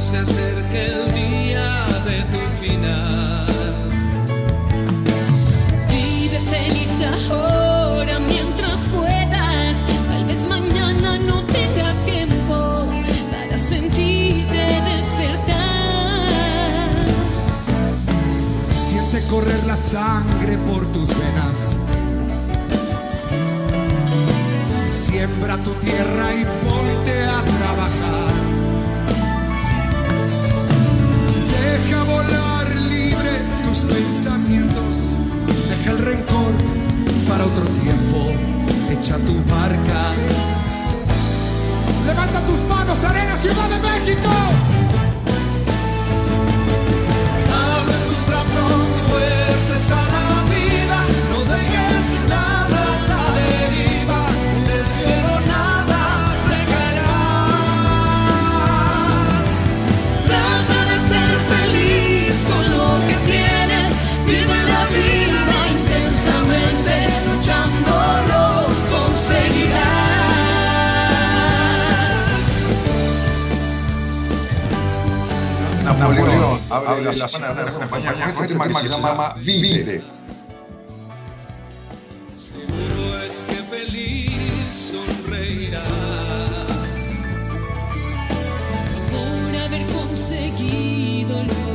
se acerque el día de tu final. Vive feliz ahora mientras puedas. Tal vez mañana no tengas tiempo para sentirte despertar. Siente correr la sangre por tus venas. Siembra tu tierra y Deja volar libre tus pensamientos. Deja el rencor para otro tiempo. Echa tu barca. Levanta tus manos, Arena Ciudad de México. Napoleón abre la semana de compañía con este tema que se llama Vive. Seguro es que feliz sonreirás. Por haber conseguido lo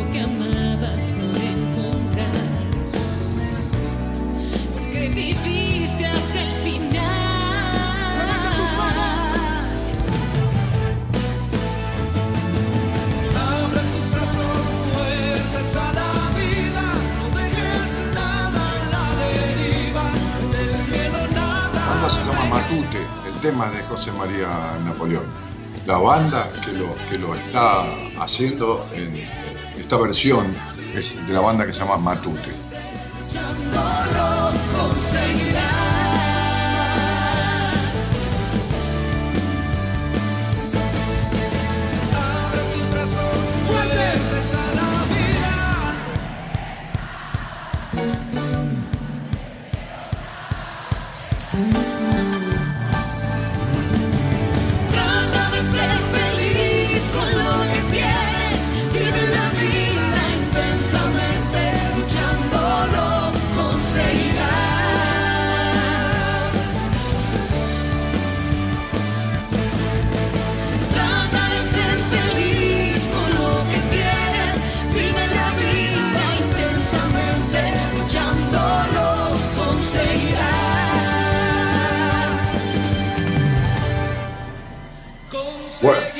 Matute, el tema de José María Napoleón. La banda que lo, que lo está haciendo en esta versión es de la banda que se llama Matute. Que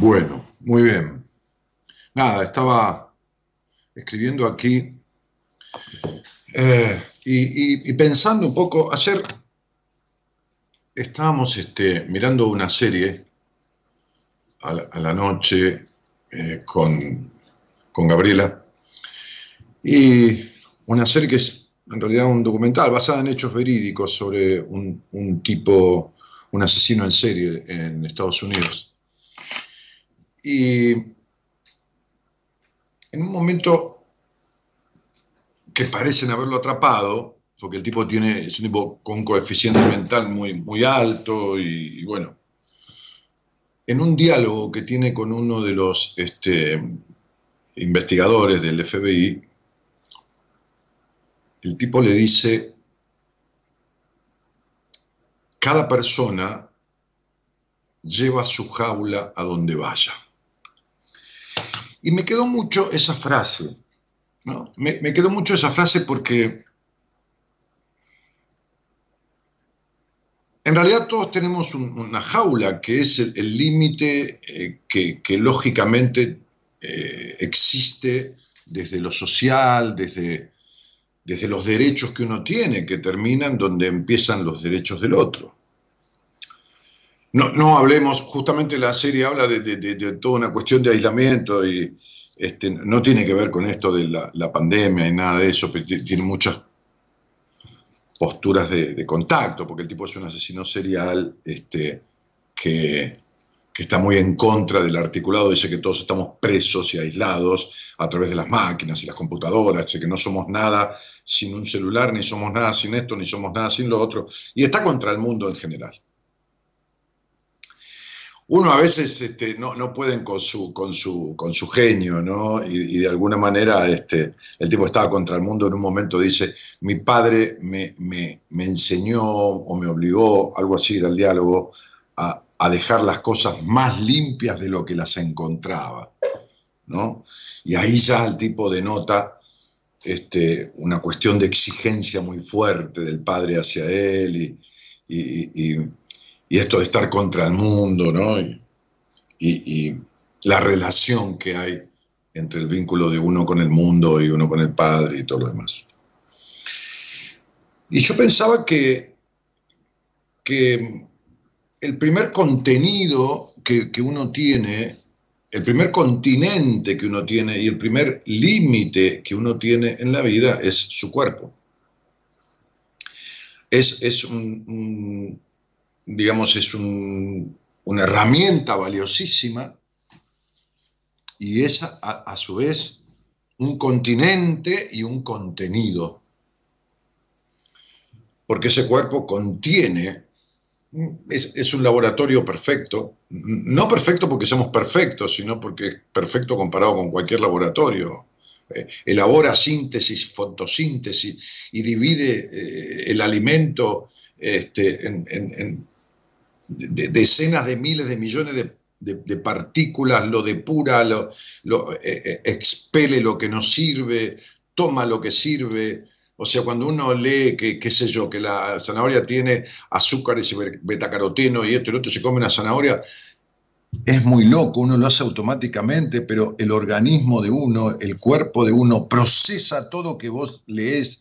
Bueno, muy bien. Nada, estaba escribiendo aquí eh, y, pensando un poco, ayer estábamos este, mirando una serie a la, noche eh, con, con Gabriela y una serie que es en realidad un documental basado en hechos verídicos sobre un tipo, un asesino en serie en Estados Unidos. Y en un momento que parecen haberlo atrapado, porque el tipo tiene, es un tipo con coeficiente mental muy, muy alto y, y bueno, en un diálogo que tiene con uno de los este, investigadores del FBI, el tipo le dice, cada persona lleva su jaula a donde vaya. Y me quedó mucho esa frase, ¿no? Me, quedó mucho esa frase porque en realidad todos tenemos un- una jaula que es el límite eh, que, que lógicamente eh, existe desde lo social, desde, desde los derechos que uno tiene, que terminan donde empiezan los derechos del otro. No, no hablemos, justamente la serie habla de, toda una cuestión de aislamiento y este, no tiene que ver con esto de la, pandemia y nada de eso, pero ti- tiene muchas posturas de, de contacto, porque el tipo es un asesino serial este, que, que está muy en contra del articulado, dice que todos estamos presos y aislados a través de las máquinas y las computadoras, dice que no somos nada sin un celular, ni somos nada sin esto, ni somos nada sin lo otro, y está contra el mundo en general. Uno a veces este, no, no pueden con su, con, su, con su genio, ¿no? Y, de alguna manera este, el tipo estaba contra el mundo, en un momento dice, mi padre me, me, me enseñó o me obligó, algo así era el diálogo, a, a dejar las cosas más limpias de lo que las encontraba, ¿no? Y ahí ya el tipo denota este, una cuestión de exigencia muy fuerte del padre hacia él y- y esto de estar contra el mundo, ¿no? Y, y- la relación que hay entre el vínculo de uno con el mundo y uno con el padre y todo lo demás. Y yo pensaba que, que el primer contenido que, que uno tiene, el primer continente que uno tiene y el primer límite que uno tiene en la vida es su cuerpo. Es, es un- digamos, es un- una herramienta valiosísima y es a, su vez un continente y un contenido. Porque ese cuerpo contiene, es, un laboratorio perfecto, no perfecto porque seamos perfectos, sino porque es perfecto comparado con cualquier laboratorio. Eh, elabora síntesis, fotosíntesis y divide eh, el alimento este, en de- de- decenas de miles de millones de, de- partículas, lo depura, lo, lo, eh, eh, expele lo que no sirve, toma lo que sirve. O sea, cuando uno lee que, qué sé yo, que la zanahoria tiene azúcares y be- betacaroteno y esto y lo otro, se come una zanahoria, es muy loco, uno lo hace automáticamente, pero el organismo de uno, el cuerpo de uno, procesa todo que vos lees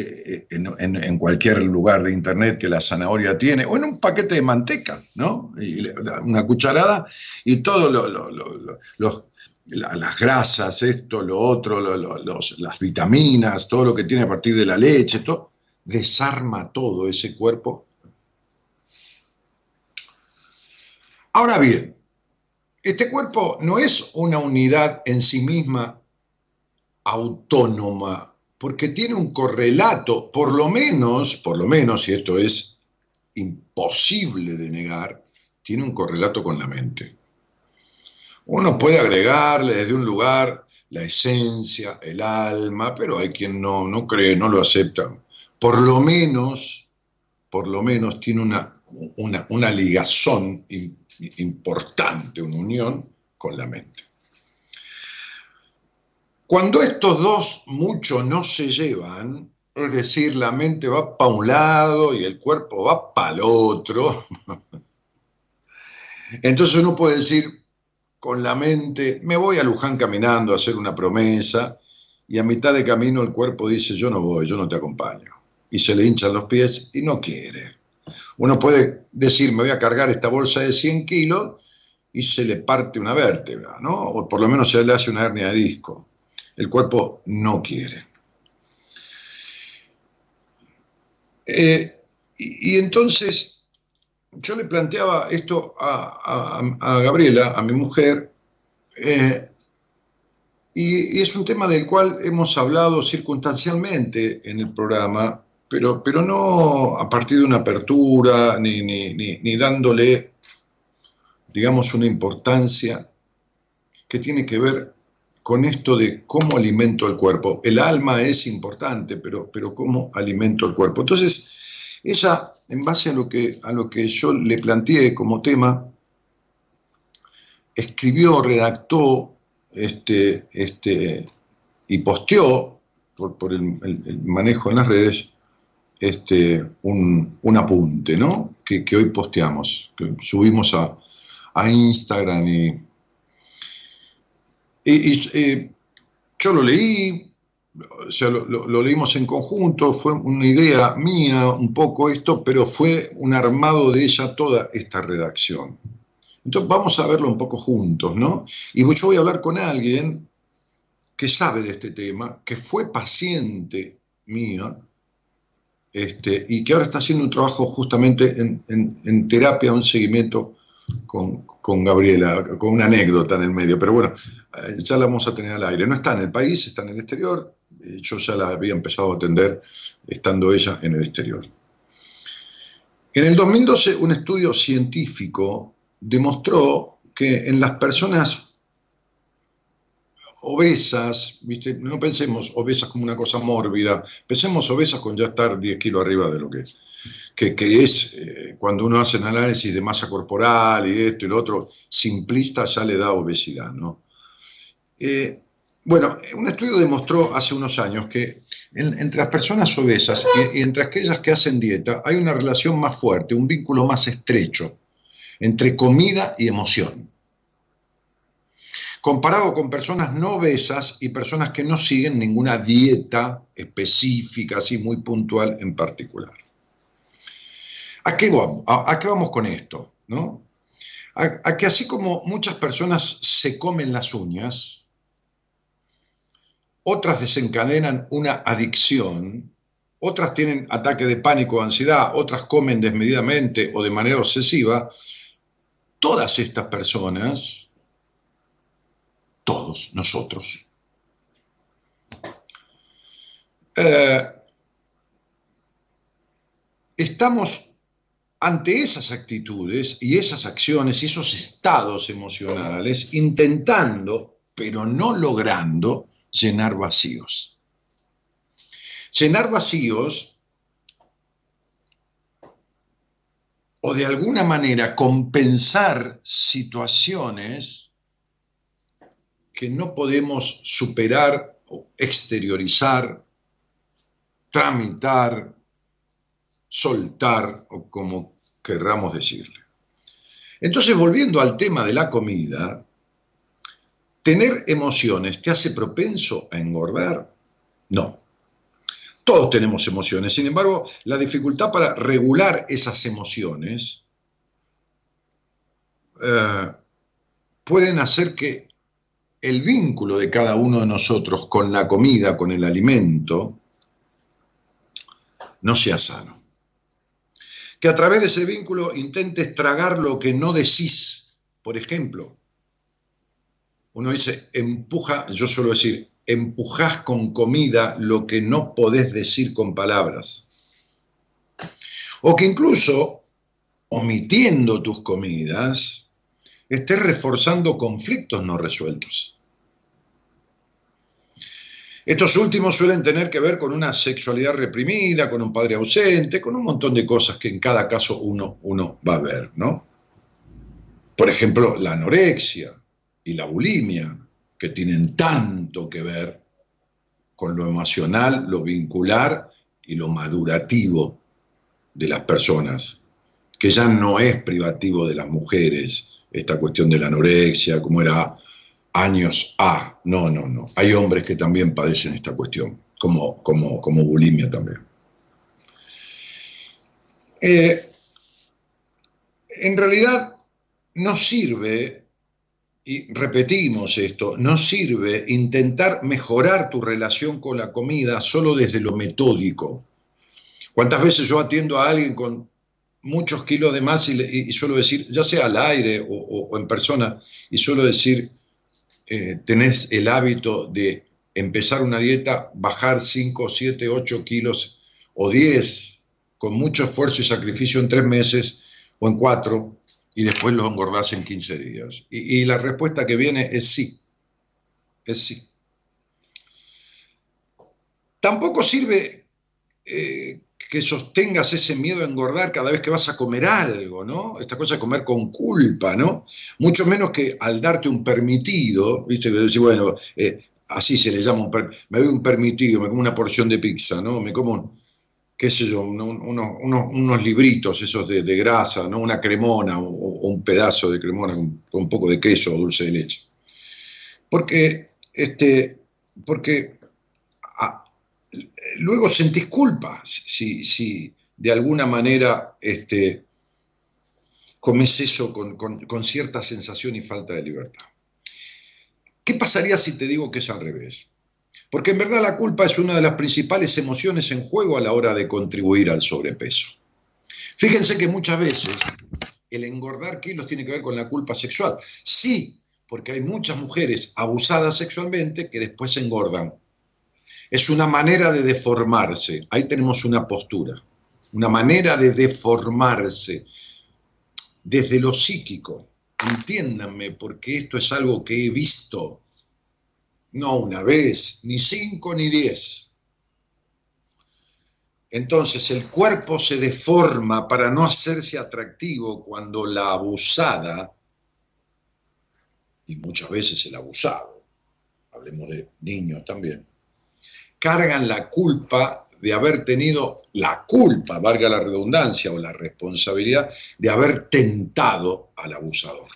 eh, en, cualquier lugar de internet que la zanahoria tiene, o en un paquete de manteca, ¿no? Una cucharada y todo lo- lo- lo- lo- los- la- las grasas, esto, lo otro, las vitaminas, todo lo que tiene a partir de la leche, todo, desarma todo ese cuerpo. Ahora bien, este cuerpo no es una unidad en sí misma autónoma, porque tiene un correlato, por lo menos, por lo menos, y esto es imposible de negar, tiene un correlato con la mente. Uno puede agregarle desde un lugar la esencia, el alma, pero hay quien no, no cree, no lo acepta. Por lo menos, por lo menos tiene una, una, una ligazón im- importante, una unión con la mente. Cuando estos dos mucho no se llevan, es decir, la mente va para un lado y el cuerpo va para el otro, entonces uno puede decir con la mente, me voy a Luján caminando a hacer una promesa y a mitad de camino el cuerpo dice, yo no voy, yo no te acompaño. Y se le hinchan los pies y no quiere. Uno puede decir, me voy a cargar esta bolsa de 100 kilos y se le parte una vértebra, ¿no? O por lo menos se le hace una hernia de disco. El cuerpo no quiere. Eh, y, entonces yo le planteaba esto a, Gabriela, a mi mujer, eh, y, es un tema del cual hemos hablado circunstancialmente en el programa, pero, pero no a partir de una apertura, ni, ni- ni- ni dándole, digamos, una importancia que tiene que ver con esto de cómo alimento el cuerpo. El alma es importante, pero, pero cómo alimento el cuerpo. Entonces, ella, en base a lo que, a lo que yo le planteé como tema, escribió, redactó este, este, y posteó, por, el, manejo en las redes, este, un, un apunte, ¿no? Que, que hoy posteamos, que subimos a, a Instagram y, y- eh, yo lo leí, o sea, lo, leímos en conjunto, fue una idea mía un poco esto, pero fue un armado de ella toda esta redacción. Entonces vamos a verlo un poco juntos, ¿no? Y yo voy a hablar con alguien que sabe de este tema, que fue paciente mía, este, y que ahora está haciendo un trabajo justamente en, en- en terapia, un seguimiento con, con Gabriela, con una anécdota en el medio, pero bueno, ya la vamos a tener al aire. No está en el país, está en el exterior, eh, yo ya la había empezado a atender estando ella en el exterior. En el 2012, un estudio científico demostró que en las personas obesas, no pensemos obesas como una cosa mórbida, pensemos obesas con ya estar 10 kilos arriba de lo que es, que, que es eh, cuando uno hace análisis de masa corporal y esto y lo otro, simplista ya le da obesidad, ¿no? Eh, bueno, un estudio demostró hace unos años que en- entre las personas obesas y, entre aquellas que hacen dieta hay una relación más fuerte, un vínculo más estrecho entre comida y emoción comparado con personas no obesas y personas que no siguen ninguna dieta específica, así muy puntual en particular. ¿A qué vamos, vamos con esto? ¿no? A, a que así como muchas personas se comen las uñas, otras desencadenan una adicción, otras tienen ataque de pánico o ansiedad, otras comen desmedidamente o de manera obsesiva, todas estas personas todos nosotros. Eh, estamos ante esas actitudes y esas acciones y esos estados emocionales intentando, pero no logrando, llenar vacíos. Llenar vacíos o de alguna manera compensar situaciones que no podemos superar o exteriorizar, tramitar, soltar o como querramos decirle. Entonces, volviendo al tema de la comida, ¿tener emociones te hace propenso a engordar? No. Todos tenemos emociones, sin embargo, la dificultad para regular esas emociones eh, pueden hacer que el vínculo de cada uno de nosotros con la comida, con el alimento, no sea sano. Que a través de ese vínculo intentes tragar lo que no decís. Por ejemplo, uno dice, empuja, yo suelo decir, empujás con comida lo que no podés decir con palabras. O que incluso, omitiendo tus comidas, estés reforzando conflictos no resueltos. Estos últimos suelen tener que ver con una sexualidad reprimida, con un padre ausente, con un montón de cosas que en cada caso uno, uno va a ver, ¿no? Por ejemplo, la anorexia y la bulimia, que tienen tanto que ver con lo emocional, lo vincular y lo madurativo de las personas, que ya no es privativo de las mujeres, esta cuestión de la anorexia, como era años A. No, no, no. Hay hombres que también padecen esta cuestión, como, como, como bulimia también. Eh, en realidad no sirve, y repetimos esto, no sirve intentar mejorar tu relación con la comida solo desde lo metódico. ¿Cuántas veces yo atiendo a alguien con muchos kilos de más y, suelo decir, ya sea al aire o en persona, y suelo decir, eh, tenés el hábito de empezar una dieta, bajar 5, 7, 8 kilos o 10 con mucho esfuerzo y sacrificio en tres meses o en cuatro y después los engordás en 15 días. Y, la respuesta que viene es sí, es sí. Tampoco sirve eh, que sostengas ese miedo a engordar cada vez que vas a comer algo, ¿no? Esta cosa de comer con culpa, ¿no? Mucho menos que al darte un permitido, ¿viste? Que decís, bueno, eh, así se le llama un per- me doy un permitido, me como una porción de pizza, ¿no? Me como, un- qué sé yo, un- un- unos, libritos esos de, grasa, ¿no? Una cremona o, un pedazo de cremona con, con un poco de queso o dulce de leche. Porque, este, porque ah, luego sentís culpa si, si de alguna manera este, comes eso con, con- con cierta sensación y falta de libertad. ¿Qué pasaría si te digo que es al revés? Porque en verdad la culpa es una de las principales emociones en juego a la hora de contribuir al sobrepeso. Fíjense que muchas veces el engordar kilos tiene que ver con la culpa sexual. Sí, porque hay muchas mujeres abusadas sexualmente que después se engordan. Es una manera de deformarse. Ahí tenemos una postura, una manera de deformarse desde lo psíquico. Entiéndanme, porque esto es algo que he visto, no una vez, ni cinco, ni diez. Entonces el cuerpo se deforma para no hacerse atractivo cuando la abusada, y muchas veces el abusado, hablemos de niños también, cargan la culpa de haber tenido la culpa, valga la redundancia, o la responsabilidad de haber tentado al abusador.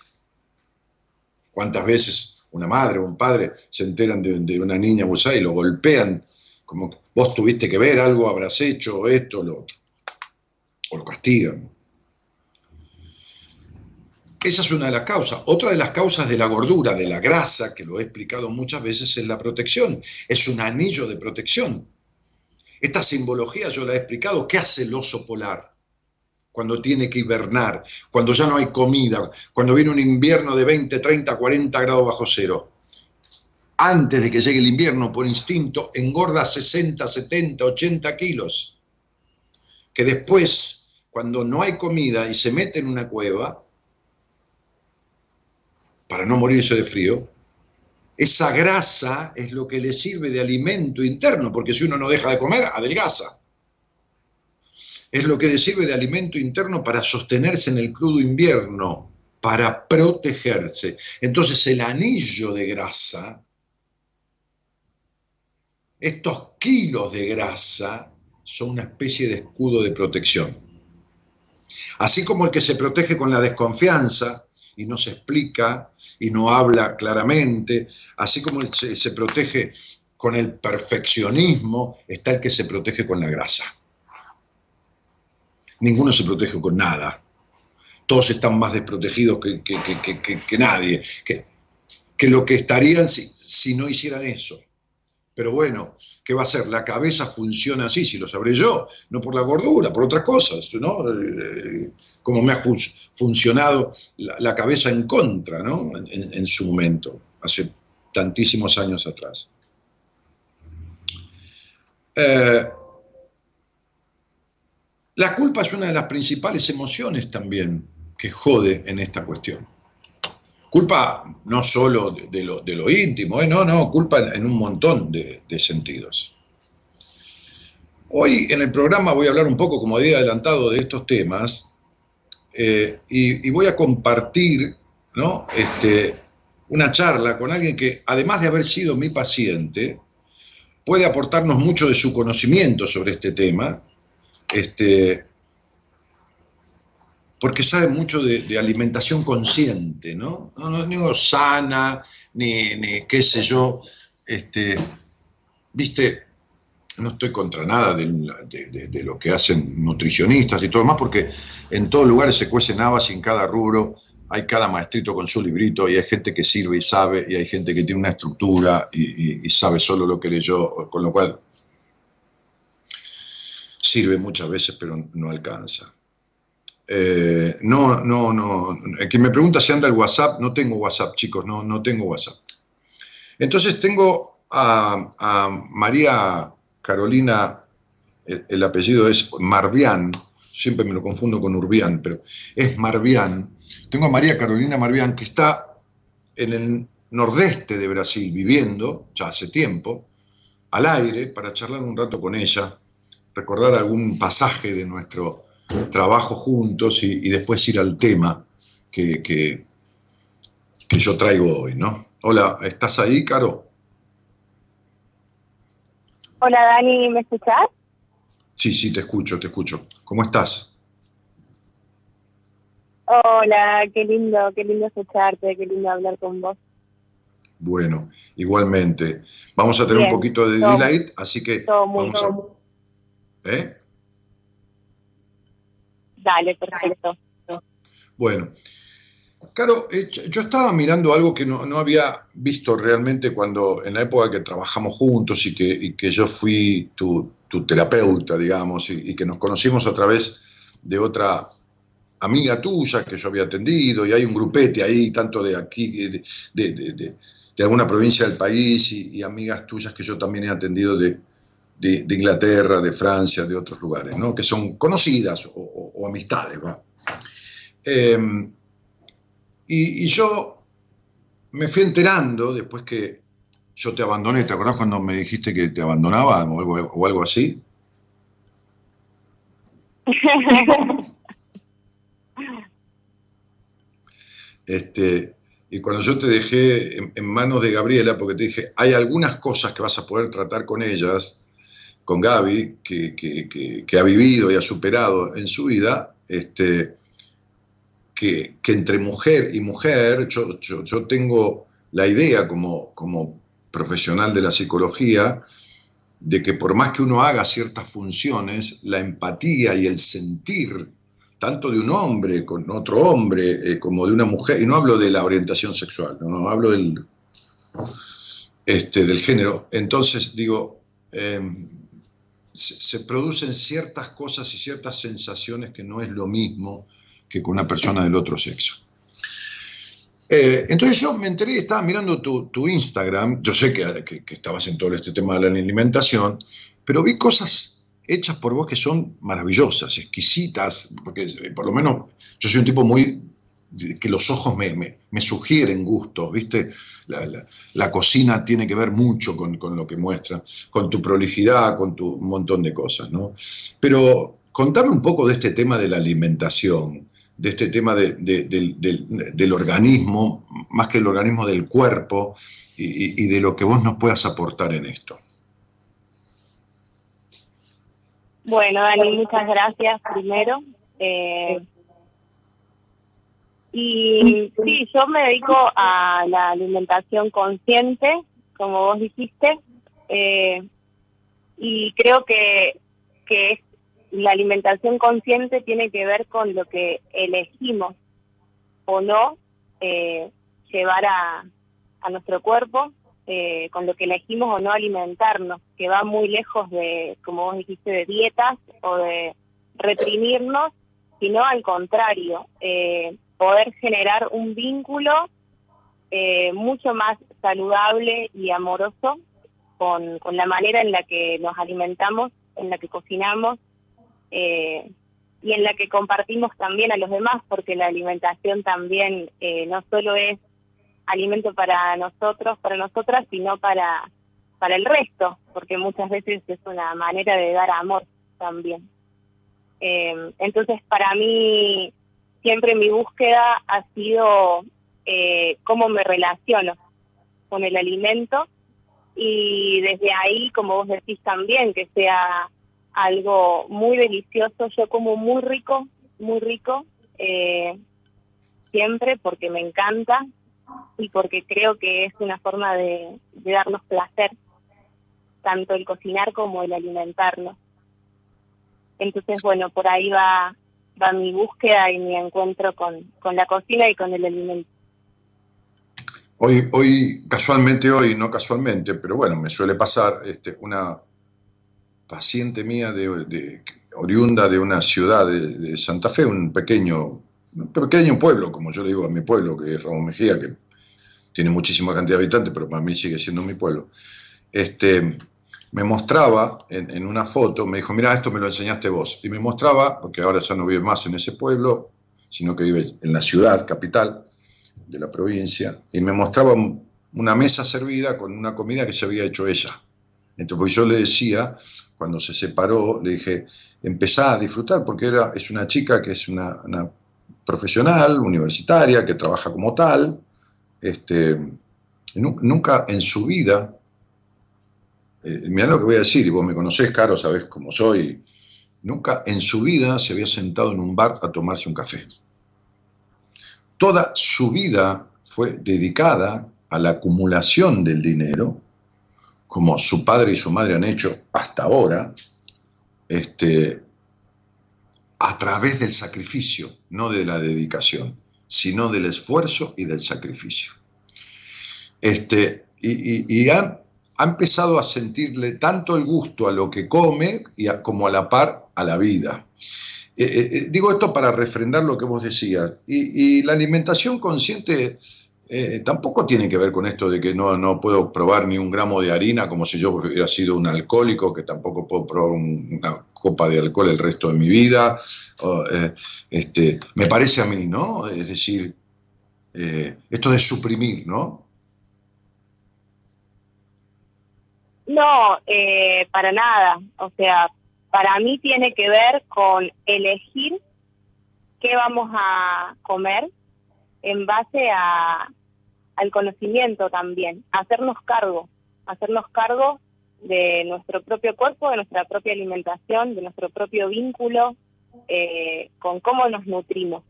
¿Cuántas veces una madre o un padre se enteran de, una niña abusada y lo golpean como vos tuviste que ver algo, habrás hecho esto, lo otro? O lo castigan. Esa es una de las causas. Otra de las causas de la gordura, de la grasa, que lo he explicado muchas veces, es la protección. Es un anillo de protección. Esta simbología yo la he explicado. ¿Qué hace el oso polar? Cuando tiene que hibernar, cuando ya no hay comida, cuando viene un invierno de 20, 30, 40 grados bajo cero. Antes de que llegue el invierno, por instinto, engorda 60, 70, 80 kilos. Que después, cuando no hay comida y se mete en una cueva, para no morirse de frío, esa grasa es lo que le sirve de alimento interno, porque si uno no deja de comer, adelgaza. Es lo que sirve de alimento interno para sostenerse en el crudo invierno, para protegerse. Entonces el anillo de grasa, estos kilos de grasa, son una especie de escudo de protección. Así como el que se protege con la desconfianza, y no se explica y no habla claramente, así como el se, se protege con el perfeccionismo, está el que se protege con la grasa. Ninguno se protege con nada. Todos están más desprotegidos que, que- que- que- nadie, que, lo que estarían si, si no hicieran eso. Pero bueno, ¿qué va a ser? La cabeza funciona así, si lo sabré yo, no por la gordura, por otras cosas, ¿no? Eh, como me ha fun- funcionado la, cabeza en contra, ¿no? En, en- en su momento, hace tantísimos años atrás. Eh, la culpa es una de las principales emociones también que jode en esta cuestión. Culpa no solo de, lo, íntimo, ¿eh? no, no, culpa en, un montón de, de sentidos. Hoy en el programa voy a hablar un poco, como había adelantado, de estos temas eh, y, y voy a compartir ¿no? este, una charla con alguien que, además de haber sido mi paciente, puede aportarnos mucho de su conocimiento sobre este tema, este, porque sabe mucho de, alimentación consciente, ¿no? No, no digo sana, ni, ni qué sé yo, este, viste, no estoy contra nada de, de- lo que hacen nutricionistas y todo demás, porque en todos lugares se cuecen habas y en cada rubro hay cada maestrito con su librito y hay gente que sirve y sabe y hay gente que tiene una estructura y- y sabe solo lo que leyó, con lo cual sirve muchas veces, pero no alcanza. Eh, no, no, no. Que me pregunta si anda el WhatsApp, no tengo WhatsApp, chicos, no, no tengo WhatsApp. Entonces tengo a, María Carolina, el, el apellido es Marvián, siempre me lo confundo con Urbián, pero es Marvián. Tengo a María Carolina Marvián, que está en el nordeste de Brasil viviendo, ya hace tiempo, al aire, para charlar un rato con ella, recordar algún pasaje de nuestro trabajo juntos y, y después ir al tema que, que, que yo traigo hoy, ¿no? Hola, ¿estás ahí, Caro? Hola Dani, ¿me escuchás? Sí, sí, te escucho, te escucho. ¿Cómo estás? Hola, qué lindo, qué lindo escucharte, qué lindo hablar con vos. Bueno, igualmente. Vamos a tener Bien, un poquito de todo- delay, así que Todo muy, vamos a... ¿Eh? Dale, perfecto. Bueno, claro, eh, yo- estaba mirando algo que no, no había visto realmente cuando, en la época que trabajamos juntos y que, y que yo fui tu, tu terapeuta, digamos, y, y que nos conocimos a través de otra amiga tuya que yo había atendido, y hay un grupete ahí, tanto de aquí, de, de- de- de- de alguna provincia del país, y, y amigas tuyas que yo también he atendido de, de- de Inglaterra, de Francia, de otros lugares, ¿no? que son conocidas o, o- o amistades. ¿va? Eh, y, y yo me fui enterando después que yo te abandoné. ¿Te acordás cuando me dijiste que te abandonaba o algo, o algo así? Este, y cuando yo te dejé en, en manos de Gabriela, porque te dije, hay algunas cosas que vas a poder tratar con ellas, con Gaby, que, ha vivido y ha superado en su vida, este, que, entre mujer y mujer, yo, tengo la idea como, profesional de la psicología, de que por más que uno haga ciertas funciones, la empatía y el sentir, tanto de un hombre con otro hombre, eh, como de una mujer, y no hablo de la orientación sexual, no, hablo del, este, del género, entonces digo, eh, se, producen ciertas cosas y ciertas sensaciones que no es lo mismo que con una persona del otro sexo. Eh, entonces yo me enteré, estaba mirando tu, tu Instagram, yo sé que, que- que estabas en todo este tema de la alimentación, pero vi cosas hechas por vos que son maravillosas, exquisitas, porque por lo menos yo soy un tipo muy que los ojos me, me- sugieren gustos, ¿viste? La, la- cocina tiene que ver mucho con, con lo que muestra, con tu prolijidad, con tu montón de cosas, ¿no? Pero contame un poco de este tema de la alimentación, de este tema de- de- del, del- organismo, más que el organismo del cuerpo, y- y de lo que vos nos puedas aportar en esto. Bueno, Dani, muchas gracias primero. Eh, y sí, yo me dedico a la alimentación consciente, como vos dijiste, eh, y creo que, que es, la alimentación consciente tiene que ver con lo que elegimos o no eh, llevar a, a nuestro cuerpo, eh, con lo que elegimos o no alimentarnos, que va muy lejos de, como vos dijiste, de dietas o de reprimirnos, sino al contrario, eh, poder generar un vínculo eh, mucho más saludable y amoroso con, con la manera en la que nos alimentamos, en la que cocinamos eh, y en la que compartimos también a los demás, porque la alimentación también eh, no solo es alimento para nosotros, para nosotras, sino para, para el resto, porque muchas veces es una manera de dar amor también. Eh, entonces, para mí, siempre mi búsqueda ha sido eh, cómo me relaciono con el alimento y desde ahí, como vos decís también, que sea algo muy delicioso, yo como muy rico, muy rico, eh, siempre porque me encanta y porque creo que es una forma de, de darnos placer, tanto el cocinar como el alimentarnos. Entonces, bueno, por ahí va, va mi búsqueda y mi encuentro con, con la cocina y con el alimento. Hoy, hoy, casualmente hoy, no casualmente, pero bueno, me suele pasar, este, una, paciente mía de, oriunda de una ciudad de, de Santa Fe, un pequeño, un pequeño pueblo, como yo le digo a mi pueblo, que es Ramón Mejía, que tiene muchísima cantidad de habitantes, pero para mí sigue siendo mi pueblo. Este, me mostraba en, una foto, me dijo, mira, esto me lo enseñaste vos. Y me mostraba, porque ahora ya no vive más en ese pueblo, sino que vive en la ciudad, capital de la provincia, y me mostraba un- una mesa servida con una comida que se había hecho ella. Entonces pues yo le decía, cuando se separó, le dije, empezá a disfrutar, porque era, es una chica que es una, una profesional, universitaria, que trabaja como tal, este, nunca en su vida, eh, mirá lo que voy a decir, y vos me conocés, Caro, sabés cómo soy, nunca en su vida se había sentado en un bar a tomarse un café. Toda su vida fue dedicada a la acumulación del dinero, como su padre y su madre han hecho hasta ahora, este, a través del sacrificio, no de la dedicación, sino del esfuerzo y del sacrificio. Este, y y- y ha, ha empezado a sentirle tanto el gusto a lo que come y como a la par a la vida. Eh, eh, eh, digo esto para refrendar lo que vos decías. Y, la alimentación consciente tampoco tiene que ver con esto de que no, no puedo probar ni un gramo de harina como si yo hubiera sido un alcohólico, que tampoco puedo probar un- una copa de alcohol el resto de mi vida. Este, me parece a mí, ¿no? Es decir, esto de suprimir, ¿no? No, eh, para nada. O sea, para mí tiene que ver con elegir qué vamos a comer en base a, al conocimiento también, hacernos cargo, hacernos cargo de nuestro propio cuerpo, de nuestra propia alimentación, de nuestro propio vínculo eh, con cómo nos nutrimos.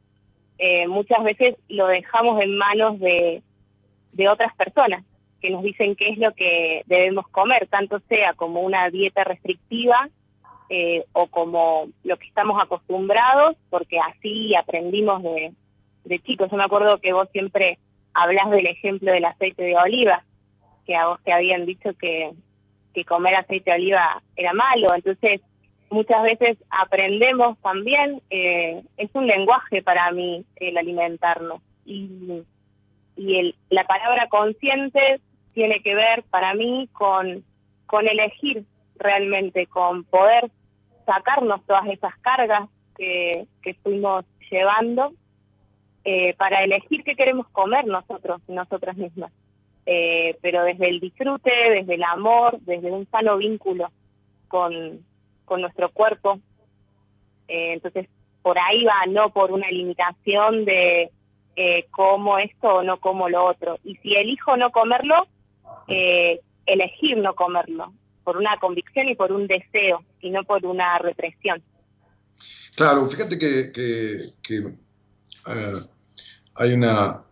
Eh, muchas veces lo dejamos en manos de, de otras personas que nos dicen qué es lo que debemos comer, tanto sea como una dieta restrictiva eh, o como lo que estamos acostumbrados, porque así aprendimos de, de chicos. Yo me acuerdo que vos siempre hablas del ejemplo del aceite de oliva, que a vos te habían dicho que, que comer aceite de oliva era malo. Entonces, muchas veces aprendemos también, eh, es un lenguaje para mí el alimentarnos. Y, y el, la palabra consciente tiene que ver para mí con, con elegir realmente, con poder sacarnos todas esas cargas que, que fuimos llevando eh, para elegir qué queremos comer nosotros y nosotras mismas. Eh, pero desde el disfrute, desde el amor, desde un sano vínculo con, con nuestro cuerpo. Eh, entonces, por ahí va, no por una limitación de eh, como esto o no como lo otro. Y si elijo no comerlo, eh, elegir no comerlo, por una convicción y por un deseo, y no por una represión. Claro, fíjate que, eh, hay una...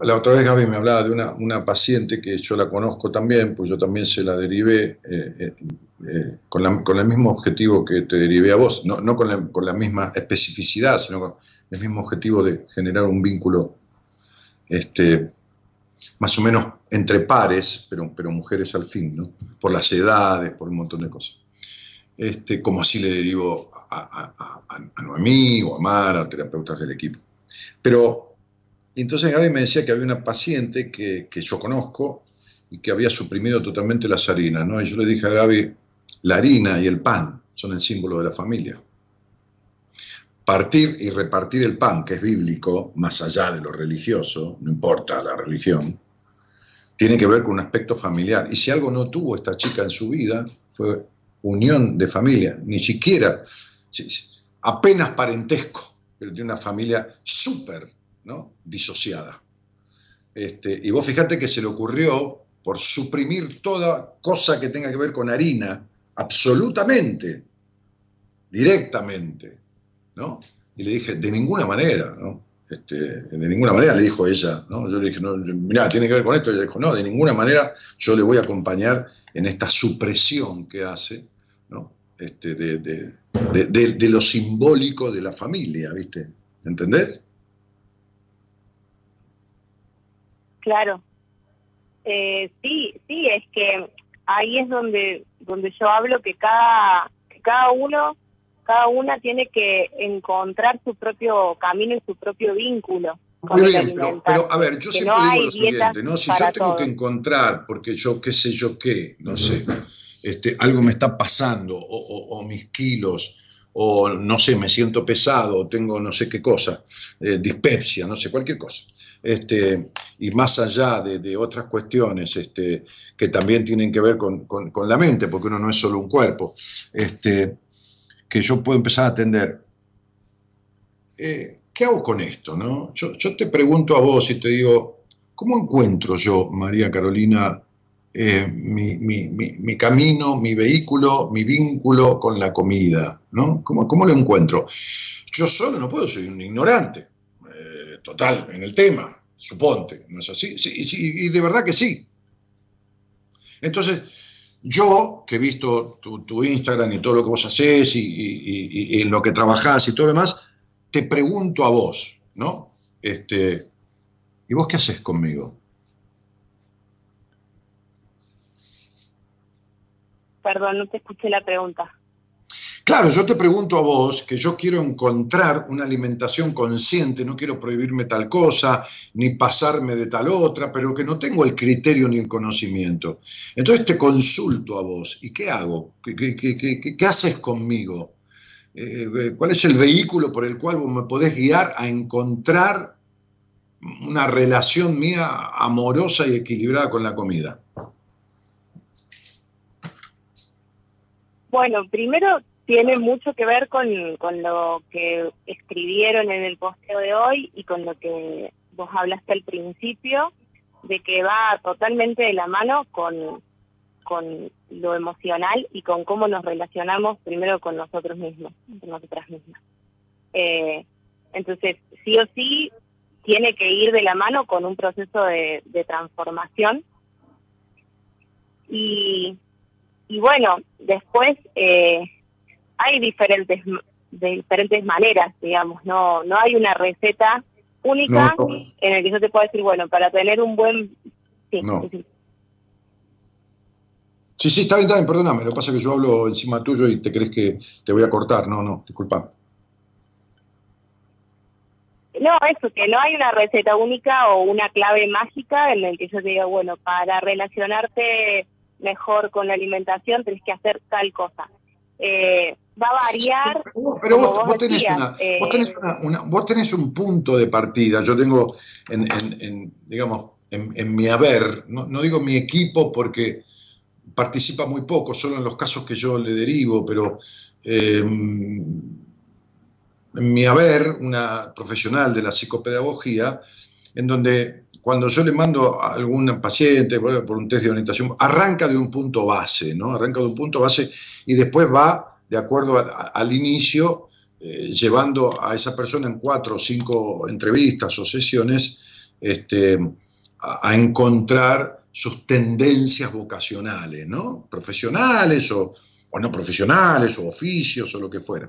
La otra vez Gaby me hablaba de una, una paciente que yo la conozco también, pues yo también se la derivé eh, eh, con, la- con el mismo objetivo que te derivé a vos, no, no con, la, con la misma especificidad, sino con el mismo objetivo de generar un vínculo este, más o menos entre pares, pero, pero mujeres al fin, ¿no? por las edades, por un montón de cosas este, como así le derivo a, a- a- a Noemí o a Mara, terapeutas del equipo. Pero entonces Gaby me decía que había una paciente que, que yo conozco y que había suprimido totalmente las harinas, ¿no? Y yo le dije a Gaby, la harina y el pan son el símbolo de la familia. Partir y repartir el pan, que es bíblico, más allá de lo religioso, no importa la religión, tiene que ver con un aspecto familiar. Y si algo no tuvo esta chica en su vida, fue unión de familia, ni siquiera, si- si- apenas parentesco, pero de una familia súper disociada. Este, y vos fíjate que se le ocurrió, por suprimir toda cosa que tenga que ver con harina, absolutamente, directamente, ¿no? Y le dije, de ninguna manera, ¿no? Este, de ninguna manera le dijo ella, ¿no? Yo le dije, no, mira, tiene que ver con esto. Ella dijo, no, de ninguna manera yo le voy a acompañar en esta supresión que hace, ¿no? Este, de, de- de- de- de lo simbólico de la familia, ¿viste? ¿Entendés? Claro. Eh, sí, sí, es que ahí es donde donde yo hablo que cada que cada uno cada una tiene que encontrar su propio camino y su propio vínculo Muy bien, pero, pero, a ver, yo siempre no digo lo siguiente, ¿no? Si yo tengo todos. que encontrar, porque yo qué sé yo qué, no sé, este, algo me está pasando, o, o- o mis kilos, o no sé, me siento pesado, o tengo no sé qué cosa, eh, dispepsia, no sé, cualquier cosa. Este, y más allá de, de otras cuestiones este, que también tienen que ver con, con- con la mente, porque uno no es solo un cuerpo, este, que yo puedo empezar a atender. Eh, ¿Qué hago con esto? No? Yo, yo te pregunto a vos y te digo, ¿cómo encuentro yo, María Carolina, eh, mi, mi- mi- mi camino, mi vehículo, mi vínculo con la comida? ¿no? ¿Cómo, cómo lo encuentro? Yo solo no puedo, soy un ignorante, eh, total, en el tema, suponte, ¿no es así? Sí, sí, y de verdad que sí. Entonces, yo, que he visto tu, tu Instagram y todo lo que vos haces y, y- y- y en lo que trabajás y todo lo demás, te pregunto a vos, ¿no? Este, ¿Y vos qué haces conmigo? Perdón, no te escuché la pregunta. Claro, yo te pregunto a vos que yo quiero encontrar una alimentación consciente, no quiero prohibirme tal cosa, ni pasarme de tal otra, pero que no tengo el criterio ni el conocimiento. Entonces te consulto a vos, ¿y qué hago? ¿Qué, haces conmigo? Eh, ¿Cuál es el vehículo por el cual vos me podés guiar a encontrar una relación mía amorosa y equilibrada con la comida? Bueno, primero tiene mucho que ver con, con lo que escribieron en el posteo de hoy y con lo que vos hablaste al principio, de que va totalmente de la mano con, con lo emocional y con cómo nos relacionamos primero con nosotros mismos, con nosotras mismas. Eh, entonces, sí o sí, tiene que ir de la mano con un proceso de, de transformación. Y, y bueno, después eh, hay diferentes de diferentes maneras, digamos, no no hay una receta única No, no. en el que yo te pueda decir, bueno, para tener un buen sí, No. sí, sí. Sí, sí, está bien, está bien, perdóname. Lo que pasa es que yo hablo encima tuyo y te crees que te voy a cortar. No, no, disculpa. No, eso, que no hay una receta única o una clave mágica en el que yo te diga, bueno, para relacionarte mejor con la alimentación tenés que hacer tal cosa. Eh, va a variar. Pero vos, vos tenés, decías, una, eh, vos, tenés una- una- vos tenés un punto de partida. Yo tengo, en, en- en, digamos, en, en mi haber, no, no digo mi equipo porque participa muy poco, solo en los casos que yo le derivo, pero eh, en mi haber, una profesional de la psicopedagogía, en donde cuando yo le mando a algún paciente por, un test de orientación, arranca de un punto base, ¿no? Arranca de un punto base y después va, de acuerdo al, inicio, eh, llevando a esa persona en cuatro o cinco entrevistas o sesiones este, a, encontrar sus tendencias vocacionales, ¿no? Profesionales o, no profesionales, o oficios o lo que fuera.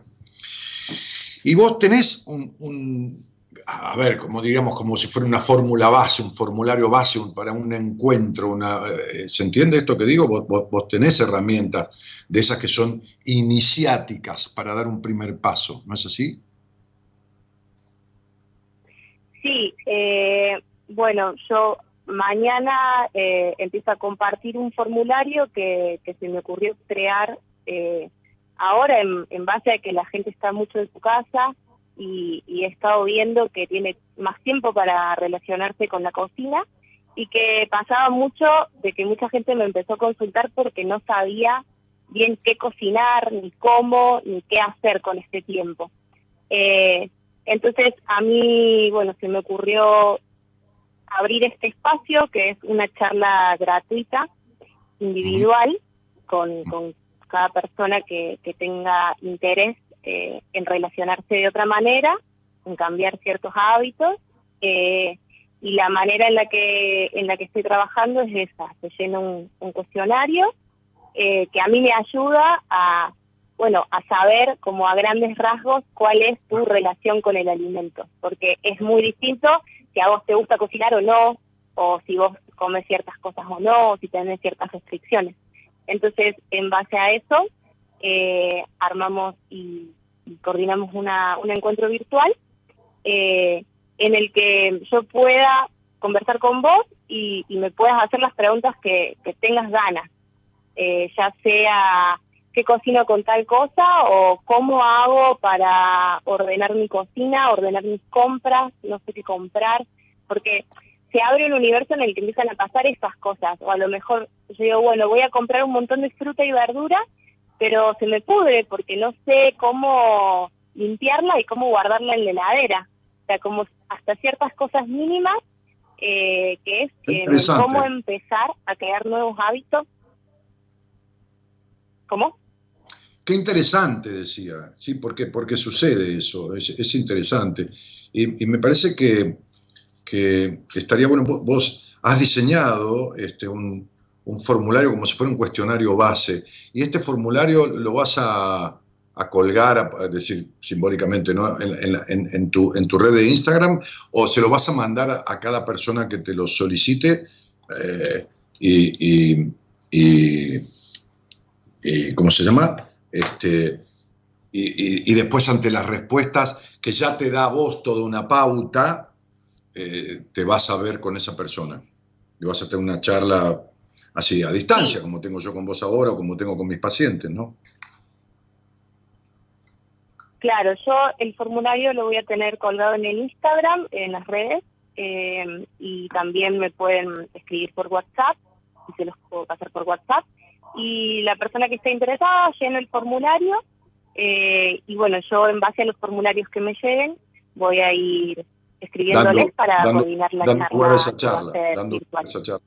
Y vos tenés un- a ver, como digamos, como si fuera una fórmula base, un formulario base para un encuentro, una, eh, ¿se entiende esto que digo? Vos, vos- vos tenés herramientas de esas que son iniciáticas para dar un primer paso, ¿no es así? Sí, eh, bueno, yo mañana eh, empiezo a compartir un formulario que, que se me ocurrió crear eh, ahora en, en base a que la gente está mucho en su casa y, y he estado viendo que tiene más tiempo para relacionarse con la cocina y que pasaba mucho de que mucha gente me empezó a consultar porque no sabía bien qué cocinar, ni cómo, ni qué hacer con este tiempo. Eh, entonces, a mí, bueno, se me ocurrió abrir este espacio, que es una charla gratuita, individual, con, con cada persona que, que tenga interés eh, en relacionarse de otra manera, en cambiar ciertos hábitos. eh, y la manera en la que en la que estoy trabajando es esa, se llena un, cuestionario eh, que a mí me ayuda a bueno, a saber como a grandes rasgos cuál es tu relación con el alimento, porque es muy distinto si a vos te gusta cocinar o no, o si vos comes ciertas cosas o no, si tenés ciertas restricciones. Entonces, en base a eso, eh, armamos y, coordinamos una, un encuentro virtual eh, en el que yo pueda conversar con vos y, y me puedas hacer las preguntas que, que tengas ganas, Eh, ya sea qué cocino con tal cosa o cómo hago para ordenar mi cocina, ordenar mis compras, no sé qué comprar, porque se abre un universo en el que empiezan a pasar estas cosas, o a lo mejor yo digo, bueno, voy a comprar un montón de fruta y verdura, pero se me pudre porque no sé cómo limpiarla y cómo guardarla en la heladera. O sea, como hasta ciertas cosas mínimas, eh, que es Interesante. cómo empezar a crear nuevos hábitos. ¿Cómo? Qué interesante, decía, sí, porque, porque sucede eso, es, es interesante. Y, y me parece que, que- estaría bueno, vos, vos has diseñado este, un, un formulario como si fuera un cuestionario base, y este formulario lo vas a, a colgar, a, decir simbólicamente, ¿no? en, tu, en tu red de Instagram, o se lo vas a mandar a, cada persona que te lo solicite, eh, y, ¿cómo se llama? Este, y después ante las respuestas que ya te da a vos toda una pauta, eh, te vas a ver con esa persona. Y vas a tener una charla así, a distancia, como tengo yo con vos ahora o como tengo con mis pacientes, ¿no? Claro, yo el formulario lo voy a tener colgado en el Instagram, en las redes, eh, y también me pueden escribir por WhatsApp, y se los puedo pasar por WhatsApp. Y la persona que esté interesada llena el formulario, eh, y bueno, yo en base a los formularios que me lleguen, voy a ir escribiéndoles Dando- para dando- coordinar la dando charla. esa dando esa charla.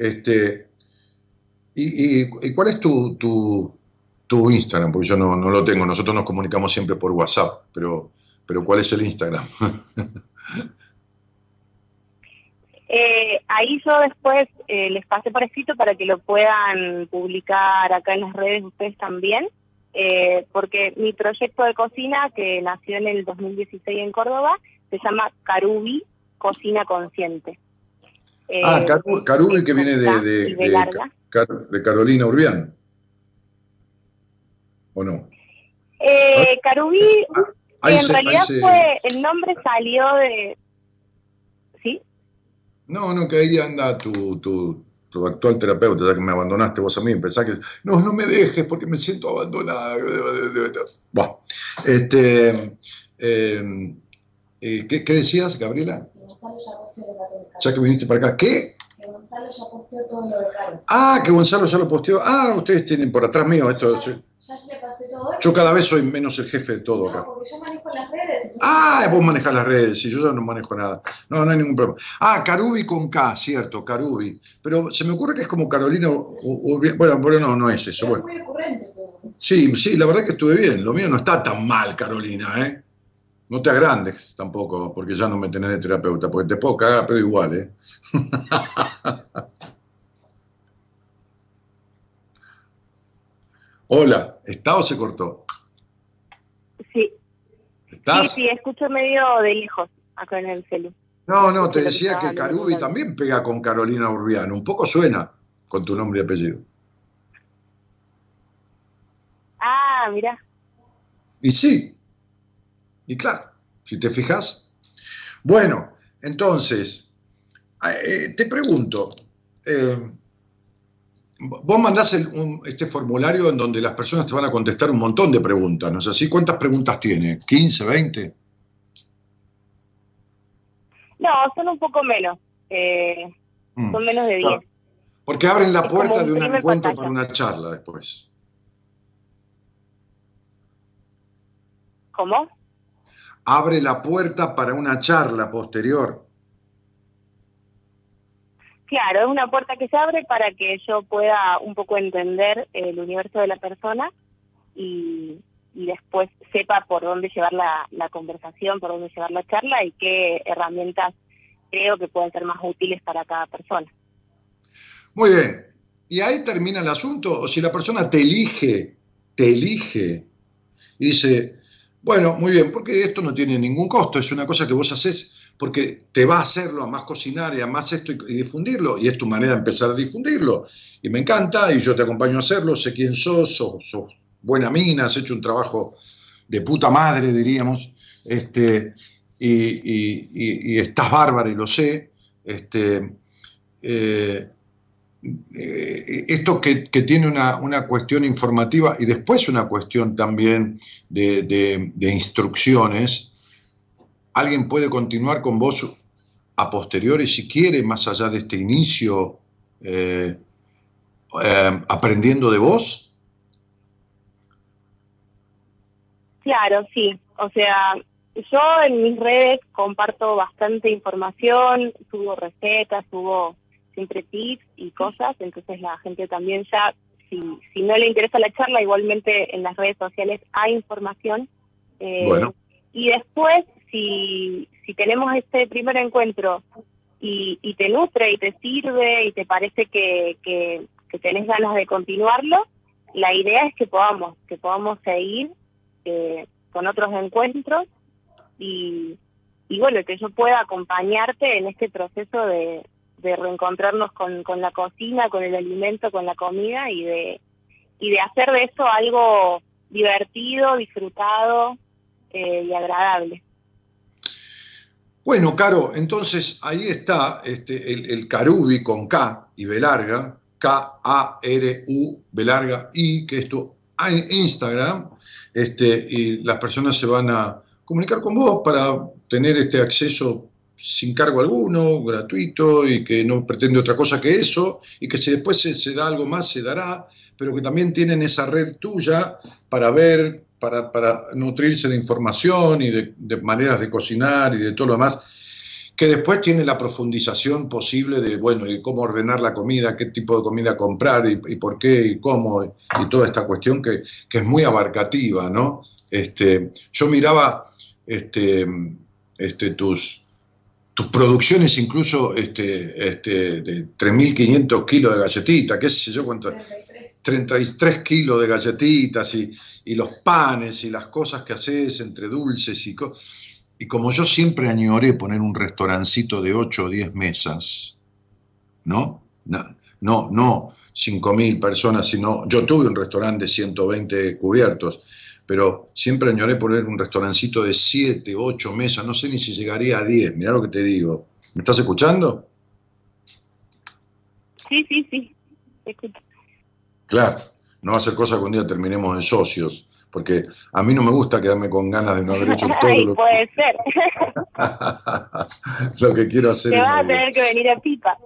Este, y, y- y cuál es tu, tu, tu Instagram? Porque yo no, no lo tengo, nosotros nos comunicamos siempre por WhatsApp, pero, pero ¿cuál es el Instagram? Eh, ahí yo después eh, les pasé por escrito para que lo puedan publicar acá en las redes ustedes también, eh, porque mi proyecto de cocina, que nació en el 2016 en Córdoba, se llama Carubi Cocina Consciente. Eh, ah, Caru- Carubi que viene de, de, larga. Carolina Urbián. ¿O no? Eh, Carubi, Ahí en se- realidad se- fue, el nombre salió de... ¿Sí? No, no, que ahí anda tu, tu, tu actual terapeuta, ya que me abandonaste vos a mí, pensás que, no, no me dejes porque me siento abandonada. Bueno, este, eh, eh, ¿qué, qué decías, Gabriela? Gonzalo ya posteó de Caro. Ya que viniste para acá, ¿qué? Que Gonzalo ya posteó todo lo de Caro. Ah, que Gonzalo ya lo posteó. Ah, ustedes tienen por atrás mío esto. Ya, sí. ya le pasé todo. Yo cada vez soy menos el jefe de todo No, acá. porque yo manejo las redes. entonces- Ah, vos manejás las redes, y yo ya no manejo nada. No, no hay ningún problema. Ah, Carubi con K, cierto, Carubi. Pero se me ocurre que es como Carolina. Bueno, pero no, no es eso. Pero es Bueno. muy ocurrente todo. Sí, sí, la verdad que estuve bien. Lo mío no está tan mal, Carolina, ¿eh? No te agrandes tampoco, porque ya no me tenés de terapeuta, porque te puedo cagar, pero igual, ¿eh? Hola, ¿está o se cortó? Sí, ¿Estás? sí, sí, escucho medio de lejos acá en el celu. No, no, te decía que Carubi también pega con Carolina Urbiano. Un poco suena con tu nombre y apellido. Ah, mira. Y sí. Y claro, si te fijas. Bueno, entonces, eh, te pregunto, eh, vos mandás el- un- este formulario en donde las personas te van a contestar un montón de preguntas, ¿no es así? ¿Cuántas preguntas tiene? ¿15, 20? No, son un poco menos. Eh, Mm. son menos de 10. Claro. Porque abren la Es puerta un de un encuentro para una charla después. ¿Cómo? Abre la puerta para una charla posterior. Claro, es una puerta que se abre para que yo pueda un poco entender el universo de la persona y, y después sepa por dónde llevar la, la conversación, por dónde llevar la charla y qué herramientas creo que pueden ser más útiles para cada persona. Muy bien. ¿Y ahí termina el asunto? O si la persona te elige, te elige y dice, bueno, muy bien, porque esto no tiene ningún costo, es una cosa que vos haces porque te va a hacerlo, a más cocinar y a más esto y, difundirlo, y es tu manera de empezar a difundirlo. Y me encanta, y yo te acompaño a hacerlo, sé quién sos, sos, sos buena mina, has hecho un trabajo de puta madre, diríamos, este, y estás bárbara y lo sé. Este, eh, eh, esto que, tiene una, una cuestión informativa y después una cuestión también de, de- de instrucciones, alguien puede continuar con vos a posteriori si quiere, más allá de este inicio, eh, eh, aprendiendo de vos. Claro, sí. O sea, yo en mis redes comparto bastante información, subo recetas, subo siempre tips y cosas, entonces la gente también ya, si, si no le interesa la charla, igualmente en las redes sociales hay información. Eh, Bueno. Y después, si, si tenemos este primer encuentro y, y te nutre y te sirve y te parece que, que, que tenés ganas de continuarlo, la idea es que podamos, que podamos seguir eh, con otros encuentros y, y bueno, que yo pueda acompañarte en este proceso de, de reencontrarnos con, con la cocina, con el alimento, con la comida y de, y de hacer de eso algo divertido, disfrutado eh, y agradable. Bueno, Caro, entonces ahí está este, el, Carubi con K y B larga, K-A-R-U, B larga I, que esto en Instagram, este, y las personas se van a comunicar con vos para tener este acceso sin cargo alguno, gratuito, y que no pretende otra cosa que eso, y que si después se, da algo más, se dará, pero que también tienen esa red tuya para ver, para, para nutrirse de información y de, de maneras de cocinar y de todo lo demás, que después tiene la profundización posible de, bueno, y cómo ordenar la comida, qué tipo de comida comprar y, y por qué y cómo, y toda esta cuestión que, que es muy abarcativa, ¿no? Este, yo miraba este, este, tus, tus producciones incluso este, este, de 3.500 kilos de galletita, qué sé yo cuánto, 33 kilos de galletitas y, y los panes y las cosas que haces entre dulces y cosas. Y como yo siempre añoré poner un restaurancito de 8 o 10 mesas, ¿no? No, no, no 5.000 personas, sino yo tuve un restaurante de 120 cubiertos, pero siempre añoré poner un restaurancito de 7, 8 mesas, no sé ni si llegaría a 10, mirá lo que te digo. ¿Me estás escuchando? Sí, sí, sí. Claro, no va a ser cosa que un día terminemos en socios, porque a mí no me gusta quedarme con ganas de no haber hecho todo Ay, lo, puede ser. lo que quiero hacer. Te vas a tener que venir a Pipa.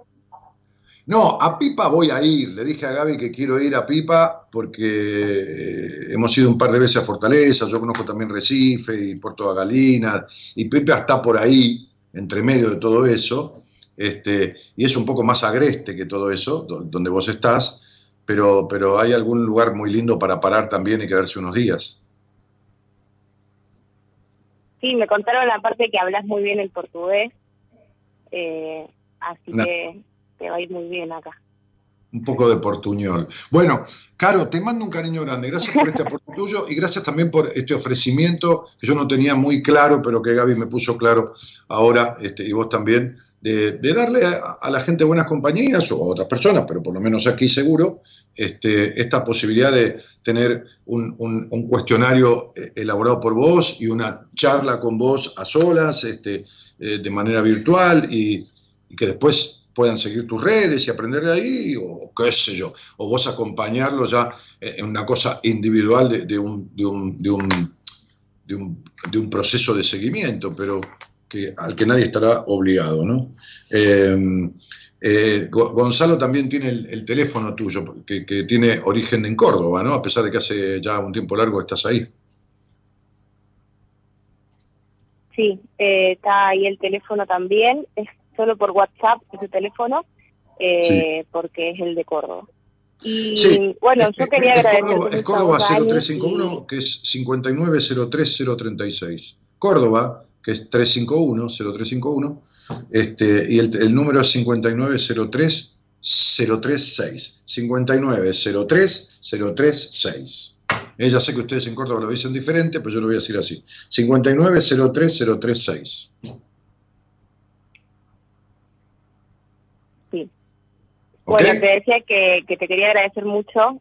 No, a Pipa voy a ir. Le dije a Gaby que quiero ir a Pipa porque eh, hemos ido un par de veces a Fortaleza, yo conozco también Recife y Puerto de Galinas, y Pipa está por ahí, entre medio de todo eso, este, y es un poco más agreste que todo eso, do- donde vos estás, pero, pero hay algún lugar muy lindo para parar también y quedarse unos días. Sí, me contaron la parte que hablas muy bien el portugués, eh, así No. que te va a ir muy bien acá. Un poco de portuñol. Bueno, Caro, te mando un cariño grande. Gracias por este aporte tuyo y gracias también por este ofrecimiento que yo no tenía muy claro, pero que Gaby me puso claro ahora, este, y vos también, de, de darle a, a la gente buenas compañías o a otras personas, pero por lo menos aquí seguro, este, esta posibilidad de tener un, un- un cuestionario eh, elaborado por vos y una charla con vos a solas, este, eh, de manera virtual y, y que después puedan seguir tus redes y aprender de ahí, o qué sé yo, o vos acompañarlo ya en una cosa individual de, un, de, un, de, un, de, un, de un proceso de seguimiento, pero que, al que nadie estará obligado, ¿no? Eh, eh, Go- Gonzalo también tiene el, el teléfono tuyo, que, tiene origen en Córdoba, ¿no? A pesar de que hace ya un tiempo largo estás ahí. Sí, eh, está ahí el teléfono también, solo por WhatsApp ese teléfono, eh, porque es el de Córdoba. Y Sí. bueno, yo Es- quería es agradecer Córdoba, es Córdoba vos, Dani, 0351, que es 5903036. Córdoba, que es 351, 0351, este, y el, el número es 5903 036. 5903 036. Ella sé que ustedes en Córdoba lo dicen diferente, pero yo lo voy a decir así. 5903 036. Bueno, te decía que, que te quería agradecer mucho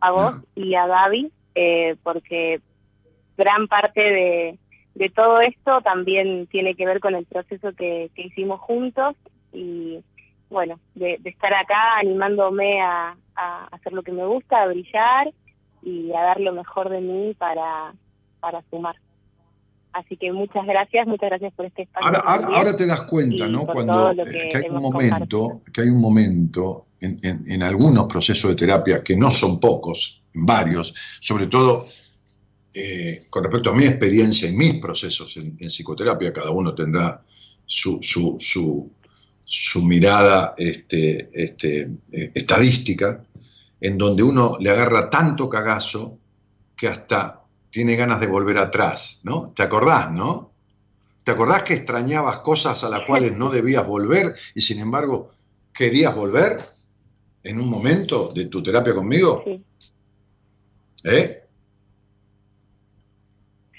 a vos Ah. y a Gaby, eh, porque gran parte de, de todo esto también tiene que ver con el proceso que, que hicimos juntos y bueno, de, de estar acá animándome a, a hacer lo que me gusta, a brillar y a dar lo mejor de mí para, para sumar. Así que muchas gracias, muchas gracias por este espacio. Ahora, ahora, también. ahora te das cuenta, ¿no? Cuando que que hay un momento, que hay un momento en, en- en algunos procesos de terapia que no son pocos, varios, sobre todo eh, con respecto a mi experiencia y mis procesos en, en psicoterapia, cada uno tendrá su, su, su, su mirada este, este, eh, estadística, en donde uno le agarra tanto cagazo que hasta tiene ganas de volver atrás, ¿no? ¿Te acordás, no? ¿Te acordás que extrañabas cosas a las cuales no debías volver y sin embargo querías volver en un momento de tu terapia conmigo? Sí, ¿Eh?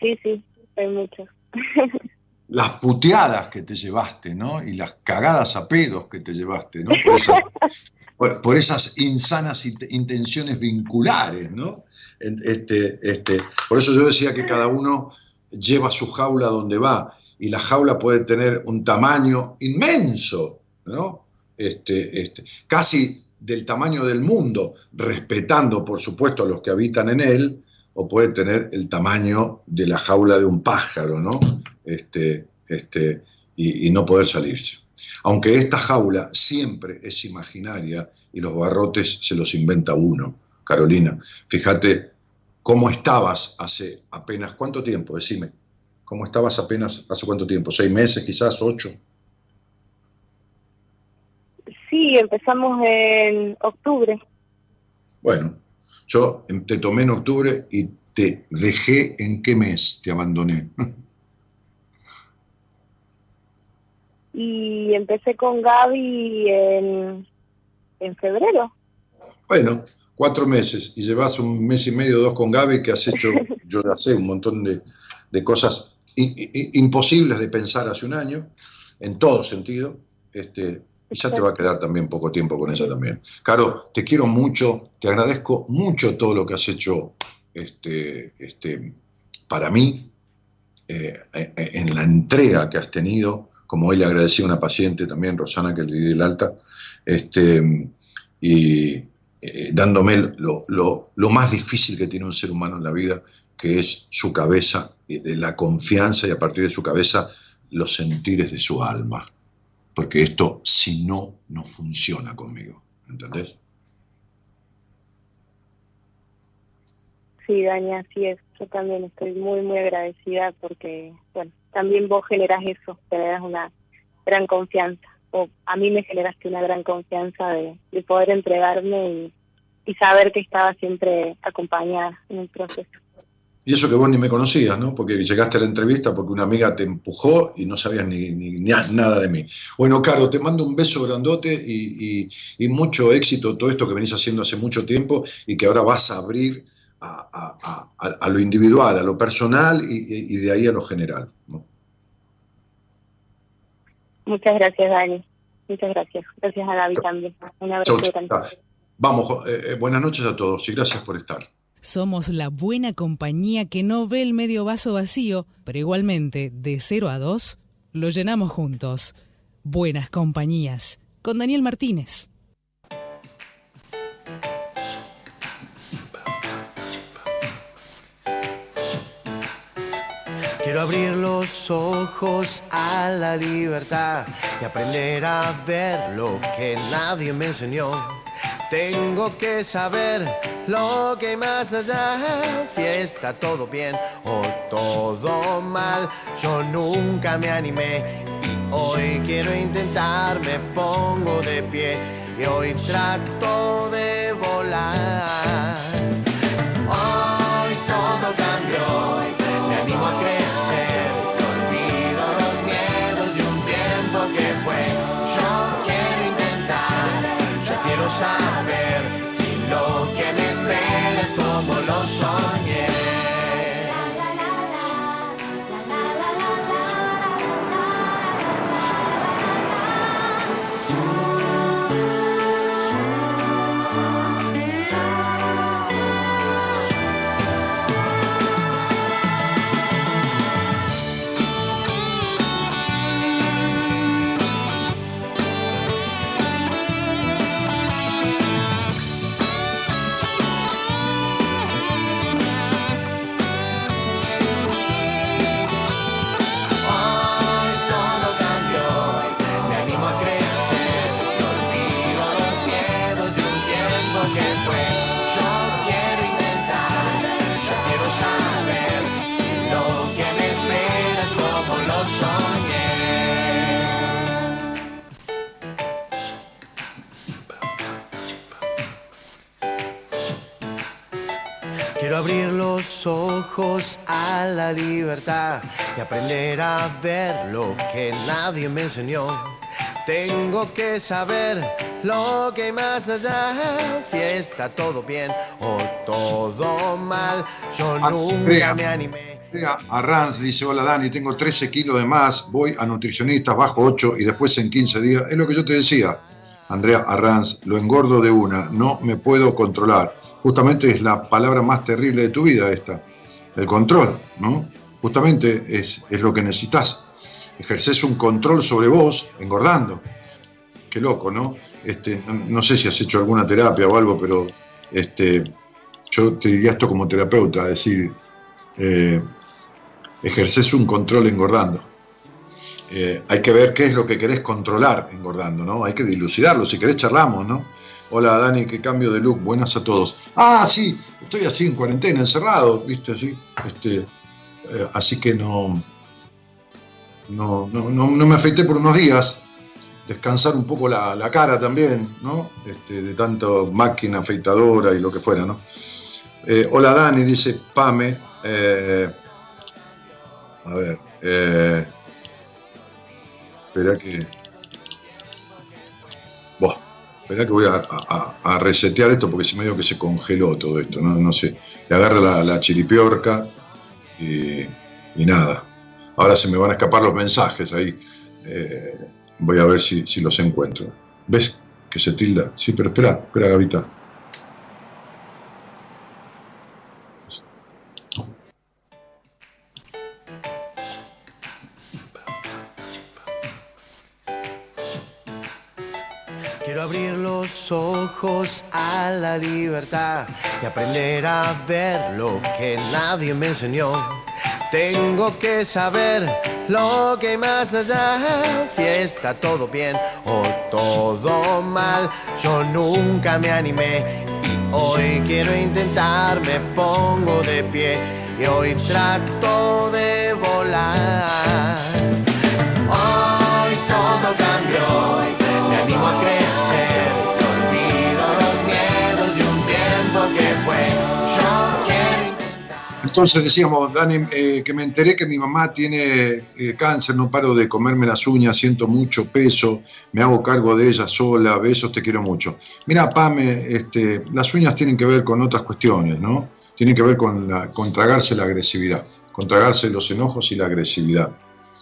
sí, sí, hay muchos. Las puteadas que te llevaste, ¿no? Y las cagadas a pedos que te llevaste, ¿no? Por esas, por- por esas insanas int- intenciones vinculares, ¿no? Este, este, por eso yo decía que cada uno lleva su jaula donde va y la jaula puede tener un tamaño inmenso, ¿no? Este, este, casi del tamaño del mundo, respetando por supuesto a los que habitan en él, o puede tener el tamaño de la jaula de un pájaro, ¿no? Este, este, y no poder salirse. Aunque esta jaula siempre es imaginaria y los barrotes se los inventa uno. Carolina, fíjate cómo estabas hace apenas, ¿cuánto tiempo? Decime, ¿cómo estabas apenas hace cuánto tiempo? ¿Seis meses quizás? ¿Ocho? Sí, empezamos en octubre. Bueno, yo em- te tomé en octubre y te dejé en qué mes te abandoné. Y empecé con Gaby en, en febrero. Bueno, cuatro meses y llevas un mes y medio, dos con Gaby, que has hecho, yo ya sé, un montón de, de cosas i- i- imposibles de pensar hace un año, en todo sentido, este, y ya te va a quedar también poco tiempo con ella también. Caro, te quiero mucho, te agradezco mucho todo lo que has hecho este, este, para mí, eh, eh, en la entrega que has tenido, como hoy le agradecí a una paciente también, Rosana, que le di el alta, este, y eh, dándome lo, lo- lo más difícil que tiene un ser humano en la vida, que es su cabeza, eh, la confianza y a partir de su cabeza los sentires de su alma. Porque esto, si no, no funciona conmigo. ¿Entendés? Sí, Dani, así es. Yo también estoy muy, muy agradecida porque, bueno, también vos generas eso, generas una gran confianza. O a mí me generaste una gran confianza de, de poder entregarme y, y saber que estaba siempre acompañada en el proceso. Y eso que vos ni me conocías, ¿no? Porque llegaste a la entrevista porque una amiga te empujó y no sabías ni, ni- ni nada de mí. Bueno, Caro, te mando un beso grandote y, y- y mucho éxito todo esto que venís haciendo hace mucho tiempo y que ahora vas a abrir a, a- a- a- lo individual, a lo personal y- y de ahí a lo general. ¿no? Muchas gracias, Dani. Muchas gracias. Gracias a Gaby también. Un abrazo Chau, grande. chau. Vamos, eh, eh, buenas noches a todos y gracias por estar. Somos la buena compañía que no ve el medio vaso vacío, pero igualmente, de 0 a 2, lo llenamos juntos. Buenas compañías. Con Daniel Martínez. Quiero abrir los ojos a la libertad y aprender a ver lo que nadie me enseñó. Tengo que saber lo que hay más allá, si está todo bien o todo mal. Yo nunca me animé y hoy quiero intentar, me pongo de pie y hoy trato de volar. Abrir los ojos a la libertad y aprender a ver lo que nadie me enseñó. Tengo que saber lo que hay más allá, si está todo bien o todo mal. Yo nunca Andrea. me animé. Andrea Arranz dice, hola Dani, tengo 13 kilos de más, voy a nutricionistas, bajo 8 y después en 15 días. Es lo que yo te decía, Andrea Arranz, lo engordo de una, no me puedo controlar. Justamente es la palabra más terrible de tu vida esta, el control, ¿no? Justamente es, es lo que necesitas. Ejerces un control sobre vos engordando. Qué loco, ¿no? Este, no, sé si has hecho alguna terapia o algo, pero este, yo te diría esto como terapeuta, es decir, eh, ejerces un control engordando. Eh, hay que ver qué es lo que querés controlar engordando, ¿no? Hay que dilucidarlo, si querés charlamos, ¿no? Hola Dani, qué cambio de look, buenas a todos. Ah, sí, estoy así en cuarentena, encerrado, ¿viste? Así, este, eh, así que no, no, no, no, no me afeité por unos días. Descansar un poco la, la cara también, ¿no? Este, de tanto máquina afeitadora y lo que fuera, ¿no? Eh, hola Dani, dice Pame. eh, a ver, espera que. Espera que voy a, resetear esto porque se me dio que se congeló todo esto, no, no sé. Le agarra la, la chiripiorca y, y nada. Ahora se me van a escapar los mensajes ahí. Eh, voy a ver si, si los encuentro. ¿Ves que se tilda? Sí, pero espera, espera, Gavita. Abrir los ojos a la libertad y aprender a ver lo que nadie me enseñó. Tengo que saber lo que hay más allá, si está todo bien o todo mal. Yo nunca me animé y hoy quiero intentar, me pongo de pie y hoy trato de volar. Entonces decíamos, Dani, eh, que me enteré que mi mamá tiene eh, cáncer, no paro de comerme las uñas, siento mucho peso, me hago cargo de ella sola, besos, te quiero mucho. Mira, Pame, este, las uñas tienen que ver con otras cuestiones, ¿no? Tienen que ver con, la, con tragarse la agresividad, con tragarse los enojos y la agresividad.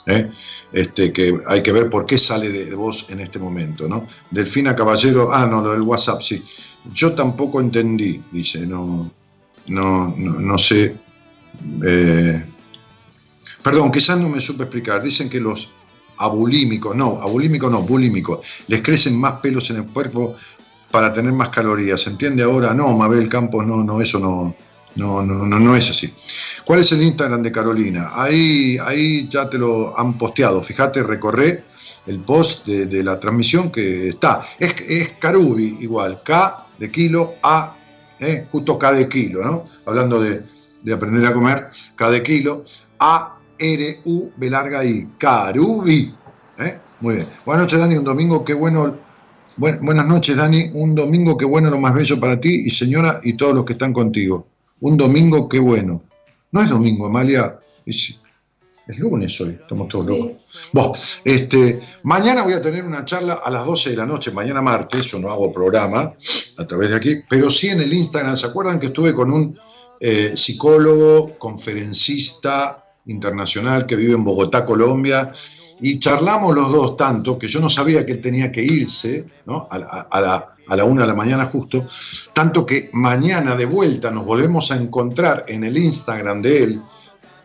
¿eh? Este, que hay que ver por qué sale de, de vos en este momento, ¿no? Delfina Caballero, ah, no, lo del WhatsApp, sí. Yo tampoco entendí, dice, no, no, no, no sé. Eh, perdón, quizás no me supe explicar. Dicen que los abulímicos, no, abulímicos no, bulímicos, les crecen más pelos en el cuerpo para tener más calorías. ¿Se entiende ahora? No, Mabel Campos, no, no, eso no, no, no, no, es así. ¿Cuál es el Instagram de Carolina? Ahí, ahí ya te lo han posteado. Fíjate, recorré el post de, de la transmisión que está. Es, es Carubi igual, K de kilo, A, ¿eh? justo K de kilo, ¿no? Hablando de, de aprender a comer, de kilo, A, R, U, B larga I, Carubi. ¿eh? Muy bien. Buenas noches, Dani, un domingo, qué bueno. Buen- buenas noches, Dani, un domingo, qué bueno, lo más bello para ti y señora y todos los que están contigo. Un domingo, qué bueno. No es domingo, Amalia, es, es lunes hoy, estamos todos locos. Bueno, este, mañana voy a tener una charla a las 12 de la noche, mañana martes, yo no hago programa a través de aquí, pero sí en el Instagram, ¿se acuerdan que estuve con un eh, psicólogo, conferencista internacional que vive en Bogotá, Colombia, y charlamos los dos tanto que yo no sabía que él tenía que irse, ¿no? A, la- a la, a la una de la mañana justo, tanto que mañana de vuelta nos volvemos a encontrar en el Instagram de él,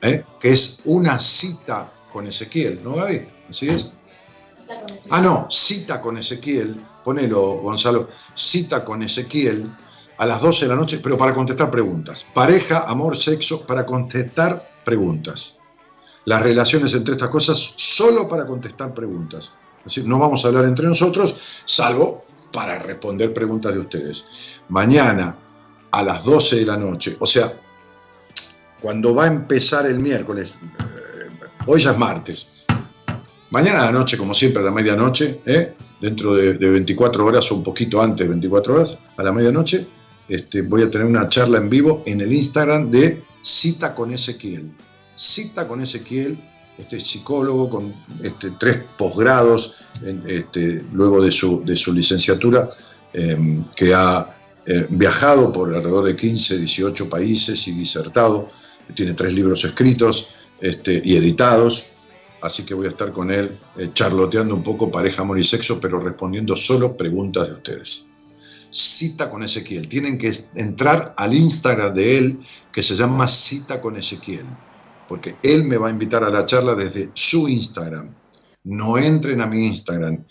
¿eh? que es una cita con Ezequiel, ¿no, Gaby? ¿Así es? Ah, no, cita con Ezequiel, ponelo, Gonzalo, cita con Ezequiel a las 12 de la noche, pero para contestar preguntas. Pareja, amor, sexo, para contestar preguntas. Las relaciones entre estas cosas solo para contestar preguntas. Es decir, no vamos a hablar entre nosotros, salvo para responder preguntas de ustedes. Mañana a las 12 de la noche, o sea, cuando va a empezar el miércoles, eh, hoy ya es martes, Mañana a la noche, como siempre, a la medianoche, ¿eh? dentro de, de 24 horas o un poquito antes de 24 horas, a la medianoche, este, voy a tener una charla en vivo en el Instagram de Cita con Ezequiel. Cita con Ezequiel, este psicólogo con este, tres posgrados, este, luego de su, licenciatura, eh, que ha eh, viajado por alrededor de 15, 18 países y disertado. Tiene tres libros escritos y editados. Así que voy a estar con él eh, charloteando un poco pareja, amor y sexo, pero respondiendo solo preguntas de ustedes. Cita con Ezequiel. Tienen que entrar al Instagram de él, que se llama Cita con Ezequiel, porque él me va a invitar a la charla desde su Instagram. No entren a mi Instagram,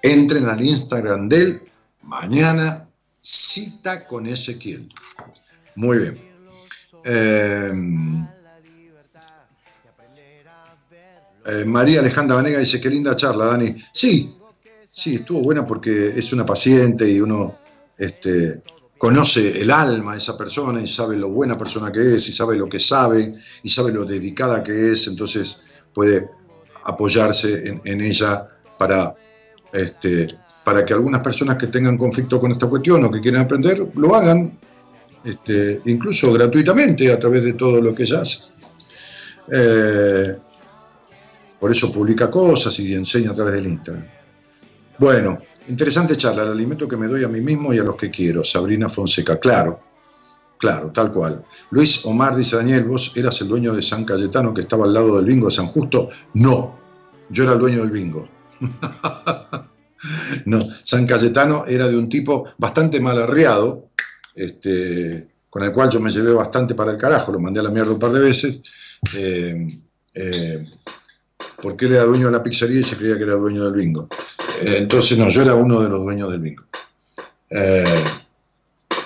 entren al Instagram de él mañana. Cita con Ezequiel. Muy bien. Eh, eh, María Alejandra Vanega dice, qué linda charla, Dani. Sí, sí, estuvo buena porque es una paciente y uno este, conoce el alma de esa persona y sabe lo buena persona que es y sabe lo que sabe y sabe lo dedicada que es, entonces puede apoyarse en, ella para, este, para que algunas personas que tengan conflicto con esta cuestión o que quieran aprender, lo hagan, este, incluso gratuitamente a través de todo lo que ella hace. Eh, por eso publica cosas y enseña a través del Instagram. Bueno, interesante charla, el alimento que me doy a mí mismo y a los que quiero. Sabrina Fonseca, claro, claro, tal cual. Luis Omar dice, Daniel, ¿vos eras el dueño de San Cayetano que estaba al lado del bingo de San Justo? No, yo era el dueño del bingo. no, San Cayetano era de un tipo bastante mal arreado, este, con el cual yo me llevé bastante para el carajo, lo mandé a la mierda un par de veces. eh, eh, porque él era dueño de la pizzería y se creía que era dueño del bingo. Eh, entonces, no, yo era uno de los dueños del bingo. Eh,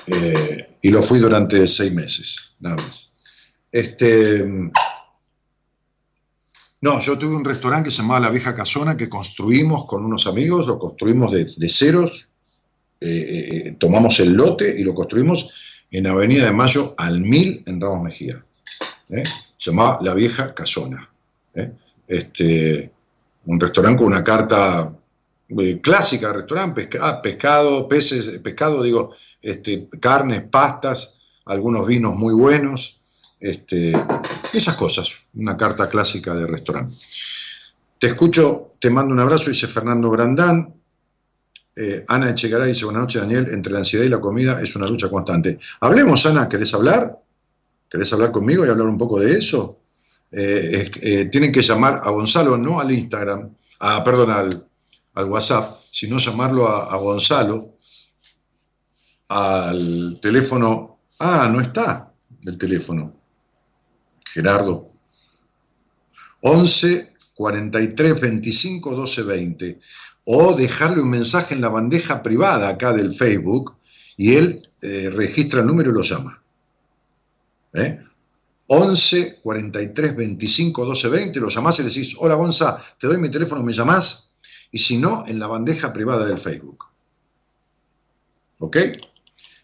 eh, y lo fui durante seis meses, nada más. Este, no, yo tuve un restaurante que se llamaba La Vieja Casona que construimos con unos amigos, lo construimos de, ceros, tomamos el lote y lo construimos en Avenida de Mayo al 1000 en Ramos Mejía. Se llamaba La Vieja Casona. Este, un restaurante con una carta eh, clásica de restaurante, ah, pescado, peces, pescado, digo, este, carnes, pastas, algunos vinos muy buenos, este, esas cosas, una carta clásica de restaurante. Te escucho, te mando un abrazo, dice Fernando Brandán. Eh, Ana Echegaray dice, buenas noches Daniel, entre la ansiedad y la comida es una lucha constante. Hablemos, Ana, ¿querés hablar? ¿Querés hablar conmigo y hablar un poco de eso? Eh, eh, tienen que llamar a Gonzalo, no al Instagram, a, perdón, al, al WhatsApp, sino llamarlo a, a Gonzalo al teléfono. Ah, no está el teléfono. Gerardo. 11 43 25 12 20. O dejarle un mensaje en la bandeja privada acá del Facebook y él eh, registra el número y lo llama. ¿Eh? 11 43 25 12 20, lo llamás y le decís, hola Gonza, te doy mi teléfono, me llamás, y si no, en la bandeja privada del Facebook. ¿Ok?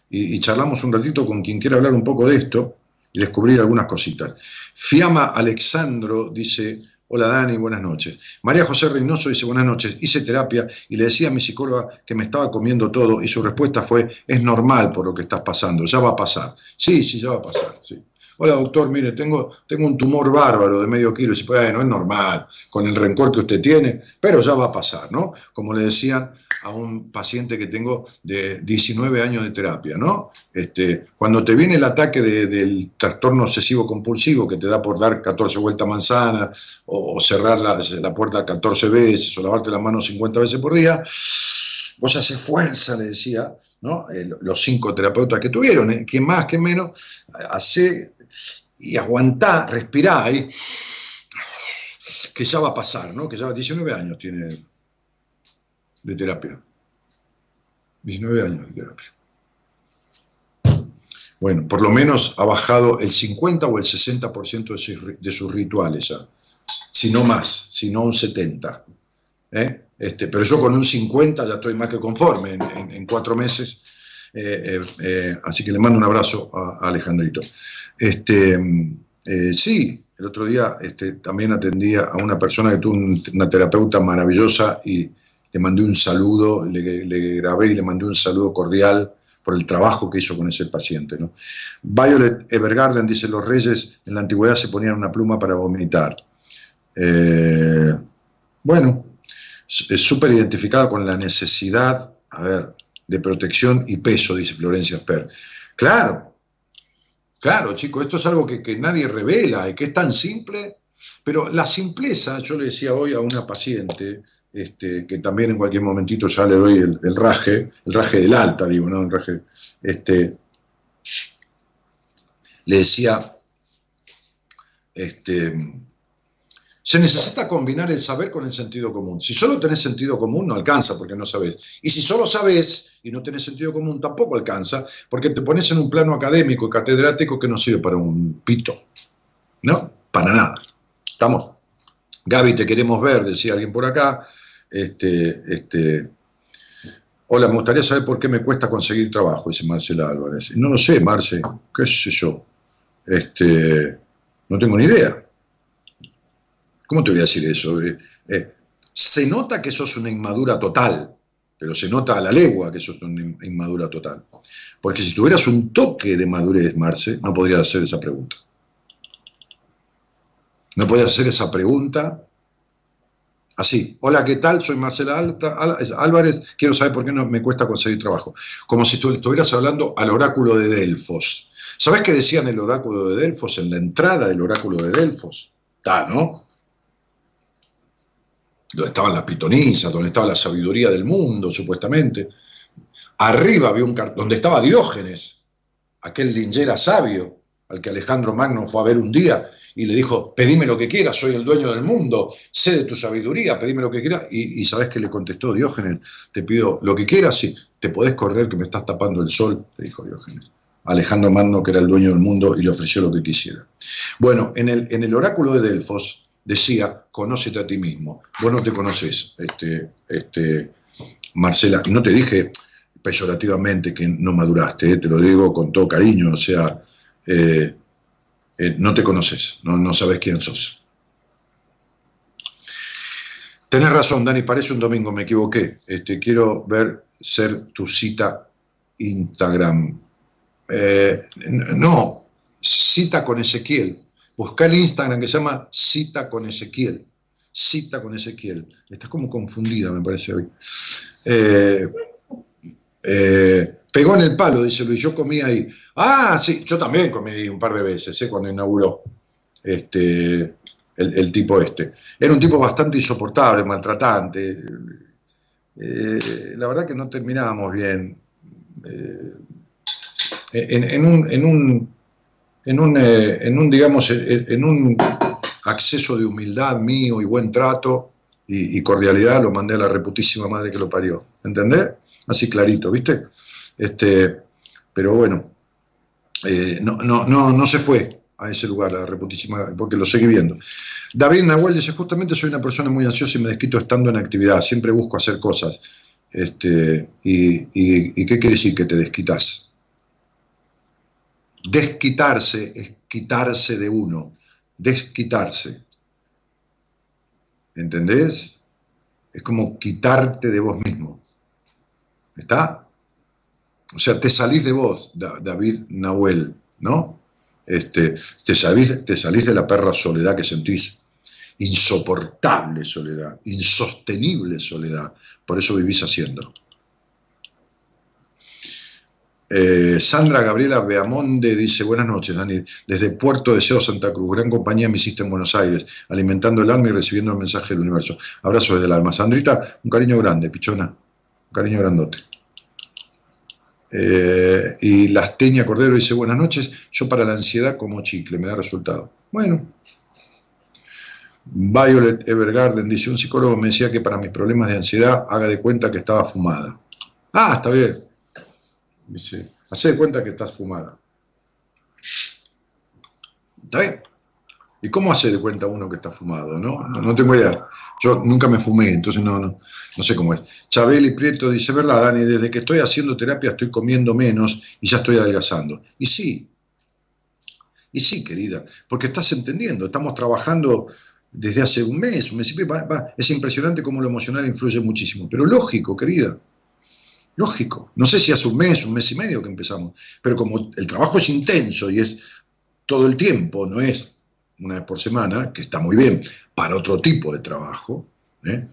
Y, charlamos un ratito con quien quiera hablar un poco de esto y descubrir algunas cositas. Fiamma Alexandro dice, hola Dani, buenas noches. María José Reynoso dice, buenas noches, hice terapia y le decía a mi psicóloga que me estaba comiendo todo y su respuesta fue, es normal por lo que estás pasando, ya va a pasar. Sí, sí, ya va a pasar, sí. Hola doctor, mire, tengo, tengo un tumor bárbaro de medio kilo. Y dice, bueno, es normal, con el rencor que usted tiene, pero ya va a pasar, ¿no? Como le decían a un paciente que tengo de 19 años de terapia, ¿no? Este, cuando te viene el ataque de- del trastorno obsesivo compulsivo que te da por dar 14 vueltas manzana o, cerrar la, la puerta 14 veces o lavarte las manos 50 veces por día, vos haces fuerza, le decía, ¿no? Eh, los cinco terapeutas que tuvieron, ¿eh? ¿quién más, quién menos? Hace y aguantá, respirá ahí, que ya va a pasar, ¿no? Que ya 19 años tiene de terapia. 19 años de terapia. Bueno, por lo menos ha bajado el 50 o el 60% de sus, de sus rituales ya. Si no más, si no un 70. ¿eh? Este, pero yo con un 50 ya estoy más que conforme en, en- cuatro meses. Eh, eh, eh, así que le mando un abrazo a, a Alejandrito. Este, eh, sí, el otro día este, también atendía a una persona que tuvo un- una terapeuta maravillosa y le mandé un saludo, le, grabé y le mandé un saludo cordial por el trabajo que hizo con ese paciente. ¿no? Violet Evergarden dice, los reyes en la antigüedad se ponían una pluma para vomitar. Eh, bueno, es súper identificada con la necesidad, a ver, de protección y peso, dice Florencia Sper. Claro, claro, chicos, esto es algo que, que nadie revela y que es tan simple, pero la simpleza, yo le decía hoy a una paciente, este, que también en cualquier momentito ya le doy el, el raje, el raje del alta, digo, ¿no? El raje, este, le decía, este, se necesita combinar el saber con el sentido común. Si solo tenés sentido común, no alcanza porque no sabés. Y si solo sabés y no tenés sentido común, tampoco alcanza porque te pones en un plano académico y catedrático que no sirve para un pito. ¿No? Para nada. ¿Estamos? Gaby, te queremos ver, decía alguien por acá. Este, este, Hola, me gustaría saber por qué me cuesta conseguir trabajo, dice Marcela Álvarez. No lo sé, Marce, qué sé yo. Este, no tengo ni idea. ¿Cómo te voy a decir eso? Eh, eh, se nota que sos una inmadura total, pero se nota a la legua que sos una in- inmadura total. Porque si tuvieras un toque de madurez, Marce, no podrías hacer esa pregunta. No podrías hacer esa pregunta así. Hola, ¿qué tal? Soy Marcela Alta- Al- Álvarez, quiero saber por qué no me cuesta conseguir trabajo. Como si tú estuvieras hablando al oráculo de Delfos. ¿Sabes qué decía en el oráculo de Delfos, en la entrada del oráculo de Delfos? Está, ¿no? Donde estaban las pitonisas, donde estaba la sabiduría del mundo, supuestamente. Arriba había un cartón, donde estaba Diógenes, aquel lingera sabio, al que Alejandro Magno fue a ver un día y le dijo, pedime lo que quieras, soy el dueño del mundo, sé de tu sabiduría, pedime lo que quieras. Y, y ¿sabes qué le contestó Diógenes? Te pido lo que quieras, sí, te podés correr que me estás tapando el sol, le dijo Diógenes. Alejandro Magno, que era el dueño del mundo, y le ofreció lo que quisiera. Bueno, en el, en el oráculo de Delfos decía, conócete a ti mismo. Vos no te conoces, este, este, Marcela, y no te dije peyorativamente que no maduraste, eh, te lo digo con todo cariño, o sea, eh, eh, no te conoces, no, no sabes quién sos. Tenés razón, Dani, parece un domingo, me equivoqué. Este, quiero ver ser tu cita Instagram. No, cita con Ezequiel. Busca el Instagram que se llama Cita con Ezequiel. Cita con Ezequiel. Estás como confundida, me parece hoy. Eh, eh, pegó en el palo, dice Luis, yo comí ahí. Ah, sí, yo también comí ahí un par de veces, eh, cuando inauguró este, el, tipo este. Era un tipo bastante insoportable, maltratante. Eh, la verdad que no terminábamos bien. Eh, en un, en un, eh, en un, digamos, en, en un acceso de humildad mío y buen trato y, cordialidad, lo mandé a la reputísima madre que lo parió. ¿Entendés? Así clarito, ¿viste? Este, pero bueno, eh, no, no, no, no se fue a ese lugar, la reputísima, porque lo seguí viendo. David Nahuel dice, justamente soy una persona muy ansiosa y me desquito estando en actividad, siempre busco hacer cosas. Este, ¿y qué quiere decir que te desquitas? Desquitarse es quitarse de uno, desquitarse. ¿Entendés? Es como quitarte de vos mismo. ¿Está? O sea, te salís de vos, Da- David Nahuel, ¿no? Este, te, salís, te salís de la perra soledad que sentís. Insoportable soledad, insostenible soledad. Por eso vivís haciendo. Eh, Sandra Gabriela Beamonde dice, buenas noches, Dani, desde Puerto Deseo, Santa Cruz, gran compañía me hiciste en Buenos Aires, alimentando el alma y recibiendo el mensaje del universo. Abrazo desde el alma. Sandrita, un cariño grande, pichona, un cariño grandote. Eh, y Lasteña Cordero dice, buenas noches, yo para la ansiedad como chicle, me da resultado. Bueno. Violet Evergarden dice, un psicólogo me decía que para mis problemas de ansiedad haga de cuenta que estaba fumada. Ah, está bien. Dice, hace de cuenta que estás fumada. ¿Está bien? ¿Y cómo hace de cuenta uno que está fumado? No, no, tengo idea. Yo nunca me fumé, entonces no, no, no sé cómo es. Chabeli Prieto dice, verdad, Dani, desde que estoy haciendo terapia estoy comiendo menos y ya estoy adelgazando. Y sí, Y sí, querida, porque estás entendiendo, estamos trabajando desde hace un mes, un mes y es impresionante cómo lo emocional influye muchísimo, pero lógico, querida, lógico. No sé si hace un mes, un mes y medio que empezamos, pero como el trabajo es intenso y es todo el tiempo, no es una vez por semana, que está muy bien, para otro tipo de trabajo, ¿eh?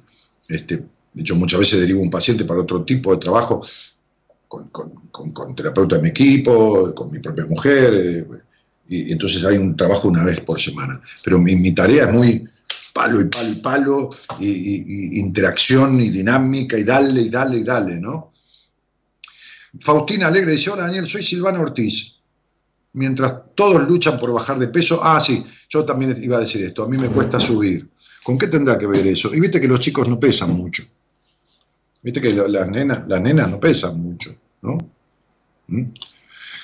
este, yo muchas veces derivo un paciente para otro tipo de trabajo con, con, con- terapeuta de mi equipo, con mi propia mujer, eh, y, entonces hay un trabajo una vez por semana. Pero mi, mi tarea es muy palo y palo y palo, y interacción y dinámica, y dale, y dale, y dale, ¿no? Faustina Alegre dice, hola Daniel, soy Silvana Ortiz. Mientras todos luchan por bajar de peso, ah, sí, yo también iba a decir esto, a mí me cuesta subir. ¿Con qué tendrá que ver eso? Y viste que los chicos no pesan mucho. Viste que la- las nenas, las nenas no pesan mucho, ¿no? ¿Mm?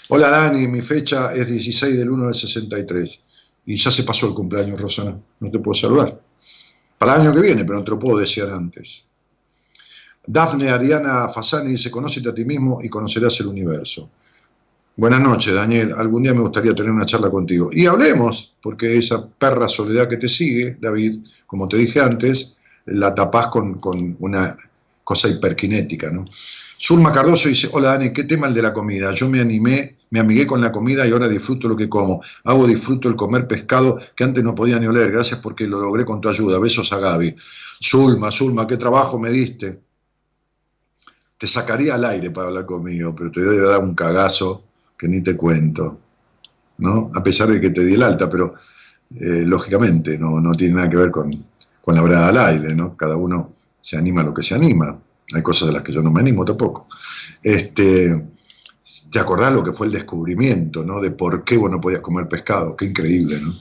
Hola Dani, mi fecha es 16 del 1 del 63. Y ya se pasó el cumpleaños, Rosana. No te puedo saludar. Para el año que viene, pero no te lo puedo desear antes. Dafne Ariana Fasani dice, conócete a ti mismo y conocerás el universo. Buenas noches, Daniel. Algún día me gustaría tener una charla contigo. Y hablemos, porque esa perra soledad que te sigue, David, como te dije antes, la tapás con, con una cosa hiperkinética, ¿no? Zulma Cardoso dice, hola Dani, ¿qué tema el de la comida? Yo me animé, me amigué con la comida y ahora disfruto lo que como. Hago disfruto el comer pescado que antes no podía ni oler. Gracias porque lo logré con tu ayuda. Besos a Gaby. Zulma, Zulma, qué trabajo me diste. Te sacaría al aire para hablar conmigo, pero te debe dar un cagazo que ni te cuento. ¿No? A pesar de que te di el alta, pero eh, lógicamente no, no tiene nada que ver con, con la brada al aire, ¿no? Cada uno se anima a lo que se anima. Hay cosas de las que yo no me animo tampoco. Este, ¿Te acordás lo que fue el descubrimiento, ¿no? De por qué vos no podías comer pescado? Qué increíble, ¿no?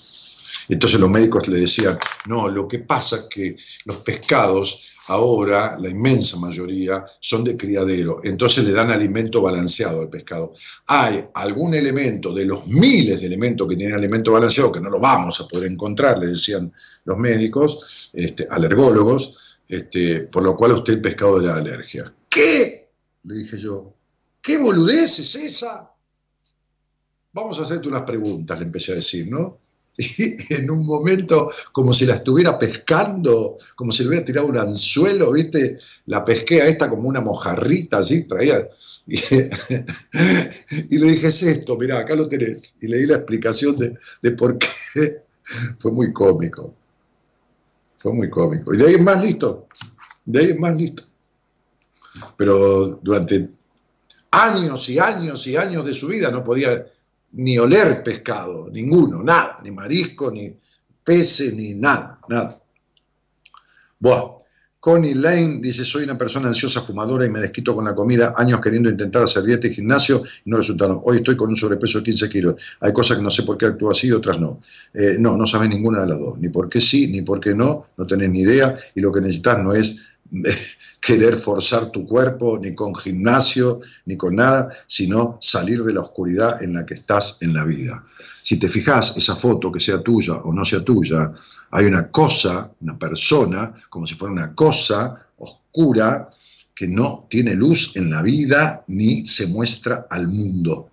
Entonces los médicos le decían, no, lo que pasa es que los pescados ahora, la inmensa mayoría, son de criadero, entonces le dan alimento balanceado al pescado. Hay algún elemento de los miles de elementos que tienen alimento balanceado que no lo vamos a poder encontrar, le decían los médicos, este, alergólogos, este, por lo cual a usted el pescado le da alergia. ¿Qué? Le dije yo. ¿Qué boludez es esa? Vamos a hacerte unas preguntas, le empecé a decir, ¿no? Y en un momento, como si la estuviera pescando, como si le hubiera tirado un anzuelo, ¿viste? La pesqué a esta como una mojarrita, así, traía. Y, y le dije, es esto, mirá, acá lo tenés. Y le di la explicación de, de por qué. Fue muy cómico. Fue muy cómico. Y de ahí es más listo. De ahí es más listo. Pero durante años y años y años de su vida no podía ni oler pescado, ninguno, nada, ni marisco, ni peces, ni nada, nada. Bueno, Connie Lane dice, soy una persona ansiosa, fumadora y me desquito con la comida, años queriendo intentar hacer dieta y gimnasio y no resultaron. Hoy estoy con un sobrepeso de 15 kilos. Hay cosas que no sé por qué actúo así, otras no. Eh, no, no sabes ninguna de las dos. Ni por qué sí, ni por qué no, no tenés ni idea y lo que necesitas no es querer forzar tu cuerpo, ni con gimnasio, ni con nada, sino salir de la oscuridad en la que estás en la vida. Si te fijas, esa foto, que sea tuya o no sea tuya, hay una cosa, una persona, como si fuera una cosa oscura, que no tiene luz en la vida ni se muestra al mundo.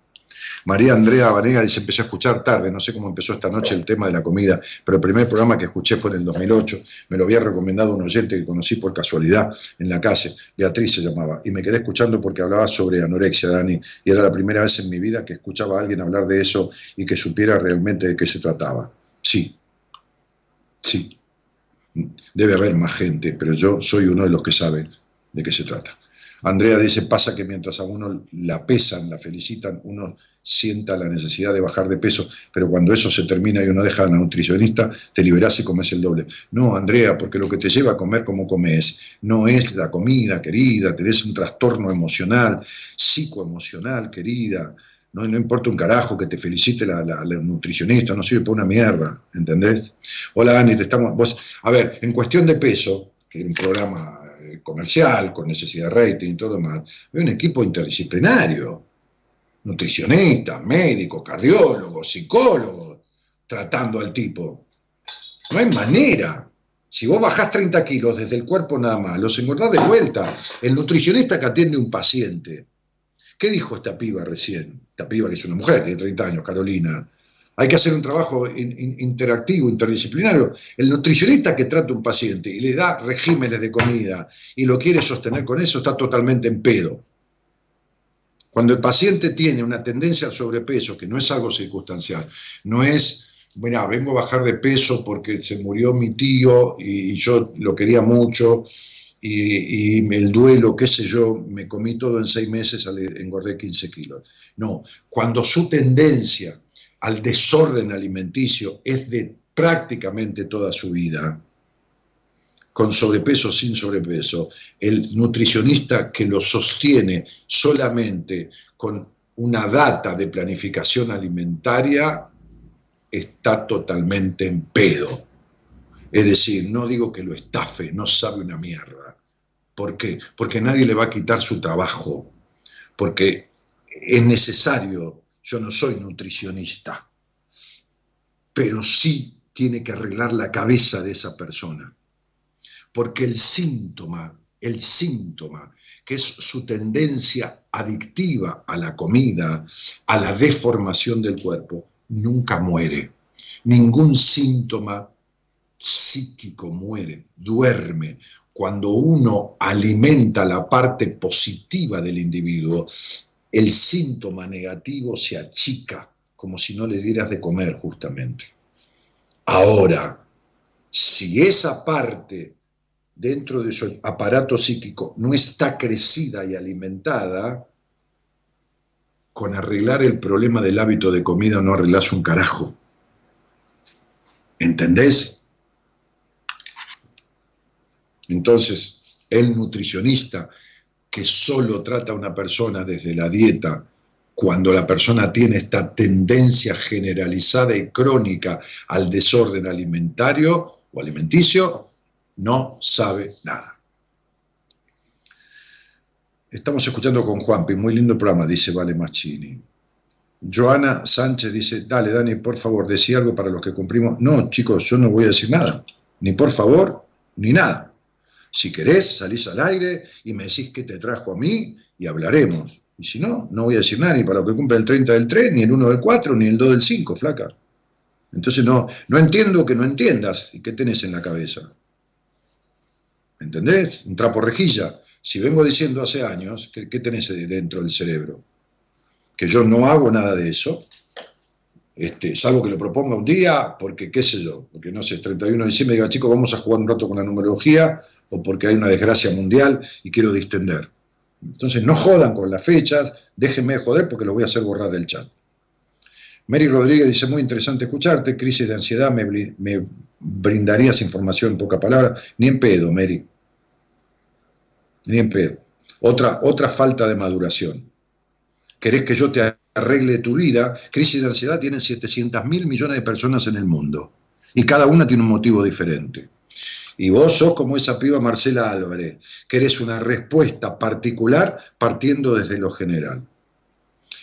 María Andrea Vanega dice, empecé a escuchar tarde, no sé cómo empezó esta noche el tema de la comida, pero el primer programa que escuché fue en el 2008, me lo había recomendado un oyente que conocí por casualidad en la calle, Beatriz se llamaba, y me quedé escuchando porque hablaba sobre anorexia, Dani, y era la primera vez en mi vida que escuchaba a alguien hablar de eso y que supiera realmente de qué se trataba. Sí, sí, debe haber más gente, pero yo soy uno de los que sabe de qué se trata. Andrea dice, pasa que mientras a uno la pesan, la felicitan, uno sienta la necesidad de bajar de peso, pero cuando eso se termina y uno deja a la nutricionista, te liberás y comes el doble. No, Andrea, porque lo que te lleva a comer como comes no es la comida, querida, tenés un trastorno emocional, psicoemocional, querida. No, no importa un carajo que te felicite la, la- nutricionista, no sirve para una mierda, ¿entendés? Hola, Dani, te estamos... A ver, en cuestión de peso, que era un programa comercial, con necesidad de rating y todo más, hay un equipo interdisciplinario, nutricionistas, médicos, cardiólogos, psicólogos, tratando al tipo. No hay manera. Si vos bajás 30 kilos desde el cuerpo nada más, los engordás de vuelta. El nutricionista que atiende un paciente. ¿Qué dijo esta piba recién? Esta piba que es una mujer, tiene 30 años, Carolina. Hay que hacer un trabajo in- in- interactivo, interdisciplinario. El nutricionista que trata a un paciente y le da regímenes de comida y lo quiere sostener con eso está totalmente en pedo. Cuando el paciente tiene una tendencia al sobrepeso, que no es algo circunstancial, no es, bueno, vengo a bajar de peso porque se murió mi tío y, yo lo quería mucho y, y el duelo, qué sé yo, me comí todo en seis meses, engordé 15 kilos. No, cuando su tendencia al desorden alimenticio es de prácticamente toda su vida, con sobrepeso sin sobrepeso, el nutricionista que lo sostiene solamente con una data de planificación alimentaria está totalmente en pedo. Es decir, no digo que lo estafe, no sabe una mierda. ¿Por qué? Porque nadie le va a quitar su trabajo. Porque es necesario, yo no soy nutricionista, pero sí tiene que arreglar la cabeza de esa persona. Porque el síntoma, el síntoma, que es su tendencia adictiva a la comida, a la deformación del cuerpo, nunca muere. Ningún síntoma psíquico muere, duerme. Cuando uno alimenta la parte positiva del individuo, el síntoma negativo se achica, como si no le dieras de comer justamente. Ahora, si esa parte dentro de su aparato psíquico no está crecida y alimentada, con arreglar el problema del hábito de comida no arreglas un carajo. ¿Entendés? Entonces, el nutricionista que solo trata a una persona desde la dieta, cuando la persona tiene esta tendencia generalizada y crónica al desorden alimentario o alimenticio, no sabe nada. Estamos escuchando con Juanpi, muy lindo programa, dice Vale Machini. Joana Sánchez dice, dale Dani, por favor, decía algo para los que cumplimos. No, chicos, yo no voy a decir nada, ni por favor, ni nada. Si querés, salís al aire y me decís qué te trajo a mí y hablaremos. Y si no, no voy a decir nada ni para los que cumplen el 30 del 3, ni el 1 del 4, ni el 2 del 5, flaca. Entonces no, no entiendo que no entiendas y qué tenés en la cabeza. ¿Entendés? Un trapo rejilla. Si vengo diciendo hace años, ¿qué, qué tenés dentro del cerebro? Que yo no hago nada de eso, este, salvo que lo proponga un día, porque qué sé yo, porque no sé, 31 de diciembre diga, chicos, vamos a jugar un rato con la numerología, o porque hay una desgracia mundial y quiero distender. Entonces no jodan con las fechas, déjenme de joder porque lo voy a hacer borrar del chat. Mary Rodríguez dice, muy interesante escucharte, crisis de ansiedad, me, me brindarías información en pocas palabras, ni en pedo, Mary. Ni en pedo. Otra, otra falta de maduración. ¿Querés que yo te arregle tu vida? Crisis de ansiedad tienen 700 mil millones de personas en el mundo. Y cada una tiene un motivo diferente. Y vos sos como esa piba Marcela Álvarez, que eres una respuesta particular partiendo desde lo general.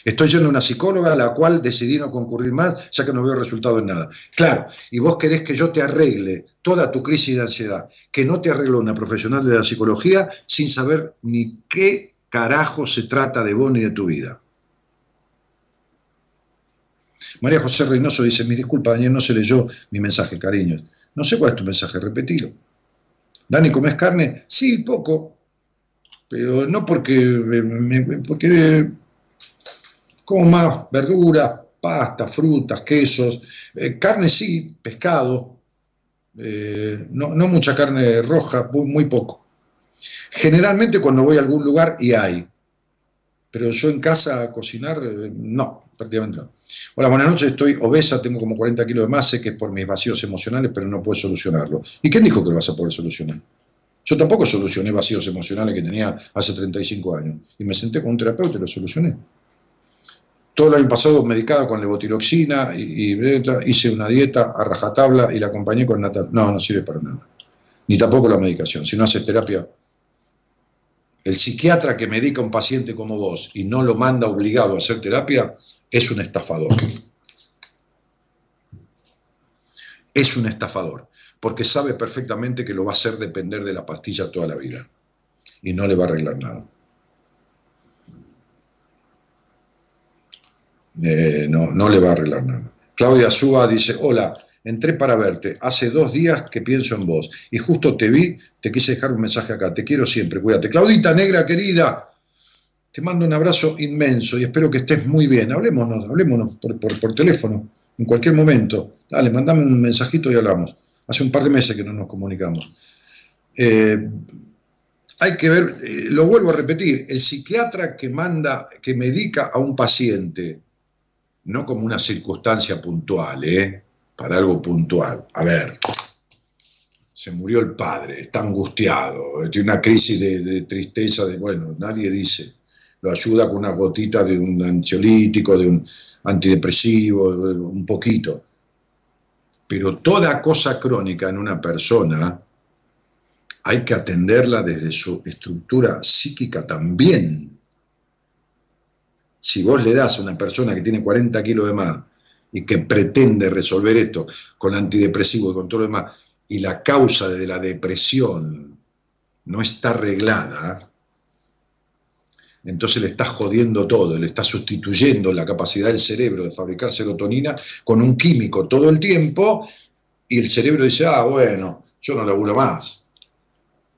Estoy yendo a una psicóloga a la cual decidí no concurrir más, ya que no veo resultado en nada. Claro, y vos querés que yo te arregle toda tu crisis de ansiedad, que no te arreglo una profesional de la psicología sin saber ni qué carajo se trata de vos ni de tu vida. María José Reynoso dice, mis disculpas, Daniel, no se leyó mi mensaje, cariños. No sé cuál es tu mensaje, repetilo. Dani, ¿comes carne? Sí, poco, pero no porque, me- porque como más verduras, pasta, frutas, quesos, eh, carne sí, pescado, eh, no, no mucha carne roja, muy, muy poco. Generalmente cuando voy a algún lugar y hay, pero yo en casa a cocinar, eh, no, prácticamente no. Hola, buenas noches, estoy obesa, tengo como 40 kilos de más, sé que es por mis vacíos emocionales, pero no puedo solucionarlo. ¿Y quién dijo que lo vas a poder solucionar? Yo tampoco solucioné vacíos emocionales que tenía hace 35 años. Y me senté con un terapeuta y lo solucioné. Todo el año pasado medicada con levotiroxina y, y hice una dieta a rajatabla y la acompañé con natal. No, no sirve para nada. Ni tampoco la medicación. Si no haces terapia, el psiquiatra que medica a un paciente como vos y no lo manda obligado a hacer terapia es un estafador. Es un estafador, porque sabe perfectamente que lo va a hacer depender de la pastilla toda la vida y no le va a arreglar nada. Eh, no, no le va a arreglar nada. Claudia Suba dice, hola, entré para verte. Hace dos días que pienso en vos. Y justo te vi, te quise dejar un mensaje acá. Te quiero siempre, cuídate. Claudita Negra, querida, te mando un abrazo inmenso y espero que estés muy bien. Hablémonos, hablémonos por, por- teléfono, en cualquier momento. Dale, mandame un mensajito y hablamos. Hace un par de meses que no nos comunicamos. Eh, hay que ver, eh, lo vuelvo a repetir, el psiquiatra que manda, que medica a un paciente, no como una circunstancia puntual, ¿eh? para algo puntual. A ver, se murió el padre, está angustiado, tiene una crisis de, de tristeza, de bueno, nadie dice, lo ayuda con una gotita de un ansiolítico, de un antidepresivo, un poquito. Pero toda cosa crónica en una persona hay que atenderla desde su estructura psíquica también. Si vos le das a una persona que tiene 40 kilos de más y que pretende resolver esto con antidepresivo y con todo lo demás, y la causa de la depresión no está arreglada, entonces le estás jodiendo todo, le estás sustituyendo la capacidad del cerebro de fabricar serotonina con un químico todo el tiempo, y el cerebro dice, ah, bueno, yo no laburo más.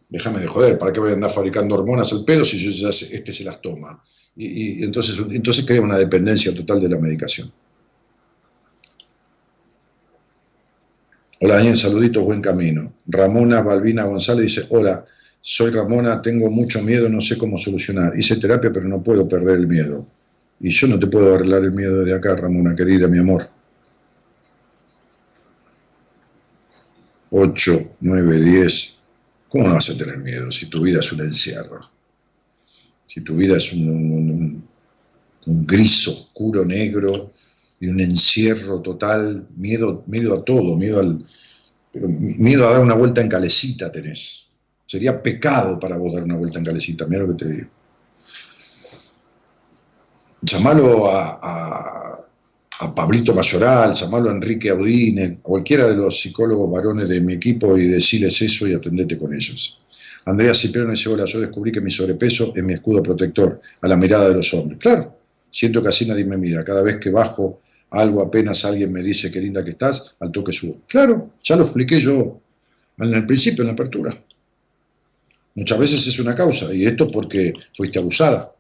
Déjame de joder, ¿para qué voy a andar fabricando hormonas al pedo si yo este se las toma? Y, y entonces, entonces crea una dependencia total de la medicación. Hola Daniel, saluditos, buen camino. Ramona Balbina González dice, hola, soy Ramona, tengo mucho miedo, no sé cómo solucionar. Hice terapia, pero no puedo perder el miedo. Y yo no te puedo arreglar el miedo desde acá, Ramona, querida, mi amor. 8, 9, 10. ¿Cómo no vas a tener miedo si tu vida es un encierro? Si tu vida es un, gris oscuro, negro, y un encierro total, miedo, a todo, miedo al, miedo a dar una vuelta en calecita tenés. Sería pecado para vos dar una vuelta en calecita, mira lo que te digo. Llamalo a, a- Pablito Mayoral, llamalo a Enrique Audine, a cualquiera de los psicólogos varones de mi equipo y decirles eso y atendete con ellos. Andrea Cipriano dice, hola, yo descubrí que mi sobrepeso es mi escudo protector a la mirada de los hombres. Claro, siento que así nadie me mira. Cada vez que bajo algo apenas alguien me dice qué linda que estás, al toque subo. Claro, ya lo expliqué yo en el principio, en la apertura. Muchas veces es una causa, y esto porque fuiste abusada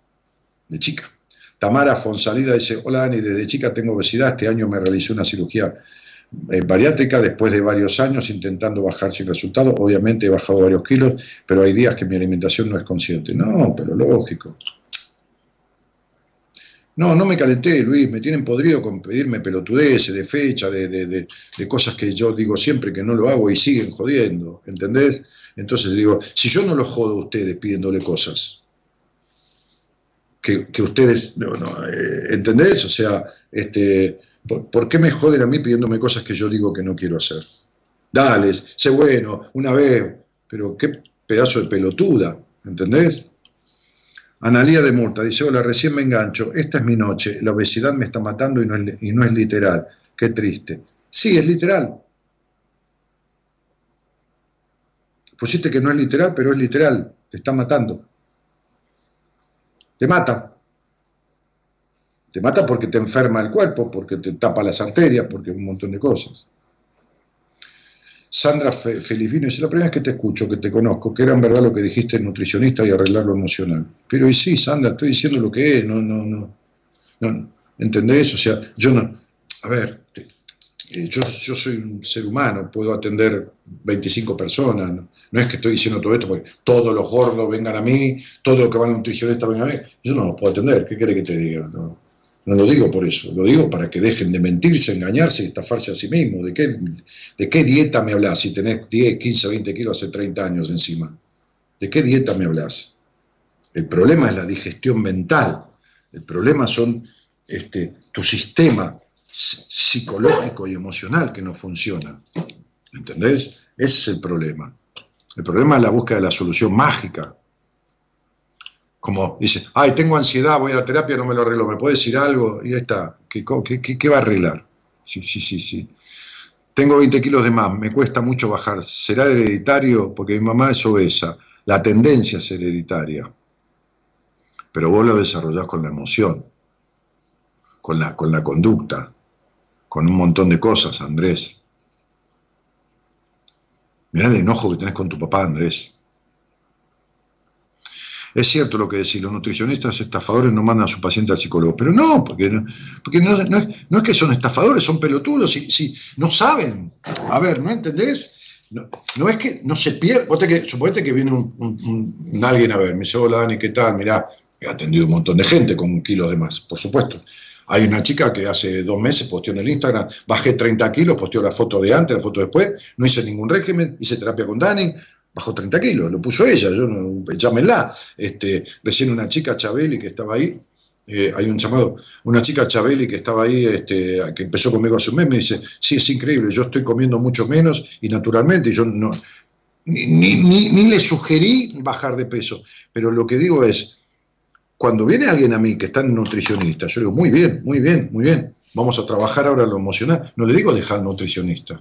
de chica. Tamara Fonsalida dice, hola Dani, desde chica tengo obesidad, este año me realicé una cirugía eh, bariátrica después de varios años intentando bajar sin resultado. Obviamente he bajado varios kilos, pero hay días que mi alimentación no es consciente. No, pero lógico. No, no me calenté, Luis, me tienen podrido con pedirme pelotudeces de fecha, de, de- de- de cosas que yo digo siempre que no lo hago y siguen jodiendo, ¿entendés? Entonces digo, si yo no los jodo a ustedes pidiéndole cosas, que, ustedes, no, eh, ¿entendés? O sea, este, ¿por, qué me joden a mí pidiéndome cosas que yo digo que no quiero hacer? Dale, sé bueno, una vez, pero qué pedazo de pelotuda, ¿entendés? Analía de Murta dice, hola, recién me engancho, esta es mi noche, la obesidad me está matando y no es literal, qué triste. Sí, es literal. Pusiste que no es literal, pero es literal, te está matando. Te mata. Te mata porque te enferma el cuerpo, porque te tapa las arterias, porque un montón de cosas. Sandra Fe- Felipino dice, la primera vez que te escucho, que te conozco, que era en verdad lo que dijiste nutricionista y arreglar lo emocional. Pero y sí, Sandra, estoy diciendo lo que es, no, no, no, no, ¿entendés? O sea, yo no, a ver, eh, yo, yo soy un ser humano, puedo atender 25 personas, no, No es que estoy diciendo todo esto porque todos los gordos vengan a mí, todos los que van a nutricionista vengan a mí, yo no los puedo atender, ¿qué quiere que te diga? No, no lo digo por eso, lo digo para que dejen de mentirse, engañarse y estafarse a sí mismos. ¿De qué, ¿De qué dieta me hablas si tenés 10, 15, 20 kilos hace 30 años encima? ¿De qué dieta me hablas? El problema es la digestión mental. El problema son este, tu sistema psicológico y emocional que no funciona. ¿Entendés? Ese es el problema. El problema es la búsqueda de la solución mágica. Como dice, ay, tengo ansiedad, voy a la terapia, no me lo arreglo, ¿me puede decir algo? Y ahí está. ¿Qué, qué, qué, qué va a arreglar? Sí, sí, sí, sí. Tengo 20 kilos de más, me cuesta mucho bajar. ¿Será hereditario? Porque mi mamá es obesa. La tendencia es hereditaria. Pero vos lo desarrollás con la emoción, con la, con la conducta. con un montón de cosas, Andrés. Mirá el enojo que tenés con tu papá, Andrés. Es cierto lo que decís, los nutricionistas estafadores no mandan a su paciente al psicólogo, pero no, porque no, porque no, es, que son estafadores, son pelotudos, si, no saben. A ver, ¿no entendés? No, es que no se que, suponete que viene un, alguien a ver, me dice, hola Dani, ¿qué tal? Mirá, he atendido un montón de gente con un kilo de más, por supuesto. Hay una chica que hace dos meses posteó en el Instagram, bajé 30 kilos, posteó la foto de antes, la foto después, no hice ningún régimen, hice terapia con Dani, bajó 30 kilos, lo puso ella, yo no, echámela. Este, recién una chica Chabeli que estaba ahí, eh, hay un llamado, una chica Chabeli que estaba ahí, este, que empezó conmigo hace un mes, me dice, sí, es increíble, yo estoy comiendo mucho menos y naturalmente, y yo no, ni, ni- ni le sugerí bajar de peso, pero lo que digo es, cuando viene alguien a mí que está en nutricionista, yo digo, muy bien, muy bien, muy bien, vamos a trabajar ahora lo emocional, no le digo dejar nutricionista.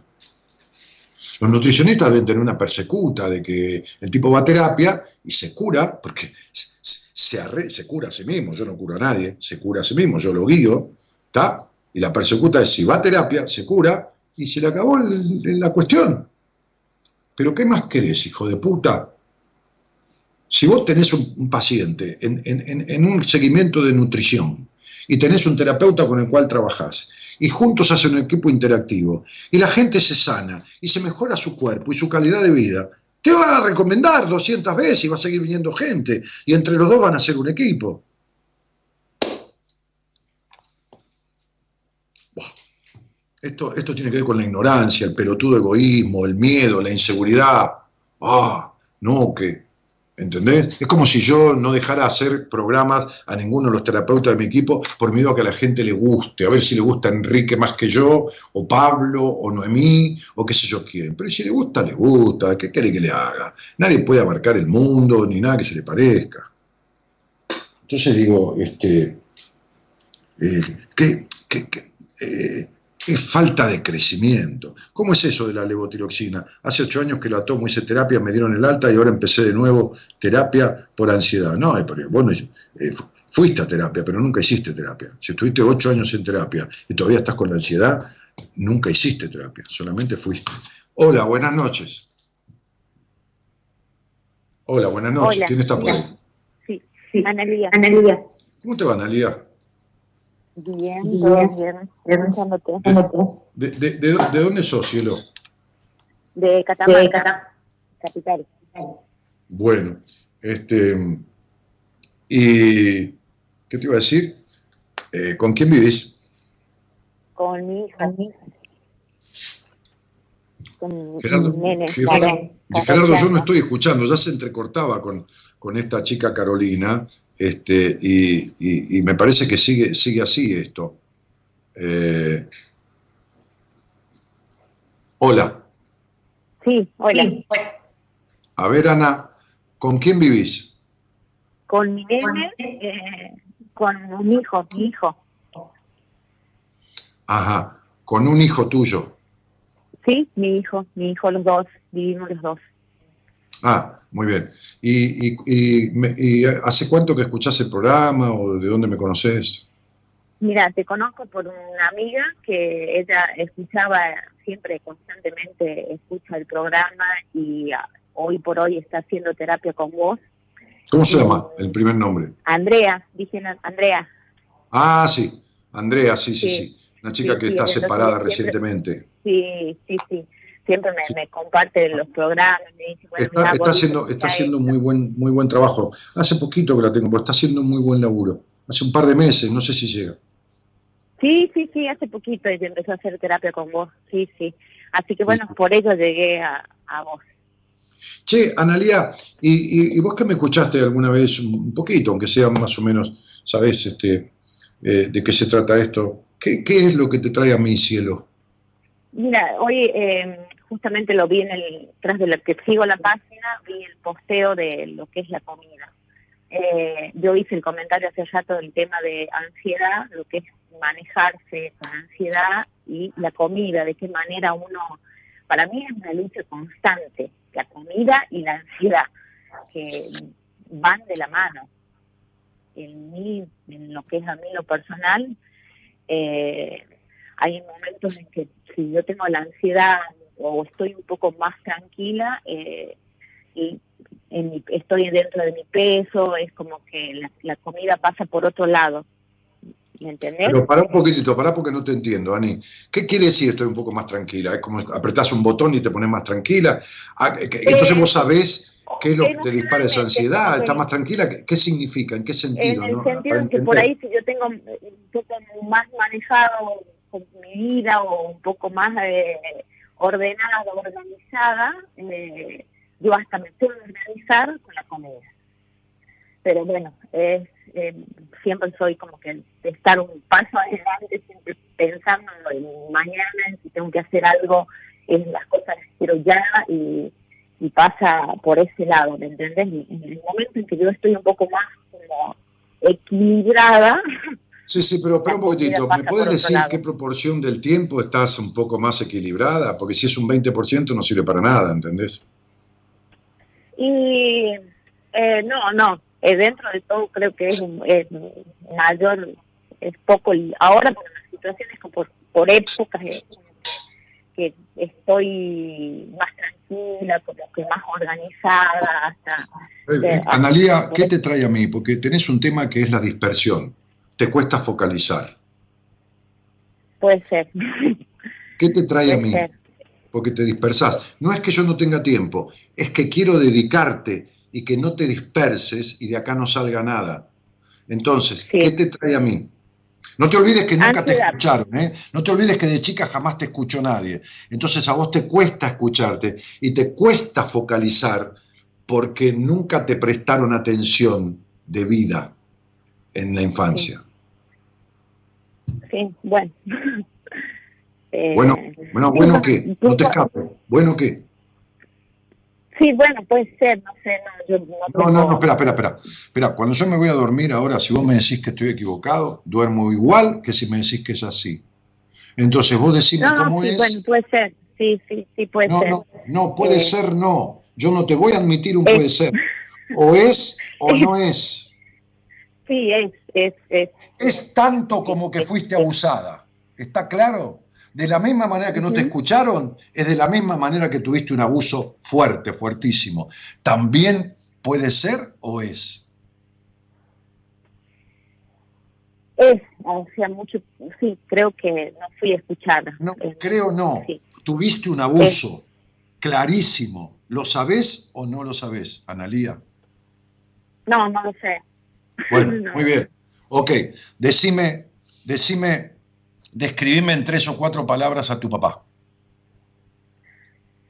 Los nutricionistas deben tener una persecuta de que el tipo va a terapia y se cura, porque se, se- cura a sí mismo, yo no curo a nadie, se cura a sí mismo, yo lo guío, ¿está? Y la persecuta es si va a terapia, se cura y se le acabó la cuestión. Pero ¿qué más querés, hijo de puta? Si vos tenés un, paciente en, un seguimiento de nutrición y tenés un terapeuta con el cual trabajás y juntos hacen un equipo interactivo y la gente se sana y se mejora su cuerpo y su calidad de vida, te va a recomendar 200 veces y va a seguir viniendo gente y entre los dos van a ser un equipo. Esto, esto tiene que ver con la ignorancia, el pelotudo egoísmo, el miedo, la inseguridad. Ah, no, que ¿Entendés? Es como si yo no dejara hacer programas a ninguno de los terapeutas de mi equipo por miedo a que a la gente le guste, a ver si le gusta Enrique más que yo, o Pablo, o Noemí, o qué sé yo quién. Pero si le gusta, le gusta, ¿qué quiere que le haga? Nadie puede abarcar el mundo, ni nada que se le parezca. Entonces digo, este, eh, ¿qué, qué- qué, eh, qué falta de crecimiento? ¿Cómo es eso de la levotiroxina? Hace ocho años que la tomo, hice terapia, me dieron el alta y ahora empecé de nuevo terapia por ansiedad. No, pero bueno, eh, fu- fuiste a terapia, pero nunca hiciste terapia. Si estuviste ocho años en terapia y todavía estás con la ansiedad, nunca hiciste terapia, solamente fuiste. Hola, buenas noches. Hola, buenas noches. Hola. ¿Quién está por ahí? Sí, sí. Analia. Analia. ¿Cómo te va, Analia? Bien, Bien. bien. Escuchándote. ¿De, de, de, de dónde sos, cielo? De Catamarca. Capital. Bueno, este. ¿Y qué te iba a decir? Eh, ¿Con quién vivís? Con mi hija. Con Gerardo, mi nene. Gerardo, Gerardo, yo no 14 años. estoy escuchando, ya se entrecortaba con, con esta chica Carolina, este, y, y- y me parece que sigue, sigue así esto. Eh, hola, Sí, hola. a ver Ana, ¿con quién vivís? Con mi nene, eh, con mi hijo, mi hijo. Ajá, con un hijo tuyo. Sí, mi hijo, mi hijo, los dos. Vivimos los dos. Ah, muy bien. ¿Y, y- y me- y hace cuánto que escuchás el programa o de dónde me conoces? Mira, te conozco por una amiga que ella escuchaba siempre, constantemente escucha el programa y ah, hoy por hoy está haciendo terapia con vos. ¿Cómo se llama el primer nombre? Andrea, dije Andrea, Ah, sí, Andrea, sí, sí, Sí. sí. Una chica Sí, que sí, está separada siempre- recientemente. sí, sí, sí. Siempre me, me comparte los programas, me dice, bueno, Está, mirá, está vos haciendo, está haciendo muy buen, muy buen trabajo. Hace poquito que la tengo, pero está haciendo muy buen laburo. Hace un par de meses, no sé si llega. Sí, sí, sí, hace poquito ella empezó a hacer terapia con vos, sí, sí. Así que bueno, por ello llegué a, a vos. Che, Analia, ¿y, y, y vos que me escuchaste alguna vez un poquito, aunque sea más o menos, sabés este, eh, de qué se trata esto? ¿Qué, ¿Qué es lo que te trae a mi cielo? Mira, hoy eh, justamente lo vi en el, tras de lo que sigo la página, vi el posteo de lo que es la comida. Eh, yo hice el comentario hace rato del tema de ansiedad, lo que es manejarse con ansiedad y la comida, de qué manera uno, para mí es una lucha constante, la comida y la ansiedad, que van de la mano. En mí, en lo que es a mí lo personal, eh, hay momentos en que si yo tengo la ansiedad o estoy un poco más tranquila eh, y en mi- estoy dentro de mi peso, es como que la, la comida pasa por otro lado. ¿Me entendés? Pero pará un poquitito, pará porque no te entiendo, Ani. ¿Qué quiere decir estoy un poco más tranquila? ¿Es como apretás un botón y te pones más tranquila? Ah, que- entonces vos sabés qué es lo que te dispara esa ansiedad, ¿estás más tranquila? ¿Qué, qué significa? ¿En qué en sentido? el no? sentido Para en que por ahí si yo tengo un poco más manejado con mi vida o un poco más eh, ordenada, organizada, eh, yo hasta me puedo organizar con la comida. Pero bueno, es, eh, siempre soy como que de estar un paso adelante, siempre pensando en mañana, si tengo que hacer algo, en las cosas las quiero ya y, y pasa por ese lado, ¿me entendés? Y en el momento en que yo estoy un poco más como equilibrada, Sí, sí, pero espera un poquitito. ¿Me puedes decir lado. qué proporción del tiempo estás un poco más equilibrada? Porque si es un 20% no sirve para nada, ¿entendés? Y eh, no, no, eh, dentro de todo creo que es, es mayor, es poco, ahora por las situaciones, como por, por épocas, como que estoy más tranquila, como que más organizada, hasta... Eh, eh, Analía, ¿qué te trae a mí? Porque tenés un tema que es la dispersión. Te cuesta focalizar. Puede ser. ¿Qué te trae a mí? ser. Porque te dispersás. No es que yo no tenga tiempo, es que quiero dedicarte y que no te disperses y de acá no salga nada. Entonces, ¿qué te trae a mí? No te olvides que nunca te escucharon, ¿eh? No te olvides que de chica jamás te escuchó nadie. Entonces a vos te cuesta escucharte y te cuesta focalizar porque nunca te prestaron atención de vida en la infancia. Sí, bueno. Eh, Bueno, bueno, sí, bueno qué, no te escapes. Bueno qué. Sí, bueno, puede ser, no sé, no, yo no No, no, no, espera, espera, espera. Espera, cuando yo me voy a dormir ahora, si vos me decís que estoy equivocado, duermo igual que si me decís que es así. Entonces vos decime No, cómo sí, es. bueno, puede ser, sí, sí, sí, puede No, ser. no, no, puede Eh, ser no. Yo no te voy a admitir un es- puede ser. O es o no es. Sí, es, es, es. Es tanto como que fuiste abusada. ¿Está claro? De la misma manera que no te escucharon, es de la misma manera que tuviste un abuso fuerte, fuertísimo. También puede ser o es. Es, o sea, mucho, sí, creo que no fui escuchada. No, Eh, creo no. sí. Tuviste un abuso clarísimo. ¿Lo sabés o no lo sabés, Analía? No, no lo sé. Bueno, No. muy bien. Ok, decime, decime, describime en tres o cuatro palabras a tu papá.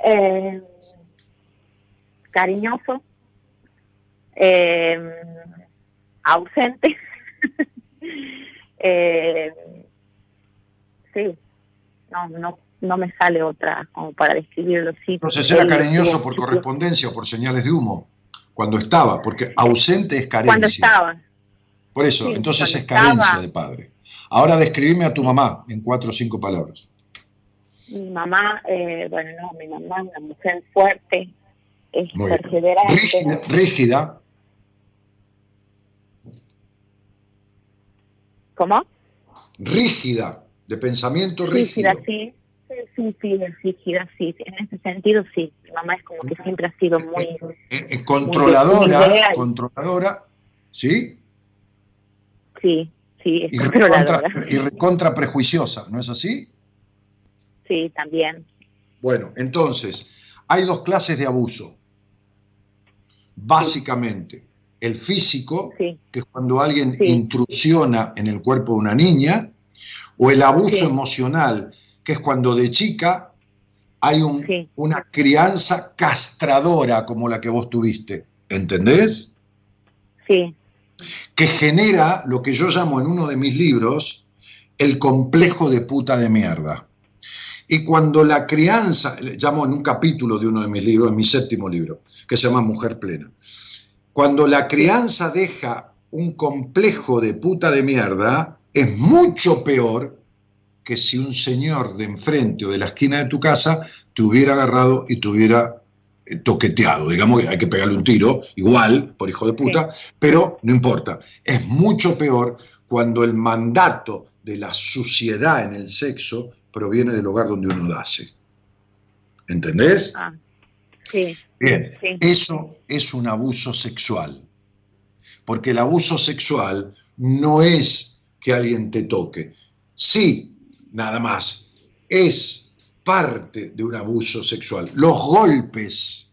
Eh, cariñoso, eh, ausente, eh, sí, no, no, no me sale otra como para describirlo. Sí, Entonces era cariñoso por correspondencia o por señales de humo, cuando estaba, porque ausente es carencia. Cuando estaba, Por eso, sí, entonces es carencia de padre. Ahora describime a tu mamá en cuatro o cinco palabras. mi mamá, eh, bueno, no, mi mamá es una mujer fuerte, es Muy perseverante. Rígida, rígida, ¿Cómo? rígida, de pensamiento Rígida, rígido. sí. Sí, sí, sí, rígida, sí. En ese sentido, sí. Mi mamá es como que siempre ha sido muy... Eh, eh, controladora, Muy controladora, ¿sí? Sí, sí, es Y recontra, y recontra prejuiciosa, ¿no es así? Sí, también. Bueno, entonces, hay dos clases de abuso. Básicamente, el físico, que es cuando alguien intrusiona en el cuerpo de una niña, o el abuso emocional, que es cuando de chica hay un- una crianza castradora como la que vos tuviste. ¿Entendés? Sí. Que genera lo que yo llamo en uno de mis libros el complejo de puta de mierda. Y cuando la crianza, llamo en un capítulo de uno de mis libros, en mi séptimo libro, que se llama Mujer Plena, cuando la crianza deja un complejo de puta de mierda, es mucho peor que si un señor de enfrente o de la esquina de tu casa te hubiera agarrado y te hubiera toqueteado. Digamos que hay que pegarle un tiro, igual, por hijo de puta, pero no importa. Es mucho peor cuando el mandato de la suciedad en el sexo proviene del lugar donde uno nace. ¿Entendés? Ah, sí. Bien, Sí. eso es un abuso sexual. Porque el abuso sexual no es que alguien te toque. Sí, nada más. Es parte de un abuso sexual. Los golpes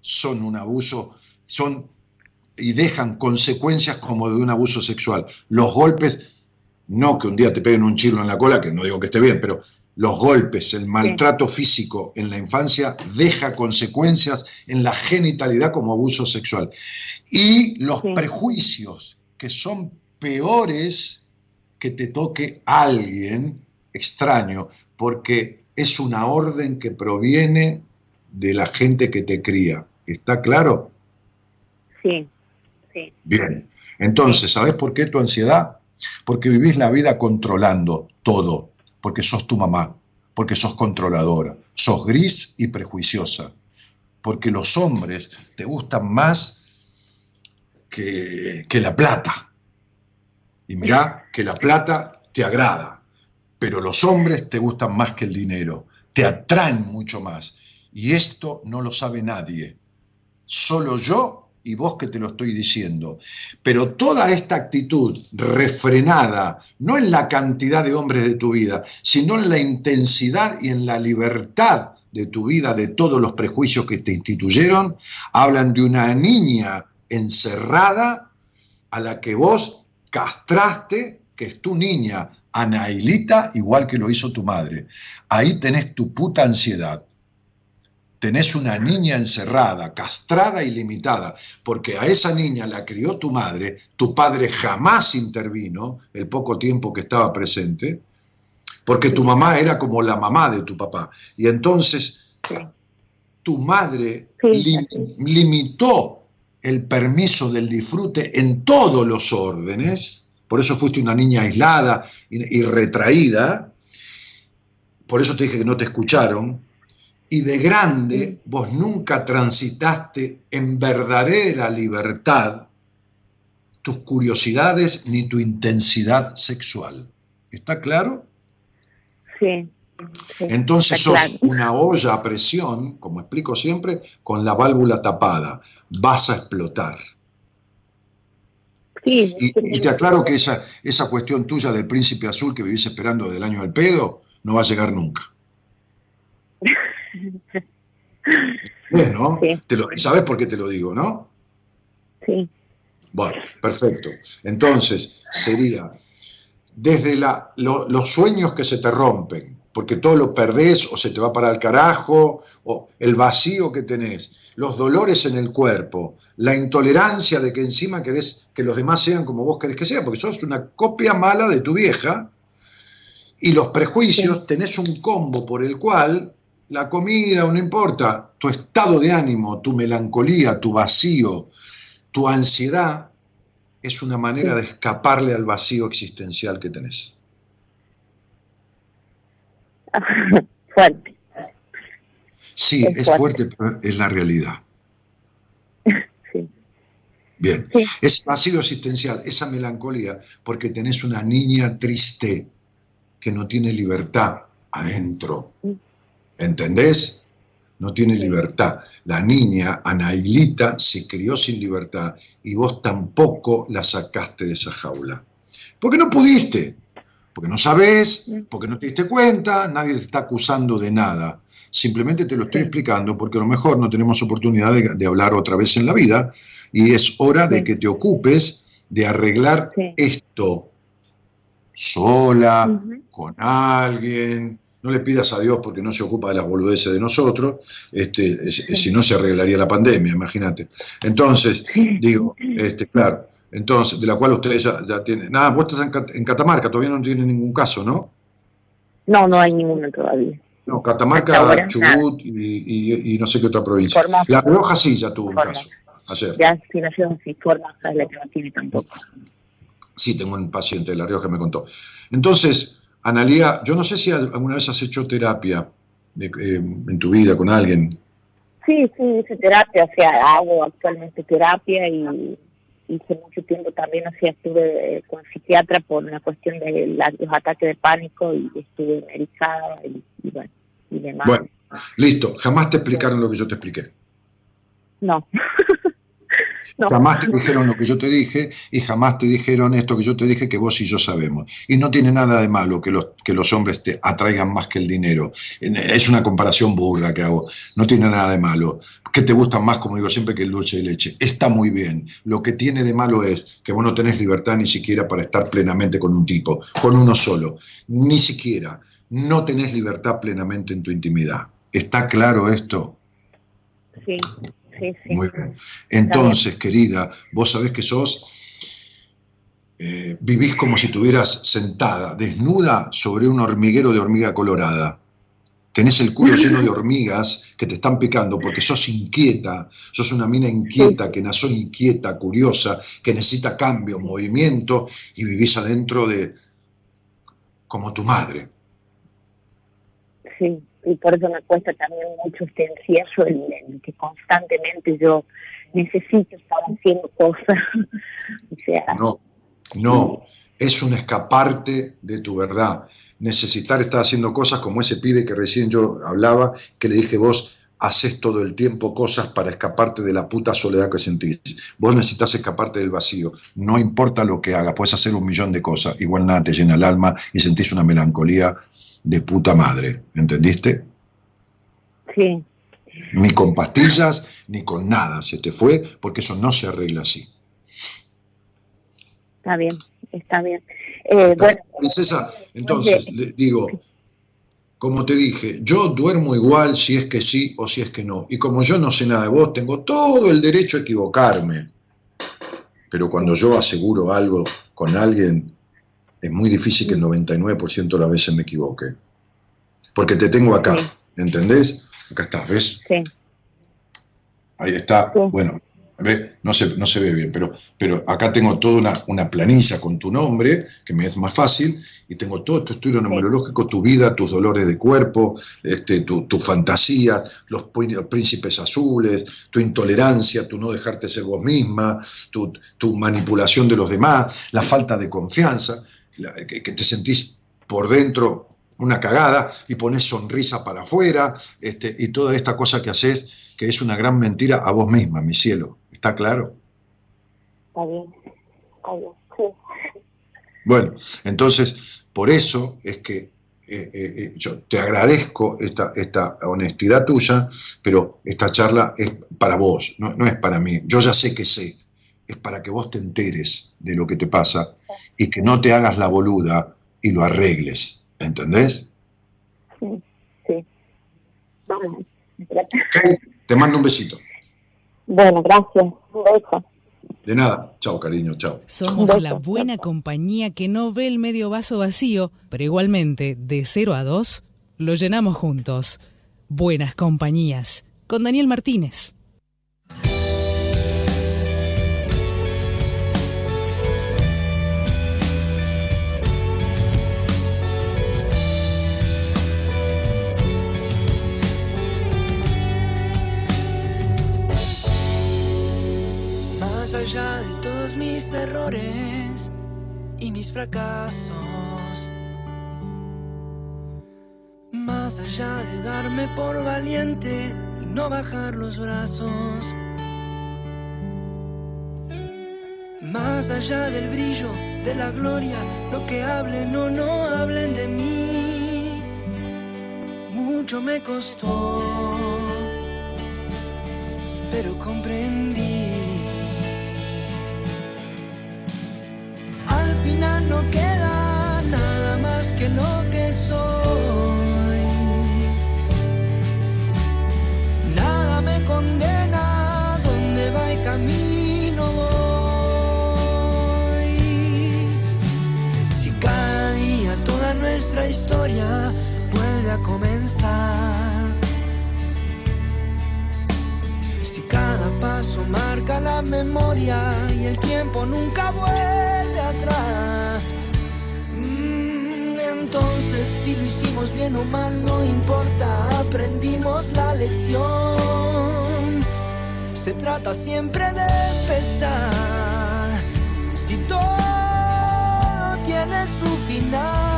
son un abuso, son y dejan consecuencias como de un abuso sexual. Los golpes, no que un día te peguen un chilo en la cola, que no digo que esté bien, pero los golpes, el maltrato físico en la infancia deja consecuencias en la genitalidad como abuso sexual. Y los prejuicios, que son peores que te toque alguien extraño, porque es una orden que proviene de la gente que te cría. ¿Está claro? Sí, sí. Bien. Entonces, ¿sabes por qué tu ansiedad? Porque vivís la vida controlando todo, porque sos tu mamá, porque sos controladora, sos gris y prejuiciosa, porque los hombres te gustan más que, que la plata. Y mirá que la plata te agrada, pero los hombres te gustan más que el dinero, te atraen mucho más. Y esto no lo sabe nadie, solo yo y vos que te lo estoy diciendo. Pero toda esta actitud refrenada, no en la cantidad de hombres de tu vida, sino en la intensidad y en la libertad de tu vida, de todos los prejuicios que te instituyeron, hablan de una niña encerrada a la que vos castraste, que es tu niña, Anailita, igual que lo hizo tu madre. Ahí tenés tu puta ansiedad tenés una niña encerrada, castrada y limitada, porque a esa niña la crió tu madre, tu padre jamás intervino el poco tiempo que estaba presente, porque tu mamá era como la mamá de tu papá. Y entonces tu madre lim- limitó el permiso del disfrute en todos los órdenes, por eso fuiste una niña aislada y, y retraída, por eso te dije que no te escucharon, y de grande vos nunca transitaste en verdadera libertad tus curiosidades ni tu intensidad sexual. ¿Está claro? Sí. sí, Entonces sos claro. una olla a presión, como explico siempre, con la válvula tapada. Vas a explotar. Sí, Y, y te aclaro que esa, esa cuestión tuya del príncipe azul que vivís esperando desde el año del pedo no va a llegar nunca. ¿Ves, no? Te lo- ¿Sabes por qué te lo digo, no? Sí. Bueno, perfecto. Entonces, sería desde la- lo- los sueños que se te rompen, porque todo lo perdés o se te va para el carajo, o el vacío que tenés, los dolores en el cuerpo, la intolerancia de que encima querés que los demás sean como vos querés que sean, porque sos una copia mala de tu vieja, y los prejuicios, tenés un combo por el cual la comida, o no importa, tu estado de ánimo, tu melancolía, tu vacío, tu ansiedad, es una manera de escaparle al vacío existencial que tenés. Fuerte. Sí, Es es, fuerte. pero es la realidad. Bien, es vacío existencial, esa melancolía, porque tenés una niña triste que no tiene libertad adentro. ¿Entendés? No tiene libertad. La niña, Anailita, se crió sin libertad y vos tampoco la sacaste de esa jaula. Porque no pudiste, porque no sabés, porque no te diste cuenta, nadie te está acusando de nada. Simplemente te lo estoy explicando porque a lo mejor no tenemos oportunidad de, de hablar otra vez en la vida y es hora de que te ocupes de arreglar esto sola, con alguien. No le pidas a Dios porque no se ocupa de las boludeces de nosotros, este, es- si no se arreglaría la pandemia, imagínate. Entonces, digo, este, claro, entonces, de la cual ustedes ya, ya tienen. Nada, vos estás en, Cat- en Catamarca, todavía no tiene ningún caso, ¿no? No, no hay ninguno todavía. No, Catamarca, Chubut y, y- y no sé qué otra provincia. Formosa. La Rioja sí ya tuvo un caso, ayer. Ya si no si Formosa es la que no tiene tampoco. Sí, tengo un paciente de La Rioja que me contó. Entonces, Analía, yo no sé si alguna vez has hecho terapia de- eh, en tu vida con alguien. Sí, sí, hice terapia, o sea, hago actualmente terapia y, hice mucho tiempo también, o sea, estuve eh, con psiquiatra por una cuestión de la- los ataques de pánico y estuve medicada y, y bueno, y demás. Bueno, listo. Jamás te explicaron lo que yo te expliqué. No. no. Jamás te dijeron lo que yo te dije y jamás te dijeron esto que yo te dije que vos y yo sabemos. Y no tiene nada de malo que los, que los hombres te atraigan más que el dinero. Es una comparación burda que hago. No tiene nada de malo. Que te gustan más, como digo siempre, que el dulce de leche. Está muy bien. Lo que tiene de malo es que vos no tenés libertad ni siquiera para estar plenamente con un tipo, con uno solo. Ni siquiera. No tenés libertad plenamente en tu intimidad. ¿Está claro esto? Sí, sí, sí. Muy bien. Entonces, querida, vos sabés que sos, eh, vivís como si estuvieras sentada, desnuda, sobre un hormiguero de hormiga colorada. Tenés el culo lleno de hormigas que te están picando porque sos inquieta, sos una mina inquieta, que nació inquieta, curiosa, que necesita cambio, movimiento y vivís adentro de como tu madre. Sí, y por eso me cuesta también mucho este encierro en, en que constantemente yo necesito estar haciendo cosas. o sea, No, no, es un escaparte de tu verdad. Necesitar estar haciendo cosas como ese pibe que recién yo hablaba, que le dije vos haces todo el tiempo cosas para escaparte de la puta soledad que sentís. Vos necesitas escaparte del vacío. No importa lo que hagas, puedes hacer un millón de cosas. Igual nada te llena el alma y sentís una melancolía de puta madre. ¿Entendiste? sí, Ni con pastillas, ni con nada se te fue, porque eso no se arregla así. está bien, está bien. Eh, bueno, Princesa, entonces, le digo, como te dije, yo duermo igual si es que sí o si es que no. Y como yo no sé nada de vos, tengo todo el derecho a equivocarme. Pero cuando yo aseguro algo con alguien, es muy difícil que el 99% de las veces me equivoque. Porque te tengo acá, ¿entendés? Acá estás, ¿ves? sí, Ahí está. Bueno. No, se, no se ve bien, pero, pero acá tengo toda una, una planilla con tu nombre, que me es más fácil, y tengo todo tu estudio numerológico, tu vida, tus dolores de cuerpo, este, tu, tu fantasía, los, príncipes azules, tu intolerancia, tu no dejarte ser vos misma, tu, tu manipulación de los demás, la falta de confianza, que, que te sentís por dentro una cagada y pones sonrisa para afuera, este, y toda esta cosa que haces que es una gran mentira a vos misma, mi cielo. ¿Está claro? está bien, está bien, sí. Bueno, entonces, por eso es que eh, eh, eh, yo te agradezco esta, esta honestidad tuya, pero esta charla es para vos, no, no es para mí. Yo ya sé que sé, es para que vos te enteres de lo que te pasa y que no te hagas la boluda y lo arregles, ¿entendés? Sí, sí. Bueno, Ok, Te mando un besito. bueno, gracias. Un beso. De nada. Chao, cariño, chao. Somos la buena compañía que no ve el medio vaso vacío, pero igualmente, de 0 a 2, lo llenamos juntos. Buenas compañías. Con Daniel Martínez. Allá de todos mis errores y mis fracasos. Más allá de darme por valiente y no bajar los brazos. Más allá del brillo, de la gloria, lo que hablen o no hablen de mí. Mucho me costó, pero comprendí. Final no queda nada más que lo que soy. Nada me condena, donde va y camino. Si cada día toda nuestra historia vuelve a comenzar. Cada paso marca la memoria y el tiempo nunca vuelve atrás. Mm, Entonces si lo hicimos bien o mal no importa, aprendimos la lección. Se trata siempre de empezar. y todo tiene su final.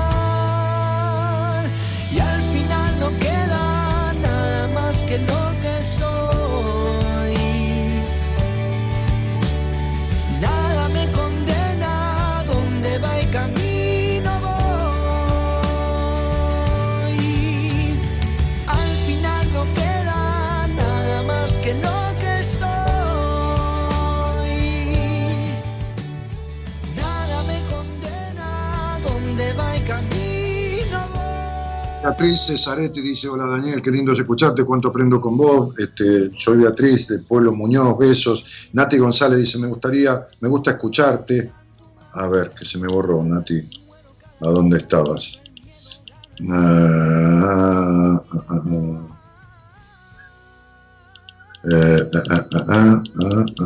Beatriz Cesaretti dice, hola Daniel, qué lindo es escucharte, cuánto aprendo con vos. Este, soy Beatriz de Pueblo Muñoz, besos. Nati González dice, me gustaría, me gusta escucharte. A ver, que se me borró, Nati. ¿A dónde estabas? Ah, ah,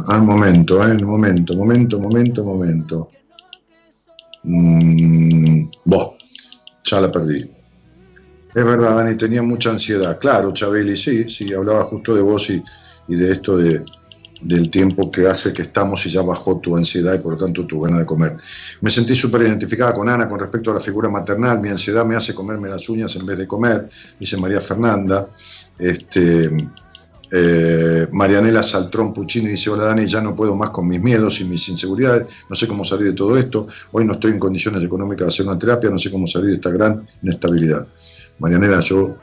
ah, momento, eh, momento, momento, momento, momento. Mm, ya la perdí. Es verdad, Dani, tenía mucha ansiedad. Claro, Chabeli, sí, sí, hablaba justo de vos y, y de esto de, del tiempo que hace que estamos y ya bajó tu ansiedad y por lo tanto tu gana de comer. Me sentí súper identificada con Ana con respecto a la figura maternal. Mi ansiedad me hace comerme las uñas en vez de comer, dice María Fernanda. Este, eh, Marianela Saltrón Puccini dice, hola Dani, ya no puedo más con mis miedos y mis inseguridades, no sé cómo salir de todo esto, hoy no estoy en condiciones económicas de hacer una terapia, no sé cómo salir de esta gran inestabilidad. Marianela, yo,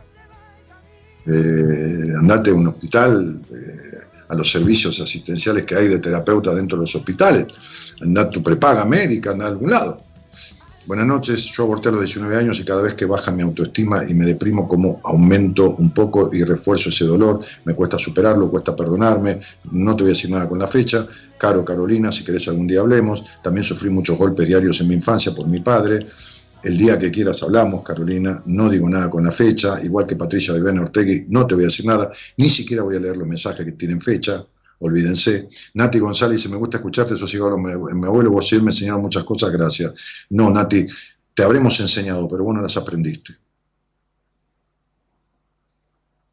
eh, andate a un hospital, eh, a los servicios asistenciales que hay de terapeuta dentro de los hospitales, andá a tu prepaga médica, andá a algún lado. Buenas noches, yo aborté a los 19 años y cada vez que baja mi autoestima y me deprimo como aumento un poco y refuerzo ese dolor, me cuesta superarlo, cuesta perdonarme, no te voy a decir nada con la fecha, Caro Carolina, si querés algún día hablemos, también sufrí muchos golpes diarios en mi infancia por mi padre, el día que quieras hablamos, Carolina, no digo nada con la fecha, igual que Patricia de Ben Ortegui, no te voy a decir nada, ni siquiera voy a leer los mensajes que tienen fecha, olvídense. Nati González dice, me gusta escucharte, sigo mi, mi abuelo, vos sí me enseñaron muchas cosas, gracias. No, Nati, te habremos enseñado, pero vos no las aprendiste.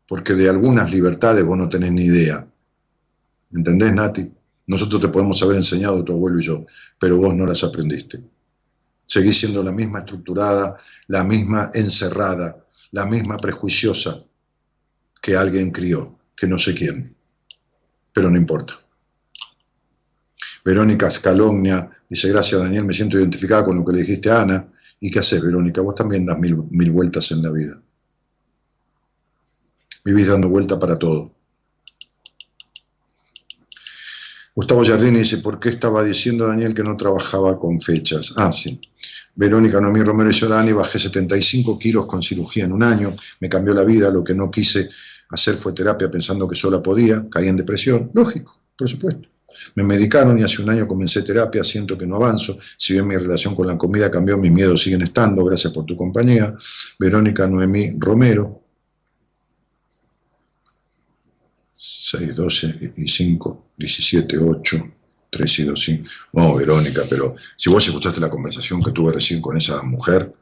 Porque de algunas libertades vos no tenés ni idea. ¿Entendés, Nati? Nosotros te podemos haber enseñado, tu abuelo y yo, pero vos no las aprendiste. Seguís siendo la misma estructurada, la misma encerrada, la misma prejuiciosa que alguien crió, que no sé quién pero no importa. Verónica Scalognia dice, gracias Daniel, me siento identificada con lo que le dijiste a Ana. ¿Y qué haces, Verónica? Vos también das mil, mil vueltas en la vida. Vivís dando vuelta para todo. Gustavo Jardini dice, ¿por qué estaba diciendo Daniel que no trabajaba con fechas? Ah, sí. Verónica Noemí Romero Dani, bajé 75 kilos con cirugía en un año, me cambió la vida, lo que no quise hacer fue terapia pensando que sola podía, caí en depresión, lógico, por supuesto. Me medicaron y hace un año comencé terapia, siento que no avanzo, si bien mi relación con la comida cambió, mis miedos siguen estando, gracias por tu compañía. Verónica Noemí Romero, 6, 12 y 5, 17, 8, 3 y 2, 5. No, Verónica, pero si vos escuchaste la conversación que tuve recién con esa mujer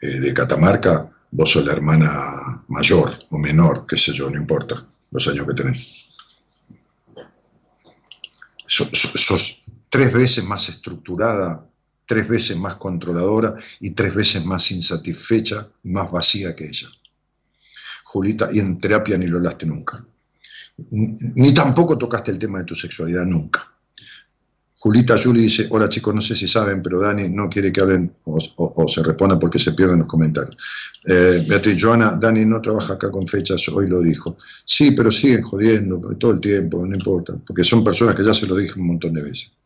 eh, de Catamarca, vos sos la hermana mayor o menor, qué sé yo, no importa los años que tenés. Sos, sos, tres veces más estructurada, tres veces más controladora y tres veces más insatisfecha y más vacía que ella. Julita, y en terapia ni lo hablaste nunca. Ni tampoco tocaste el tema de tu sexualidad nunca. Julita Juli dice, hola chicos, no sé si saben, pero Dani no quiere que hablen o, se respondan porque se pierden los comentarios. Eh, Beatriz Joana, Dani no trabaja acá con fechas, hoy lo dijo. Sí, pero siguen jodiendo todo el tiempo, no importa, porque son personas que ya se lo dije un montón de veces.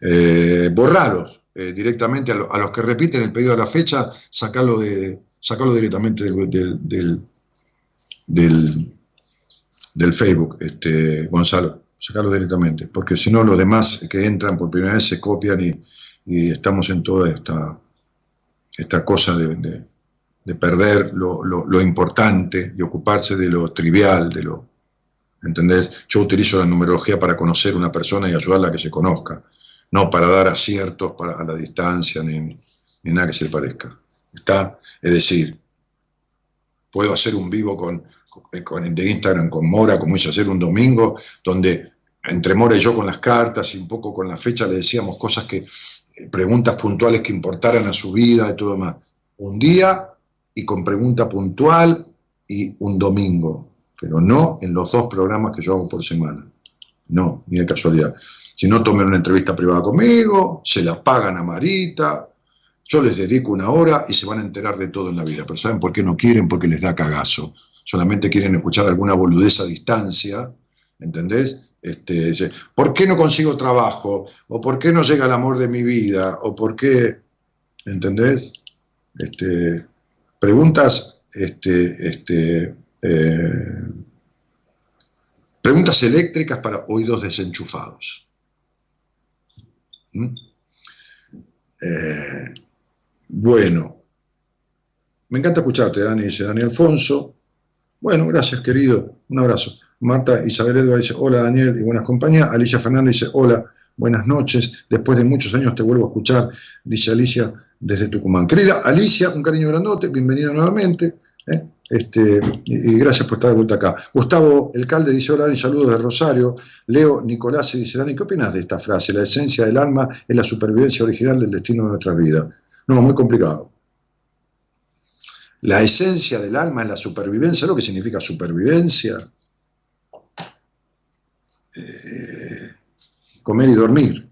Eh, borraros eh, directamente a, lo, a, los que repiten el pedido de la fecha, sacarlo, de, sacarlo directamente del, del, del Facebook, este, Gonzalo sacarlo directamente, porque si no los demás que entran por primera vez se copian y, estamos en toda esta, esta cosa de, de, de perder lo, lo, importante y ocuparse de lo trivial, de lo... ¿Entendés? Yo utilizo la numerología para conocer una persona y ayudarla a que se conozca, no para dar aciertos para, a la distancia ni, ni nada que se parezca. ¿Está? Es decir, puedo hacer un vivo con, con, de Instagram con Mora, como hice hacer un domingo, donde entre Mora y yo con las cartas y un poco con la fecha le decíamos cosas que, eh, preguntas puntuales que importaran a su vida y todo demás. Un día y con pregunta puntual y un domingo, pero no en los dos programas que yo hago por semana. No, ni de casualidad. Si no, tomen una entrevista privada conmigo, se la pagan a Marita, yo les dedico una hora y se van a enterar de todo en la vida. Pero ¿saben por qué no quieren? Porque les da cagazo. Solamente quieren escuchar alguna boludez a distancia, ¿entendés? Este, ¿Por qué no consigo trabajo? ¿O por qué no llega el amor de mi vida? ¿O por qué? ¿Entendés? Este, preguntas, este, este, eh, preguntas eléctricas para oídos desenchufados. ¿Mm? Eh, bueno, me encanta escucharte, Dani, dice Dani Alfonso. Bueno, gracias, querido. Un abrazo. Marta Isabel Edwards dice, hola Daniel y buenas compañías. Alicia Fernández dice, hola, buenas noches. Después de muchos años te vuelvo a escuchar, dice Alicia desde Tucumán. Querida Alicia, un cariño grandote, bienvenida nuevamente. ¿eh? Este, y, y gracias por estar de vuelta acá. Gustavo Elcalde dice, hola Dani, saludos de Rosario. Leo Nicolás dice, Dani, ¿qué opinas de esta frase? La esencia del alma es la supervivencia original del destino de nuestras vidas. No, muy complicado. La esencia del alma es la supervivencia. ¿Sabes lo que significa supervivencia? Eh, comer y dormir.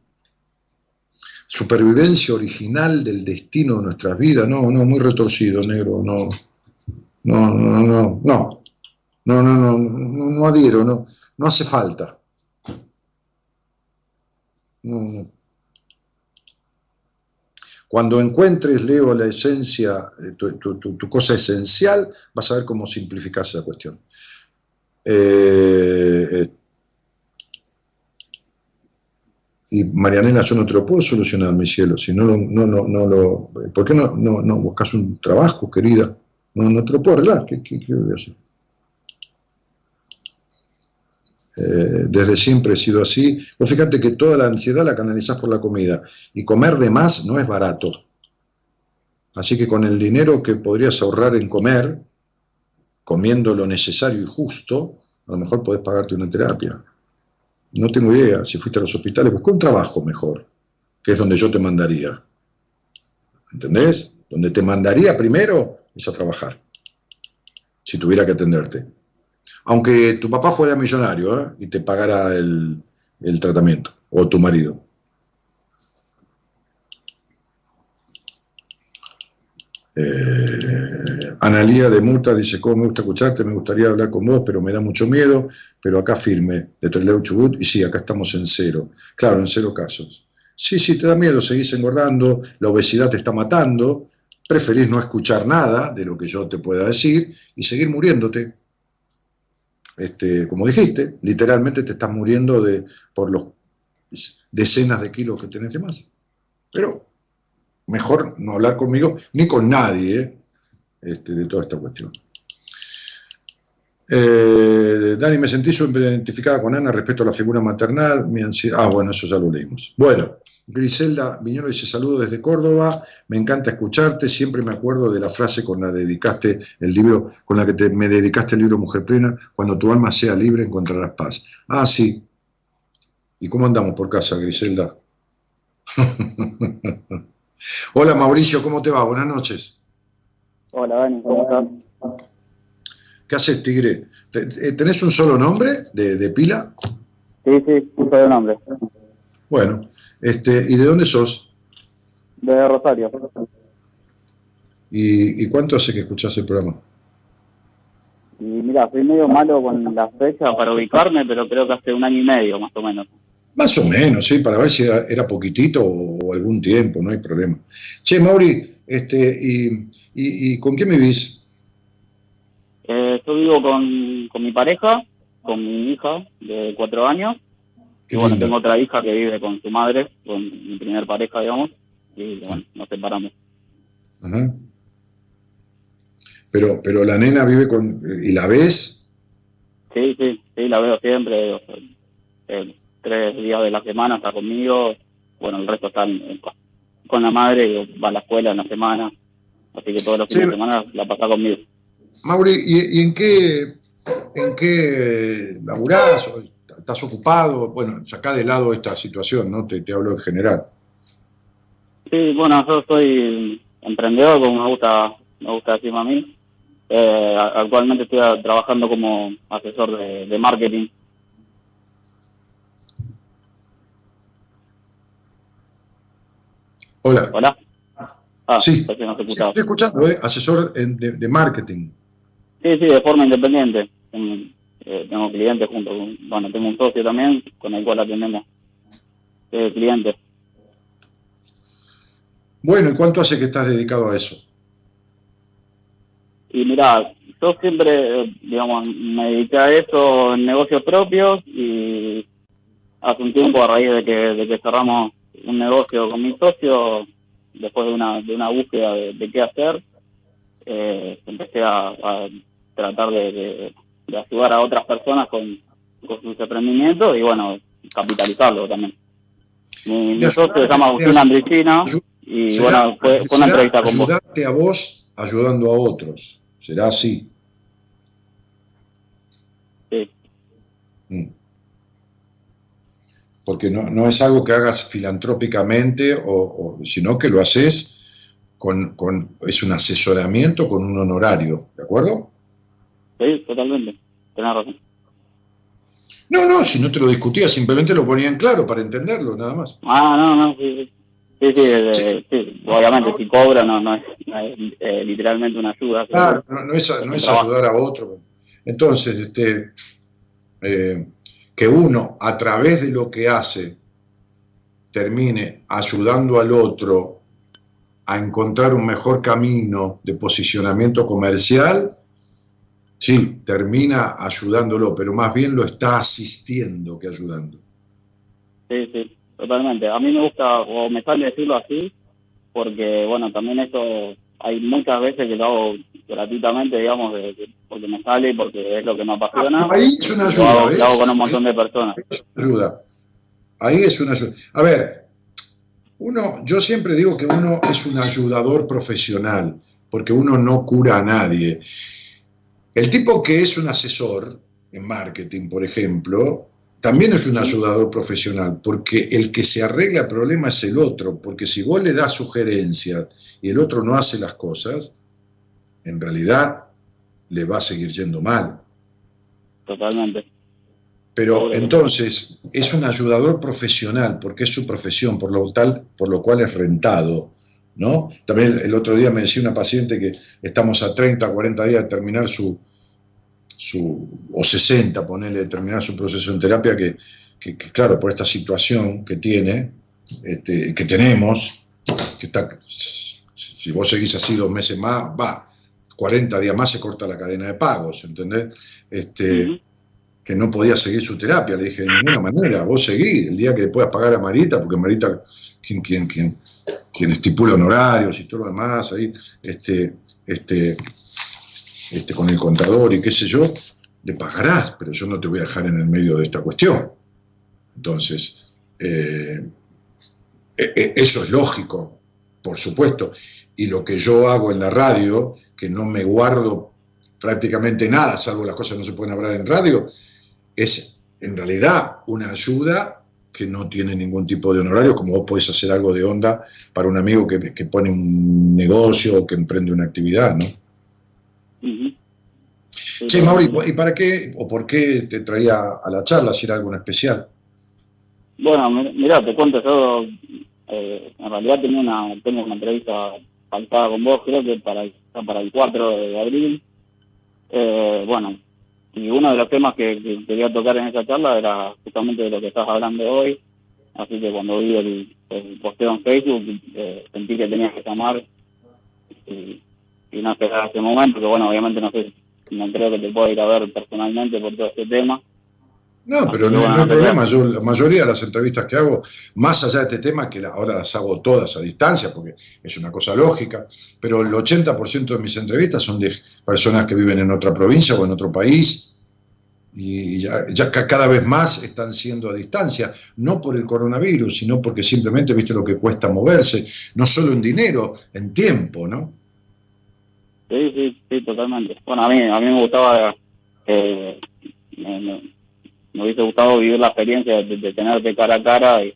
Supervivencia original del destino de nuestras vidas. No, no, muy retorcido, negro. No, no, no, no, no. No, no, no, no, no adhiero, no, no hace falta. No, no. Cuando encuentres, Leo, la esencia, tu, tu, cosa esencial, vas a ver cómo simplificas esa cuestión. Eh, y Marianela, yo no te lo puedo solucionar, mi cielo, si no, lo, no, no, no lo... ¿Por qué no, no, no buscas un trabajo, querida? No, no te lo puedo arreglar, ¿qué, qué, qué voy a hacer? Eh, desde siempre he sido así. Vos fíjate que toda la ansiedad la canalizás por la comida y comer de más no es barato. Así que con el dinero que podrías ahorrar en comer, comiendo lo necesario y justo, a lo mejor podés pagarte una terapia. No tengo idea, si fuiste a los hospitales, busca un trabajo mejor, que es donde yo te mandaría. ¿Entendés? Donde te mandaría primero es a trabajar, si tuviera que atenderte aunque tu papá fuera millonario ¿eh? y te pagara el, tratamiento, o tu marido. Eh, Analía de Muta dice, ¿cómo me gusta escucharte? Me gustaría hablar con vos, pero me da mucho miedo, pero acá firme, de Treleu Chubut, y sí, acá estamos en cero. Claro, en cero casos. Sí, sí, te da miedo, seguís engordando, la obesidad te está matando, preferís no escuchar nada de lo que yo te pueda decir y seguir muriéndote este, como dijiste, literalmente te estás muriendo de, por los decenas de kilos que tenés de más. Pero mejor no hablar conmigo ni con nadie ¿eh? este, de toda esta cuestión. Eh, Dani, me sentí identificada con Ana respecto a la figura maternal. Mi ansiedad. Ah, bueno, eso ya lo leímos. Bueno, Griselda Viñolo dice saludo desde Córdoba, me encanta escucharte, siempre me acuerdo de la frase con la dedicaste el libro, con la que te, me dedicaste el libro Mujer Plena, cuando tu alma sea libre encontrarás paz. Ah, sí. ¿Y cómo andamos por casa, Griselda? Hola Mauricio, ¿cómo te va? Buenas noches. Hola Dani, ¿cómo estás? ¿Qué haces, Tigre? ¿Tenés un solo nombre de, de pila? Sí, sí, un solo nombre. Bueno, este, ¿y de dónde sos? De Rosario. ¿Y, y cuánto hace que escuchás el programa? Y mira, soy medio malo con las fechas para ubicarme, pero creo que hace un año y medio, más o menos. Más o menos, sí, para ver si era, era poquitito o, algún tiempo, no hay problema. Che, Mauri, este, ¿y, y, y con quién vivís? Eh, yo vivo con, con mi pareja, con mi hija de cuatro años, Qué y bueno, lindo. tengo otra hija que vive con su madre, con mi primer pareja, digamos, y bueno, nos separamos. Ajá. Pero, pero la nena vive con... ¿Y la ves? Sí, sí, sí, la veo siempre. o sea, tres días de la semana está conmigo. Bueno, el resto está en- con la madre, va a la escuela en la semana. Así que todos los Sí. fines de semana la pasa conmigo. Mauri, ¿y, y en qué en qué laburás? ¿Estás ocupado? Bueno, sacá de lado esta situación, ¿no? Te, te hablo en general. Sí, bueno, yo soy emprendedor, como me gusta, me gusta decirme a mí. Eh, actualmente estoy trabajando como asesor de, de marketing. Hola. Hola. Ah, Sí. no estoy escuchando, ¿eh? Asesor de, de marketing. Sí, sí, de forma independiente. Eh, tengo clientes junto con, bueno, tengo un socio también con el cual atendemos eh, clientes. Bueno, ¿y cuánto hace que estás dedicado a eso? Y mira, yo siempre, eh, digamos, me dediqué a eso en negocios propios y hace un tiempo a raíz de que, de que cerramos un negocio con mi socio, después de una, de una búsqueda de, de qué hacer, eh, empecé a, a tratar de, de- de ayudar a otras personas con, con sus emprendimientos y bueno, capitalizarlo también. Mi, mi socio se llama Agustín Andricina y Será- bueno, fue, fue una entrevista con vos. ayudarte a vos ayudando a otros. Será así. Sí. Mm. Porque no, no es algo que hagas filantrópicamente, o, o- sino que lo haces con, con, es un asesoramiento con un honorario, ¿de acuerdo? Sí, totalmente. Tenés razón. No, no, si no te lo discutía, simplemente lo ponía en claro para entenderlo, nada más. Ah, no, no, sí, sí. Sí, sí, eh, sí, obviamente si cobra no, no es, no es, eh, literalmente una ayuda. Claro, no, no es, no es ayudar a otro. Entonces, este, eh, que uno a través de lo que hace termine ayudando al otro a encontrar un mejor camino de posicionamiento comercial, sí, termina ayudándolo, pero más bien lo está asistiendo que ayudando. Sí, sí, totalmente. A mí me gusta, o me sale decirlo así, porque, bueno, también esto, hay muchas veces que lo hago gratuitamente, digamos, porque me sale y porque es lo que me apasiona. ahí es una Lo ayuda. Lo hago con un montón de personas. ayuda. Ahí es una ayuda. A ver, uno, yo siempre digo que uno es un ayudador profesional, porque uno no cura a nadie. El tipo que es un asesor en marketing, por ejemplo, también es un ayudador profesional, porque el que se arregla el problema es el otro, porque si vos le das sugerencias y el otro no hace las cosas, en realidad le va a seguir yendo mal. Totalmente. Pero entonces es un ayudador profesional porque es su profesión, por lo tal, por lo cual es rentado, ¿no? También el otro día me decía una paciente que estamos a 30, 40 días de terminar su, su o 60, ponerle, de terminar su proceso en terapia, que, que- que, claro, por esta situación que tiene, este, que tenemos, que está, si vos seguís así dos meses más, va, 40 días más se corta la cadena de pagos, ¿entendés? Este, que no podía seguir su terapia. Le dije, de ninguna manera, vos seguí el día que puedas pagar a Marita, porque Marita, quien, quien, quien, quien estipula honorarios y todo lo demás, ahí, este, este, este, con el contador y qué sé yo, le pagarás, pero yo no te voy a dejar en el medio de esta cuestión. Entonces, eh, e- e- eso es lógico, por supuesto. Y lo que yo hago en la radio, que no me guardo prácticamente nada, salvo las cosas que no se pueden hablar en radio, es en realidad una ayuda que no tiene ningún tipo de honorario, como vos podés hacer algo de onda para un amigo que, que pone un negocio o que emprende una actividad, ¿no? Ujú. Che, Mauri, ¿y para qué o por qué te traía a la charla si era algo en especial? Bueno, mi- mirá, te cuento, yo eh, en realidad tengo una, tengo una entrevista faltada con vos, creo que para para el 4 de abril. Eh, bueno, y uno de los temas que, que quería tocar en esa charla era justamente de lo que estás hablando hoy. Así que cuando vi el, el posteo en Facebook, eh, sentí que tenías que llamar y, y no esperar ese momento, que bueno, obviamente no sé, no creo que te pueda ir a ver personalmente por todo este tema. No, pero Así no, no hay pero- problema. Yo, la mayoría de las entrevistas que hago, más allá de este tema, que la- ahora las hago todas a distancia, porque es una cosa lógica, pero el 80% de mis entrevistas son de personas que viven en otra provincia o en otro país, y ya, ya ca- cada vez más están siendo a distancia, no por el coronavirus, sino porque simplemente viste lo que cuesta moverse, no solo en dinero, en tiempo, ¿no? Sí, sí, sí, totalmente. Bueno, a mí, a mí me gustaba, eh, me, me- hubiese gustado vivir la experiencia de, de tenerte cara a cara. Y,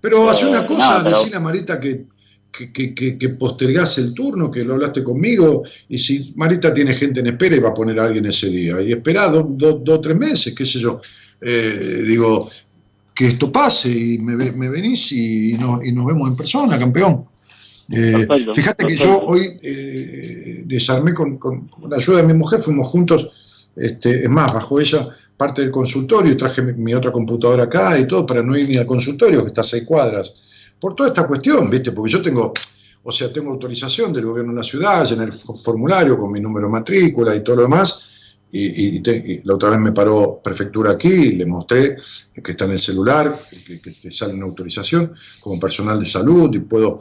Pero hace una cosa, pero- decirle a Marita que, que, que, que- postergás el turno, que lo hablaste conmigo, y si Marita tiene gente en espera y va a poner a alguien ese día, y espera dos o tres meses, qué sé yo, Eh, digo, que esto pase y me, me venís y, no- y nos vemos en persona, campeón. Eh, Perfecto, fíjate que yo hoy eh, desarmé con, con- con la ayuda de mi mujer, fuimos juntos, este, es más, bajo ella parte del consultorio, traje mi, otra computadora acá y todo para no ir ni al consultorio, que está a seis cuadras, por toda esta cuestión, ¿viste? Porque yo tengo, o sea, tengo autorización del gobierno de la ciudad, llené el formulario con mi número de matrícula y todo lo demás, y, y y la otra vez me paró prefectura aquí y le mostré que está en el celular, que, que te sale una autorización como personal de salud y puedo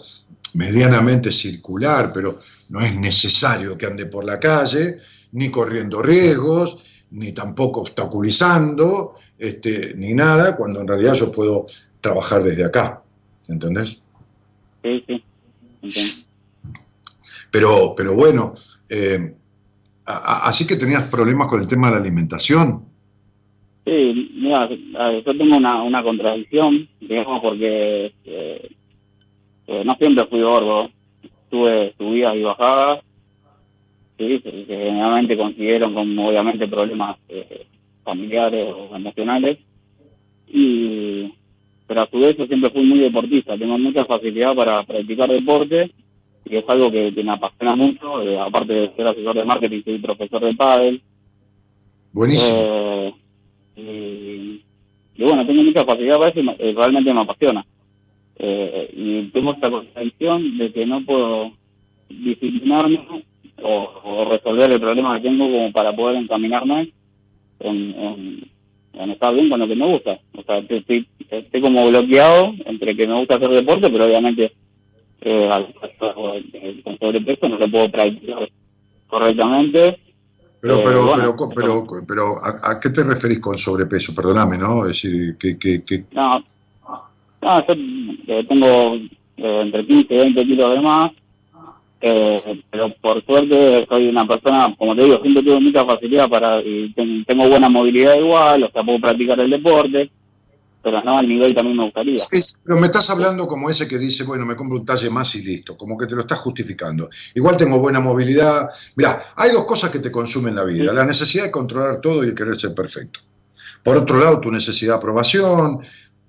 medianamente circular, pero no es necesario que ande por la calle, ni corriendo riesgos, ni tampoco obstaculizando, este, ni nada, cuando en realidad yo puedo trabajar desde acá, ¿entendés? Sí, sí. Pero, pero bueno, eh, a- a- así que tenías problemas con el tema de la alimentación. Sí, mira, yo tengo una, una contradicción, digamos, porque eh, eh, no siempre fui gordo, tuve subidas y bajadas, sí, que generalmente consiguieron con obviamente problemas eh, familiares o emocionales, y pero a su vez yo siempre fui muy deportista, tengo mucha facilidad para practicar deporte, y es algo que, que me apasiona mucho, eh, aparte de ser asesor de marketing, soy profesor de pádel, Buenísimo. eh, y, y bueno, tengo mucha facilidad para eso y me- realmente me apasiona. Eh, y tengo esta contradicción de que no puedo disciplinarme o, o resolver el problema que tengo como para poder encaminarme en, en, en estar bien con lo que me gusta. O sea, estoy, estoy- como bloqueado entre que me gusta hacer deporte, pero obviamente eh, al- al- con sobrepeso no lo puedo practicar correctamente. Pero, Eh, pero, bueno, pero, pero, pero ¿a, a qué te referís con sobrepeso? Perdóname, ¿no? Es decir, que, que, que- No, no yo eh, tengo eh, entre 15 y 20 kilos de más, eh, pero por suerte soy una persona, como te digo, siempre tuve mucha facilidad para, y ten- tengo buena movilidad igual, o sea, puedo practicar el deporte, pero no al nivel mí me gustaría. Sí, pero me estás hablando como ese que dice, bueno, me compro un talle más y listo, como que te lo estás justificando. Igual tengo buena movilidad. Mirá, hay dos cosas que te consumen la vida, la necesidad de controlar todo y el querer ser perfecto. Por otro lado, tu necesidad de aprobación,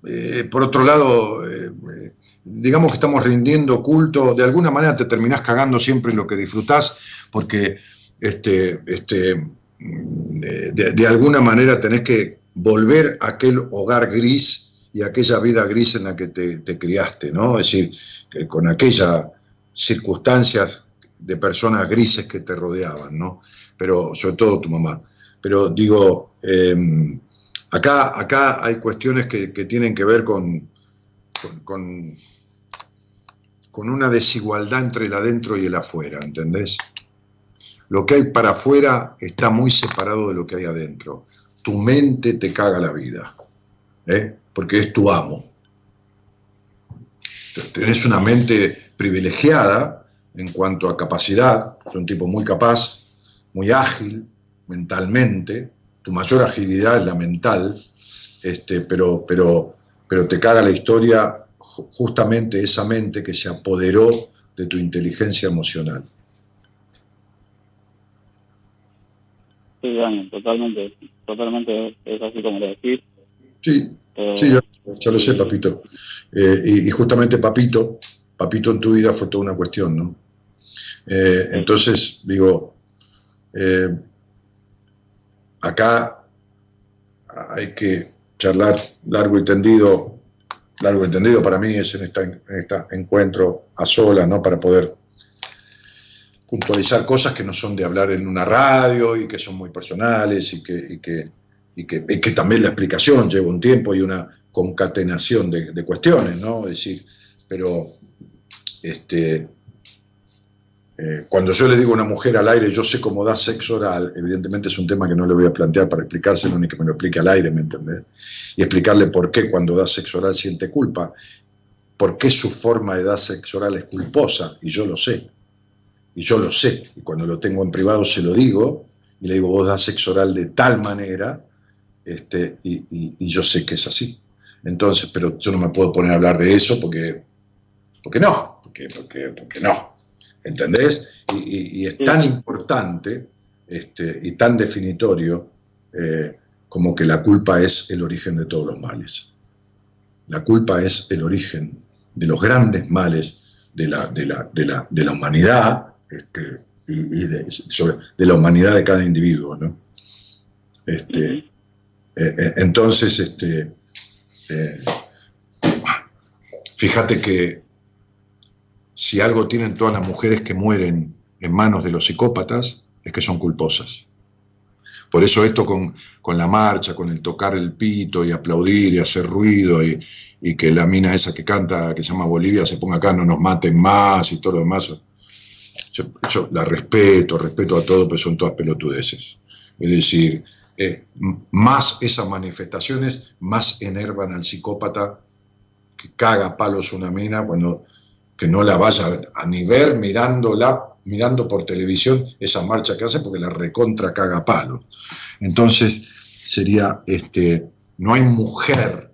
eh, por otro lado, eh, eh, digamos que estamos rindiendo culto, de alguna manera te terminás cagando siempre en lo que disfrutás, porque este, este, mm, de, de- alguna manera tenés que volver a aquel hogar gris y aquella vida gris en la que te, te criaste, ¿no? Es decir, que con aquellas circunstancias de personas grises que te rodeaban, ¿no? Pero sobre todo tu mamá. Pero digo, eh, acá, acá hay cuestiones que, que tienen que ver con- con una desigualdad entre el adentro y el afuera, ¿entendés? Lo que hay para afuera está muy separado de lo que hay adentro. Tu mente te caga la vida, ¿eh? porque es tu amo. Tenés una mente privilegiada en cuanto a capacidad, es un tipo muy capaz, muy ágil mentalmente, tu mayor agilidad es la mental, este, pero, pero, pero te caga la historia justamente esa mente que se apoderó de tu inteligencia emocional. Sí, Dani, totalmente, totalmente es así como lo decís. Sí, Eh, sí, ya, ya lo sé, papito. Eh, y, y justamente papito, papito en tu vida fue toda una cuestión, ¿no? Eh, entonces, digo, eh, acá hay que charlar largo y tendido, largo y tendido para mí es en este encuentro a solas, ¿no? Para poder puntualizar cosas que no son de hablar en una radio y que son muy personales y que también la explicación lleva un tiempo y una concatenación de, de cuestiones, ¿no? Es decir, pero este, eh, cuando yo le digo a una mujer al aire, yo sé cómo da sexo oral, evidentemente es un tema que no le voy a plantear para explicárselo ni que me lo explique al aire, ¿me entendés? Y explicarle por qué cuando da sexo oral siente culpa, por qué su forma de dar sexo oral es culposa, y yo lo sé. Y yo lo sé, y cuando lo tengo en privado se lo digo, y le digo, vos das sexo oral de tal manera este, y, yo sé que es así. Entonces, pero yo no me puedo poner a hablar de eso porque, porque no, porque, porque no. ¿Entendés? Y, y- y es tan importante este, y tan definitorio eh, como que la culpa es el origen de todos los males. La culpa es el origen de los grandes males de la, de la, de la, de la humanidad este, y, y de, sobre- de la humanidad de cada individuo. ¿no? Este, eh, eh, entonces, este, eh, fíjate que si algo tienen todas las mujeres que mueren en manos de los psicópatas, es que son culposas. Por eso esto con, con la marcha, con el tocar el pito y aplaudir y hacer ruido y, y que la mina esa que canta, que se llama Bolivia, se ponga acá, no nos maten más y todo lo demás. Yo, la respeto, respeto a todo, pero son todas pelotudeces. Es decir, eh, más esas manifestaciones, más enervan al psicópata que caga a palos una mina cuando que no la vaya a ni ver mirándola, mirando por televisión esa marcha que hace porque la recontra caga a palos. Entonces sería, este, no hay mujer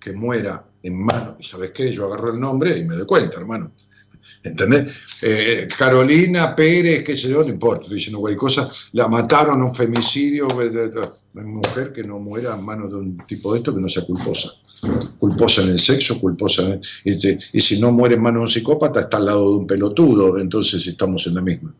que muera en mano, y sabes qué, yo agarro el nombre y me doy cuenta, hermano. ¿Entendés? Eh, Carolina Pérez, qué sé yo, no importa, estoy diciendo cualquier cosa, la mataron, un femicidio, hay mujer que no muera en manos de un tipo de esto que no sea culposa. Culposa en el sexo, culposa en y, te- y si no muere en manos de un psicópata, está al lado de un pelotudo, entonces estamos en la misma.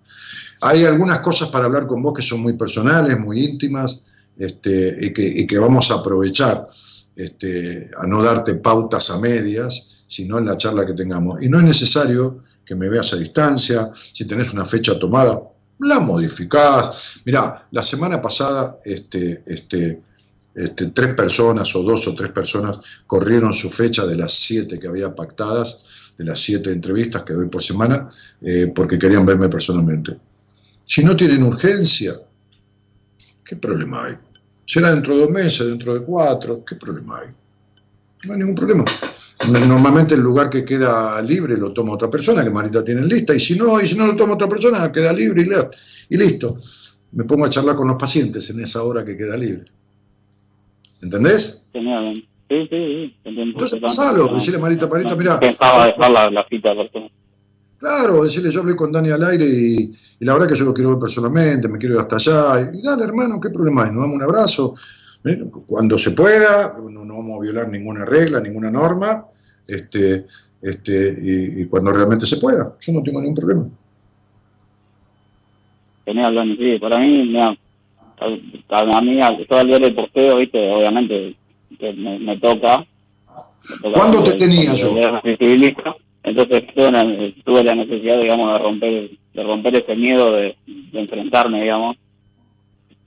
Hay algunas cosas para hablar con vos que son muy personales, muy íntimas, este, y, que, y que vamos a aprovechar este, a no darte pautas a medias, sino en la charla que tengamos. Y no es necesario que me veas a distancia, si tenés una fecha tomada, la modificás. Mirá, la semana pasada este, este, este, tres personas o dos o tres personas corrieron su fecha de las siete que había pactadas, de las siete entrevistas que doy por semana, eh, porque querían verme personalmente. Si no tienen urgencia, ¿qué problema hay? Será dentro de dos meses, dentro de cuatro, ¿qué problema hay? No hay ningún problema. Normalmente el lugar que queda libre lo toma otra persona, que Marita tiene en lista, y si no, y si no lo toma otra persona, queda libre y listo. Me pongo a charlar con los pacientes en esa hora que queda libre. ¿Entendés? Sí, sí, sí. Entonces pasalo, decirle Marita, No, mirá. no Pensaba dejar la, la cita personal. Claro, decirle, yo hablé con Dani al aire y, y la verdad que yo lo quiero ver personalmente, me quiero ir hasta allá. Y, dale, hermano, ¿qué problema hay? Nos damos un abrazo. ¿eh? Cuando se pueda, no, no vamos a violar ninguna regla, ninguna norma, este, este, y, y cuando realmente se pueda. Yo no tengo ningún problema. Genial, Dani, sí, para mí, mira, a, mí, todo el día del posteo, viste, obviamente, que me, me toca. me toca ¿Cuándo te tenía yo? Entonces tuve, tuve la necesidad, digamos, de romper, de romper ese miedo de, de enfrentarme, digamos.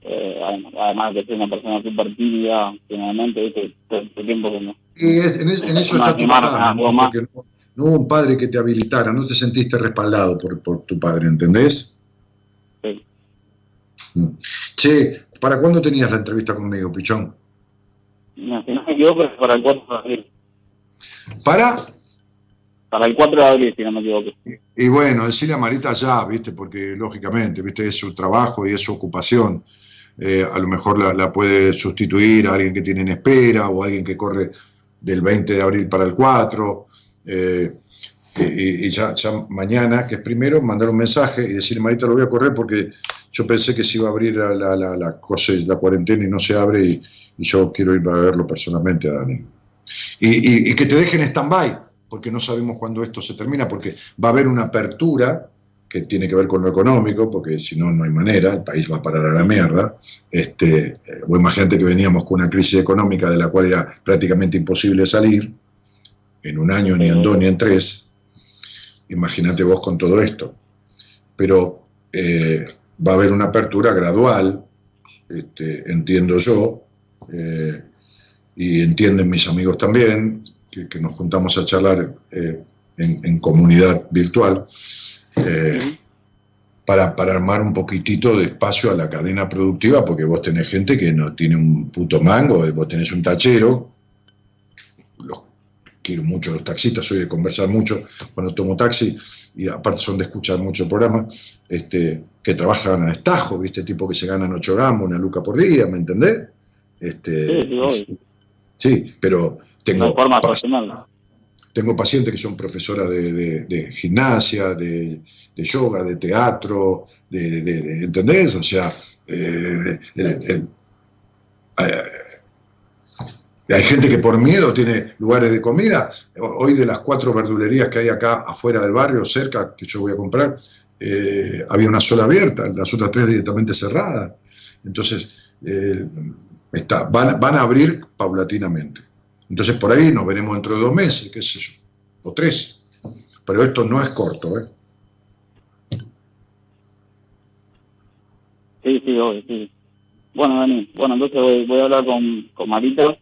Eh, además- de ser una persona súper tímida, generalmente, viste, todo el tiempo como... Y es- en, es- en eso está tu ¿no? Porque no, no hubo un padre que te habilitara, no te sentiste respaldado por, por tu padre, ¿entendés? Che, ¿para cuándo tenías la entrevista conmigo, Pichón? No, si no me equivoco, es para el 4 de abril. ¿Para? Para el 4 de abril, si no me equivoco. Y bueno, decirle a Marita ya, ¿viste? Porque lógicamente, ¿viste? Es su trabajo y es su ocupación. Eh, a lo mejor la, la puede sustituir a alguien que tiene en espera o alguien que corre del 20 de abril para el 4. eh, y, ya, ya mañana, que es primero, mandar un mensaje y decirle, Marita, lo voy a correr porque yo pensé que se iba a abrir la, la, la, cosa, la cuarentena y no se abre y, y yo quiero ir para verlo personalmente a Dani. Y que te dejen stand-by, porque no sabemos cuándo esto se termina, porque va a haber una apertura que tiene que ver con lo económico, porque si no, no hay manera, el país va a parar a la mierda. Este, eh, o imagínate que veníamos con una crisis económica de la cual era prácticamente imposible salir, en un año, ni en dos, ni en tres. Imagínate vos con todo esto. Pero eh, va a haber una apertura gradual, este, entiendo yo, eh, y entienden mis amigos también, que, que nos juntamos a charlar eh, en, en comunidad virtual, para, para armar un poquitito de espacio a la cadena productiva, porque vos tenés gente que no tiene un puto mango, vos tenés un tachero, quiero mucho los taxistas, soy de conversar mucho cuando tomo taxi, y aparte son de escuchar mucho el programa, este, que trabajan a destajo, ¿viste? Tipo que se ganan 8 gamos, una luca por día, ¿me entendés? Este, Sí, sí, pero tengo, forma tengo pacientes que son profesoras de, de- de gimnasia, de, de yoga, de teatro, de, ¿entendés? O sea, eh, eh, hay gente que por miedo tiene lugares de comida. Hoy de las cuatro verdulerías que hay acá afuera del barrio, cerca, que yo voy a comprar, eh, había una sola abierta, las otras tres directamente cerradas. Entonces, eh, está, van, van a abrir paulatinamente. Entonces, por ahí nos veremos dentro de dos meses, qué sé yo, o tres. Pero esto no es corto, ¿eh? Sí, sí, obvio, sí. Bueno, Dani, bueno, entonces voy, voy a hablar con, con Marita.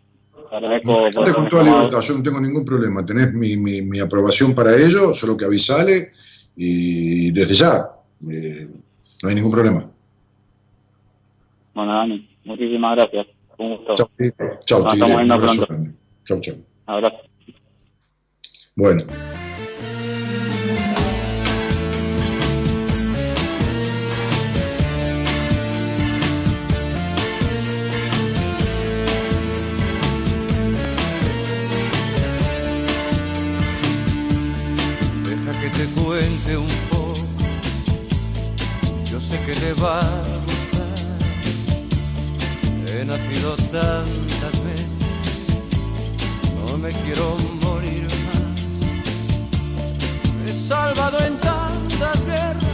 Agradezco por con toda libertad, yo no tengo ningún problema. Tenés mi, mi- mi aprobación para ello, solo que avisale y desde ya, eh, no hay ningún problema. Bueno, Dani, muchísimas gracias. Un gusto. Chao. Chao, Nos estamos viendo pronto. Chao, chao. Abrazo. Bueno. Te cuente un poco. Yo sé que le va a gustar. He nacido tantas veces. No me quiero morir más. He salvado en tantas guerras.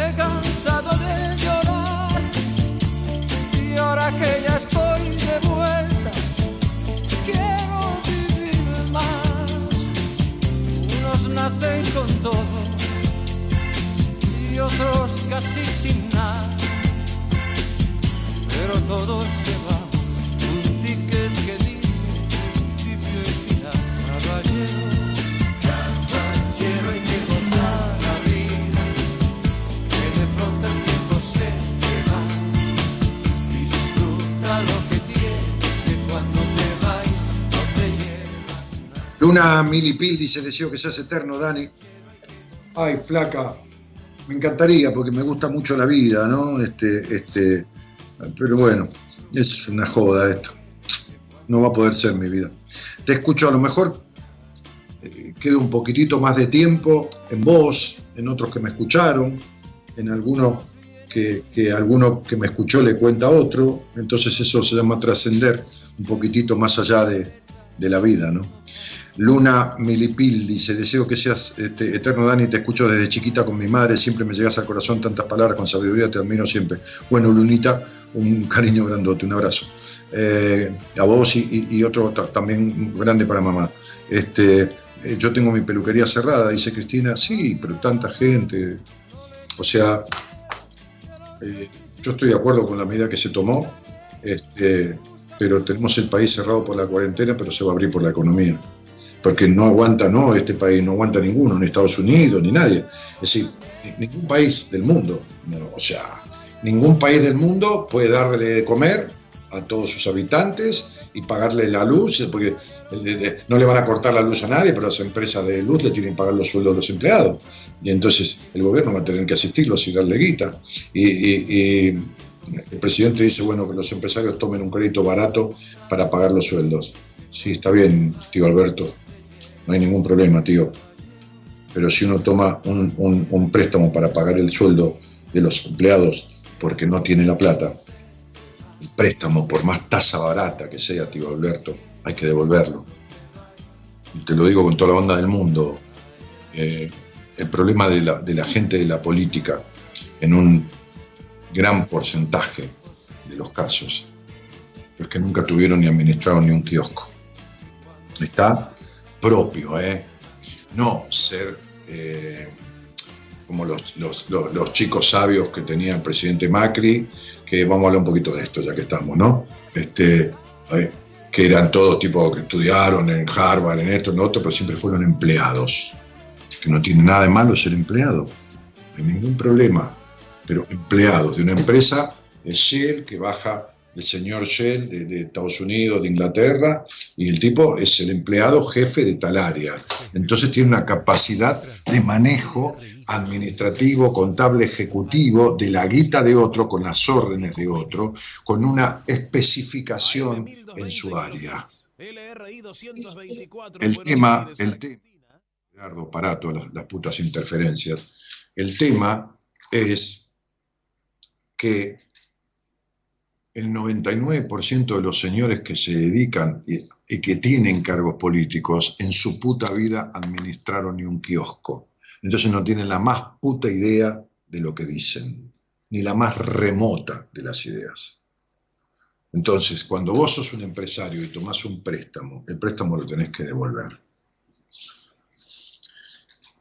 He cansado de llorar. Y ahora que ya nacen con todo. Y otros casi sin nada, pero todos Luna Milipil dice, deseo que seas eterno, Dani. Ay, flaca, me encantaría porque me gusta mucho la vida, ¿no? Este, este, pero bueno, es una joda esto. No va a poder ser mi vida. Te escucho a lo mejor, eh, un poquitito más de tiempo en vos, en otros que me escucharon, en alguno que, que alguno que me escuchó le cuenta a otro, entonces eso se llama trascender un poquitito más allá de, de la vida, ¿no? Luna Milipil dice, deseo que seas este, eterno Dani, te escucho desde chiquita con mi madre, siempre me llegas al corazón tantas palabras con sabiduría, te admiro siempre. Bueno, Lunita, un cariño grandote, un abrazo. Eh, a vos y, otro ta- también grande para mamá. Este, eh, yo tengo mi peluquería cerrada, dice Cristina, sí, pero tanta gente. O sea, eh, yo estoy de acuerdo con la medida que se tomó, este, pero tenemos el país cerrado por la cuarentena, pero se va a abrir por la economía porque no aguanta, no, este país no aguanta ninguno, ni Estados Unidos, ni nadie. Es decir, ni- ningún país del mundo, o sea, ningún país del mundo puede darle de comer a todos sus habitantes y pagarle la luz, porque de- no le van a cortar la luz a nadie, pero las empresas de luz le tienen que pagar los sueldos a los empleados. Y entonces el gobierno va a tener que asistirlos y darle guita. Y, y- y el presidente dice, bueno, que los empresarios tomen un crédito barato para pagar los sueldos. Sí, está bien, tío Alberto, no hay ningún problema, tío. Pero si uno toma un, un- préstamo para pagar el sueldo de los empleados porque no tiene la plata, el préstamo, por más tasa barata que sea, tío Alberto, hay que devolverlo. Y te lo digo con toda la banda del mundo. Eh, el problema de la, de la gente de la política, en un gran porcentaje de los casos, es que nunca tuvieron ni administraron ni un kiosco. Está propio, ¿eh? No ser eh, como los, chicos sabios que tenía el presidente Macri, que vamos a hablar un poquito de esto ya que estamos, ¿no? Este, eh, que eran todos tipo que estudiaron en Harvard, en esto, en lo otro, pero siempre fueron empleados. Que no tiene nada de malo ser empleado, no hay ningún problema. Pero empleados de una empresa, el Shell, que baja el señor Shell de, Estados Unidos, de Inglaterra, y el tipo es el empleado jefe de tal área. Entonces tiene una capacidad de manejo administrativo, contable, ejecutivo de la guita de otro, con las órdenes de otro, con una especificación en su área. El tema, el tema, Gerardo, para todas las, las putas interferencias, el tema es que el 99% de los señores que se dedican y, que tienen cargos políticos en su puta vida administraron ni un kiosco. Entonces no tienen la más puta idea de lo que dicen, ni la más remota de las ideas. Entonces, cuando vos sos un empresario y tomás un préstamo, el préstamo lo tenés que devolver.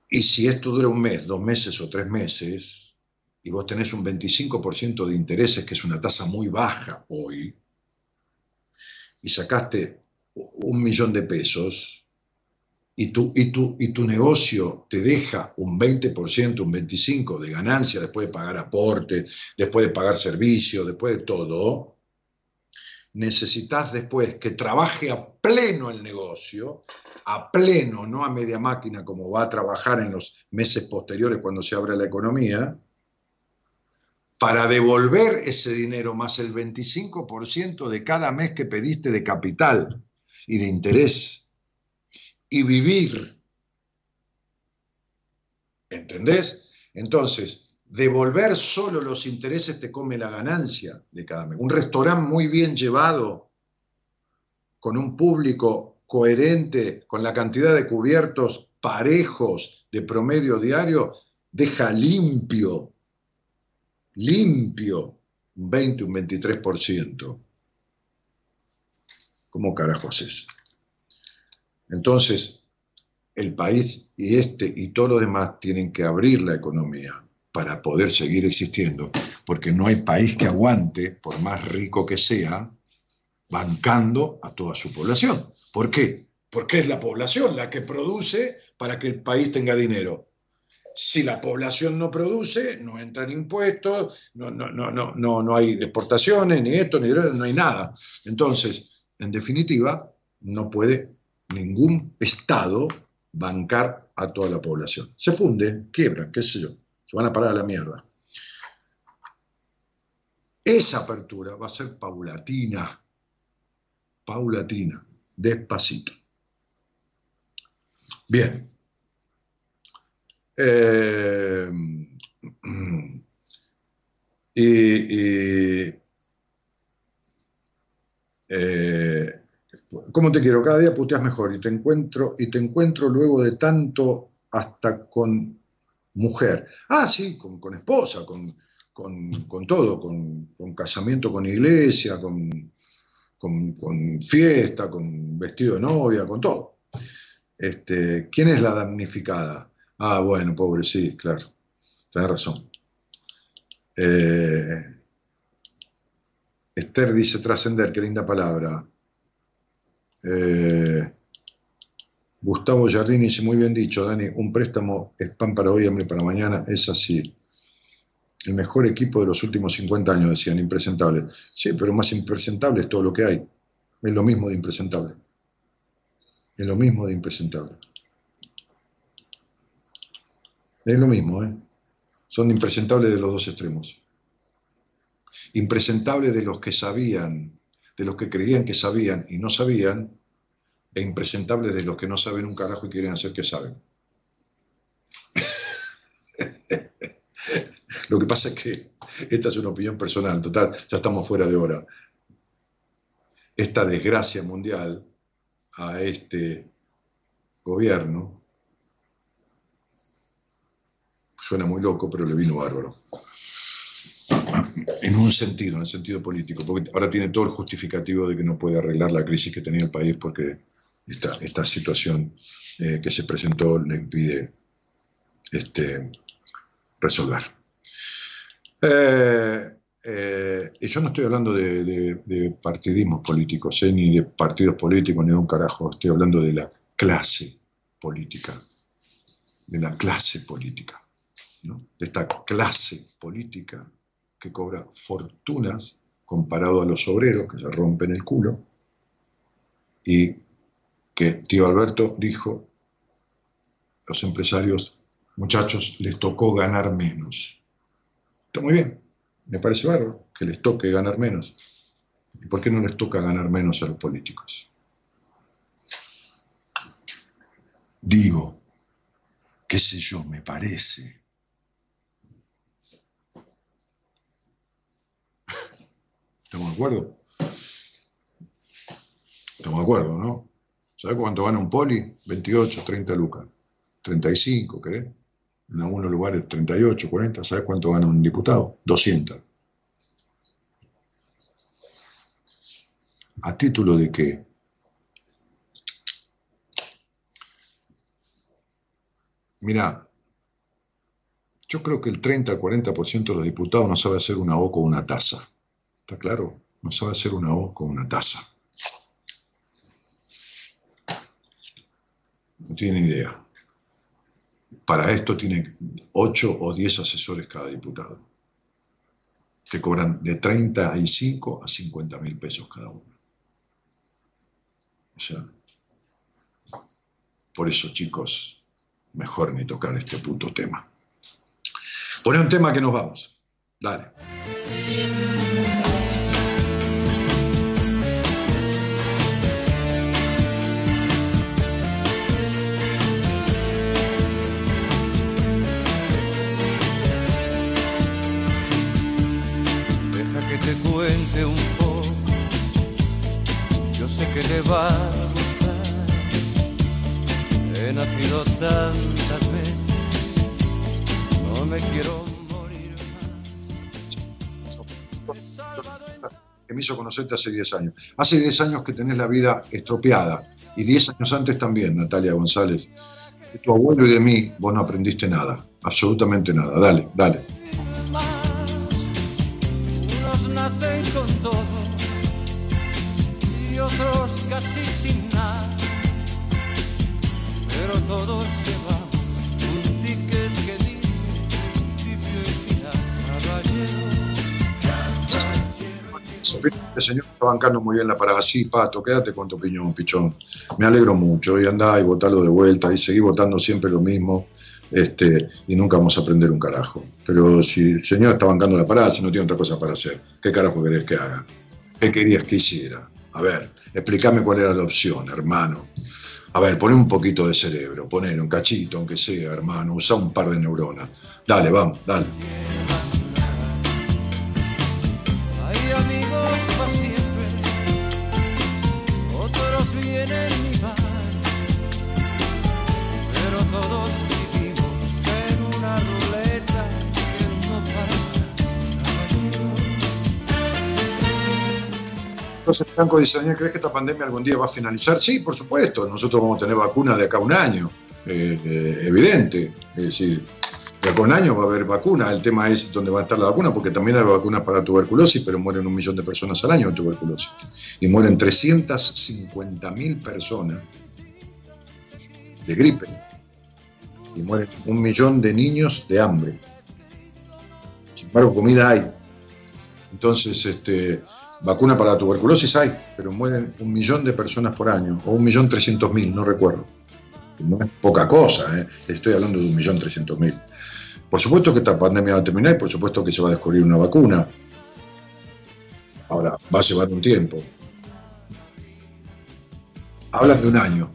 Y si esto dura un mes, dos meses o tres meses, y vos tenés un 25% de intereses, que es una tasa muy baja hoy, y sacaste un millón de pesos, y tu, y tu, y tu negocio te deja un 20%, un 25% de ganancia después de pagar aportes, después de pagar servicios, después de todo, necesitas después que trabaje a pleno el negocio, a pleno, no a media máquina como va a trabajar en los meses posteriores cuando se abra la economía, para devolver ese dinero más el 25% de cada mes que pediste de capital y de interés y vivir. ¿Entendés? Entonces, devolver solo los intereses te come la ganancia de cada mes. Un restaurante muy bien llevado, con un público coherente, con la cantidad de cubiertos parejos de promedio diario, deja limpio, limpio, un 20, un 23%. ¿Cómo carajo haces? Entonces, el país y este y todo lo demás tienen que abrir la economía para poder seguir existiendo, porque no hay país que aguante, por más rico que sea, bancando a toda su población. ¿Por qué? Porque es la población la que produce para que el país tenga dinero. Si la población no produce, no entran impuestos, no, no, no, no, no, no hay exportaciones, ni esto, ni no hay nada. Entonces, en definitiva, no puede ningún Estado bancar a toda la población. Se funde, quiebran, qué sé yo, se van a parar a la mierda. Esa apertura va a ser paulatina, paulatina, despacito. Bien. Eh, y, eh, ¿Cómo te quiero? Cada día puteas mejor y te encuentro, y te encuentro luego de tanto hasta con mujer. Ah, sí, con, con esposa, con, con, con todo, con, casamiento con iglesia, con, con, fiesta, con vestido de novia, con todo. Este, ¿Quién es la damnificada? Ah, bueno, pobre, sí, claro. Tienes razón. Eh, Esther dice trascender, qué linda palabra. Eh, Gustavo Giardini dice, muy bien dicho, Dani, un préstamo es pan para hoy, hambre para mañana, es así. El mejor equipo de los últimos 50 años, decían, impresentable. Sí, pero más impresentable es todo lo que hay. Es lo mismo de impresentable. Es lo mismo de impresentable. Es lo mismo, ¿eh? Son impresentables de los dos extremos. Impresentables de los que sabían de los que creían que sabían y no sabían, e impresentables de los que no saben un carajo y quieren hacer que saben. Lo que pasa es que esta es una opinión personal, total, ya estamos fuera de hora. Esta desgracia mundial a este gobierno suena muy loco, pero le vino bárbaro. En un sentido, en el sentido político, porque ahora tiene todo el justificativo de que no puede arreglar la crisis que tenía el país porque esta, situación eh, que se presentó le impide este, resolver. Eh, eh, y yo no estoy hablando de, partidismos políticos, ni de partidos políticos, ni de un carajo, estoy hablando de la clase política, de la clase política, de esta clase política que cobra fortunas comparado a los obreros que se rompen el culo y que tío Alberto dijo, los empresarios muchachos, les tocó ganar menos. Está muy bien, me parece bárbaro que les toque ganar menos. ¿Y por qué no les toca ganar menos a los políticos? Digo, qué sé yo, me parece. ¿Estamos de acuerdo? Estamos de acuerdo, ¿no? ¿Sabes cuánto gana un poli? 28, 30 lucas. 35, ¿querés? En algunos lugares 38, 40. ¿Sabes cuánto gana un diputado? 200. ¿A título de qué? Mira, yo creo que el 30 al 40% de los diputados no sabe hacer una O con una taza. ¿Está claro? No sabe hacer una O con una taza. No tiene idea. Para esto tiene 8 o 10 asesores cada diputado, que cobran de 35 a 50 mil pesos cada uno. O sea, por eso chicos, mejor ni tocar este puto tema. Poné un tema que nos vamos. Dale. Te cuente un poco. Yo sé que le va a gustar. He nacido tantas veces. No me quiero morir que me hizo conocerte hace 10 años. Hace 10 años que tenés la vida estropeada y 10 años antes también, Natalia González. De tu abuelo y de mí vos no aprendiste nada, absolutamente nada. Dale, dale. Casi sin nada. Pero todos llevamos un ticket que dice final. Caballero, Este señor está bancando muy bien la parada. Sí, Pato, quédate con tu opinión, pichón. Me alegro mucho. Y andá y votalo de vuelta y seguí votando siempre lo mismo. Este, y nunca vamos a aprender un carajo. Pero si el señor está bancando la parada, si no tiene otra cosa para hacer, ¿qué carajo querés que haga? ¿Qué querías que hiciera? A ver, explícame cuál era la opción, hermano. A ver, poné un poquito de cerebro, poner un cachito, aunque sea, hermano, usa un par de neuronas. Dale, vamos, dale. Entonces, Franco dice, Daniel, ¿crees que esta pandemia algún día va a finalizar? Sí, por supuesto. Nosotros vamos a tener vacunas de acá a un año, eh, eh, evidente. Es decir, de acá a un año va a haber vacuna. El tema es dónde va a estar la vacuna, porque también hay vacunas para tuberculosis, pero mueren un millón de personas al año de tuberculosis. Y mueren 350.000 personas de gripe. Y mueren un millón de niños de hambre. Sin embargo, comida hay. Entonces, este, vacuna para la tuberculosis hay, pero mueren un millón de personas por año, o un millón trescientos mil, no recuerdo. No es poca cosa, ¿eh? estoy hablando de un millón trescientos mil. Por supuesto que esta pandemia va a terminar y por supuesto que se va a descubrir una vacuna. Ahora, va a llevar un tiempo. Hablan de un año.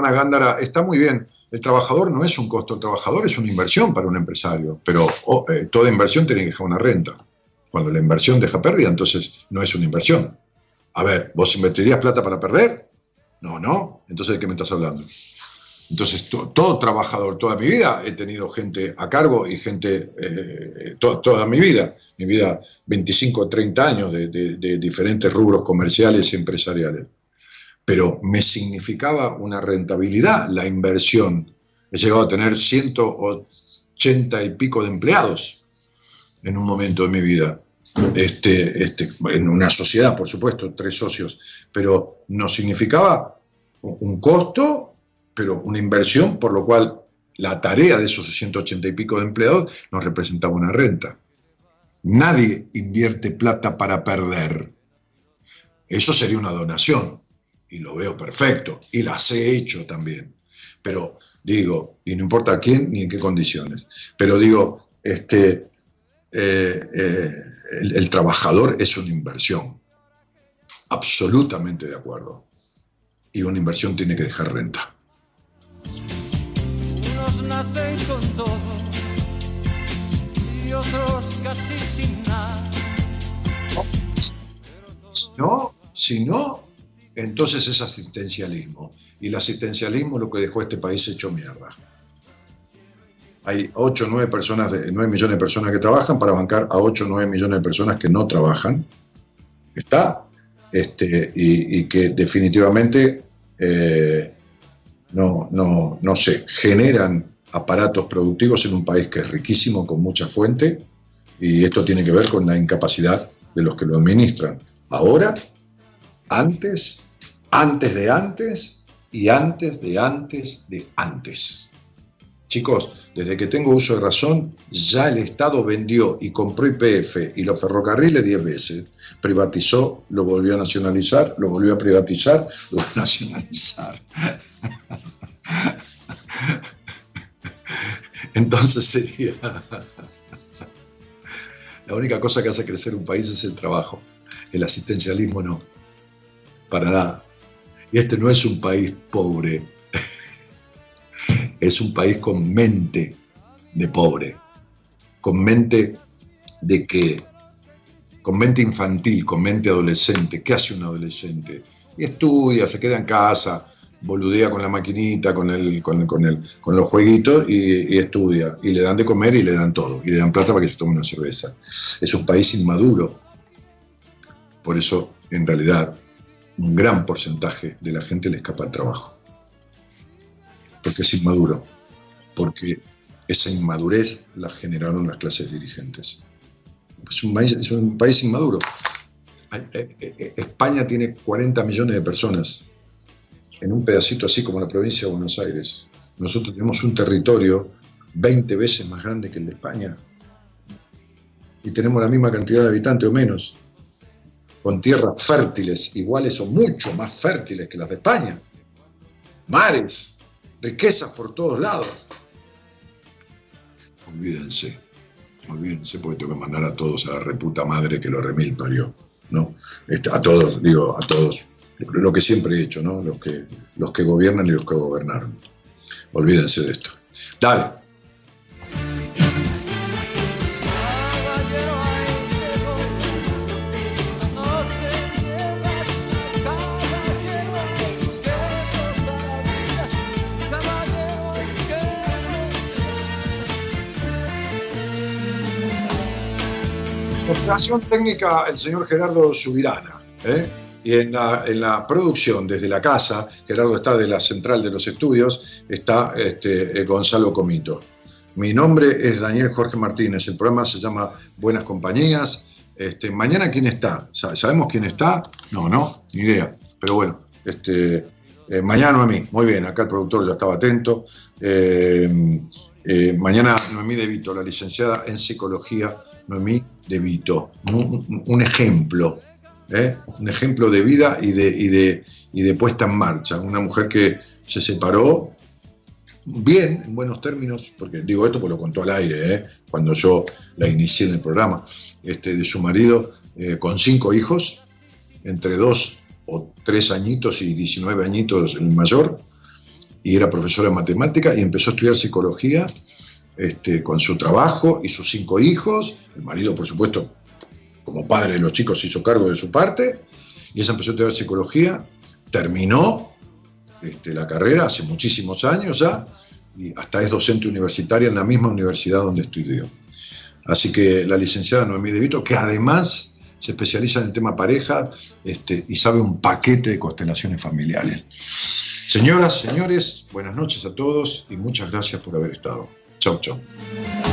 Ana Gándara, está muy bien. El trabajador no es un costo, el trabajador es una inversión para un empresario, pero eh, toda inversión tiene que dejar una renta. Cuando la inversión deja pérdida, entonces no es una inversión. A ver, ¿vos invertirías plata para perder? No, no. Entonces, ¿de qué me estás hablando? Entonces, to- todo trabajador, toda mi vida he tenido gente a cargo y gente, eh, to- toda mi vida, mi vida 25 o 30 años de diferentes rubros comerciales y empresariales. Pero me significaba una rentabilidad la inversión. He llegado a tener 180 y pico de empleados en un momento de mi vida. Este, este, en una sociedad, por supuesto, tres socios, pero nos significaba un costo, pero una inversión, por lo cual la tarea de esos 180 y pico de empleados nos representaba una renta. Nadie invierte plata para perder. Eso sería una donación, y lo veo perfecto, y las he hecho también. Pero digo, y no importa quién ni en qué condiciones, pero digo, este, eh, eh, el, el trabajador es una inversión. Absolutamente de acuerdo. Y una inversión tiene que dejar renta. Unos nacen con todo y otros casi sin nada. Si no, si no, entonces es asistencialismo. Y el asistencialismo es lo que dejó este país hecho mierda. Hay 8 o 9, personas de, 9 millones de personas que trabajan para bancar a 8 o 9 millones de personas que no trabajan. ¿Está? Este, y, que definitivamente eh, no, no, no generan aparatos productivos en un país que es riquísimo, con mucha fuente, y esto tiene que ver con la incapacidad de los que lo administran. Ahora, antes, antes de antes y antes de antes de antes. Chicos, desde que tengo uso de razón, ya el Estado vendió y compró IPF y los ferrocarriles 10 veces. Privatizó, lo volvió a nacionalizar, lo volvió a privatizar, lo volvió a nacionalizar. Entonces sería... La única cosa que hace crecer un país es el trabajo. El asistencialismo no. Para nada. Y este no es un país pobre. Es un país con mente de pobre. Con mente de que. Con mente infantil, con mente adolescente. ¿Qué hace un adolescente? Y estudia, se queda en casa, boludea con la maquinita, con, el, con, con el, con los jueguitos y, y estudia. Y le dan de comer y le dan todo. Y le dan plata para que se tome una cerveza. Es un país inmaduro. Por eso, en realidad, un gran porcentaje de la gente le escapa al trabajo. Porque es inmaduro. Porque esa inmadurez la generaron las clases dirigentes. Es un país, es un país inmaduro. Eh, eh, España tiene 40 millones de personas en un pedacito así como la provincia de Buenos Aires. Nosotros tenemos un territorio 20 veces más grande que el de España. Y tenemos la misma cantidad de habitantes o menos. Con tierras fértiles, iguales o mucho más fértiles que las de España. Mares, riquezas por todos lados. Olvídense, olvídense porque tengo que mandar a todos a la reputa madre que lo remil parió. ¿no? Este, a todos, digo, a todos. Lo que siempre he hecho, ¿no? Los que, los que gobiernan y los que gobernaron. Olvídense de esto. Dale. Operación técnica el señor Gerardo Subirana. ¿eh? Y en la, producción, desde la casa, Gerardo está de la central de los estudios, está este, Gonzalo Comito. Mi nombre es Daniel Jorge Martínez, el programa se llama Buenas Compañías. Este, mañana, ¿quién está? ¿Sabemos quién está? No, no, ni idea. Pero bueno, este, eh, mañana Noemí, muy bien, acá el productor ya estaba atento. Eh, eh, mañana Noemí De Vito, la licenciada en psicología Noemí De Vito, un, ejemplo, ¿eh? un ejemplo de vida y de, y, de, y de puesta en marcha. Una mujer que se separó bien, en buenos términos, porque digo esto porque lo contó al aire, ¿eh? cuando yo la inicié en el programa, este, de su marido, eh, con cinco hijos, entre dos o tres añitos y 19 añitos el mayor, y era profesora de matemática y empezó a estudiar psicología este, con su trabajo y sus cinco hijos. El marido, por supuesto, como padre de los chicos, se hizo cargo de su parte. Y ella empezó a estudiar psicología, terminó este, la carrera hace muchísimos años ya, y hasta es docente universitaria en la misma universidad donde estudió. Así que la licenciada Noemí De Vito, que además se especializa en el tema pareja este, y sabe un paquete de constelaciones familiares. Señoras, señores, buenas noches a todos y muchas gracias por haber estado. Chau, chau.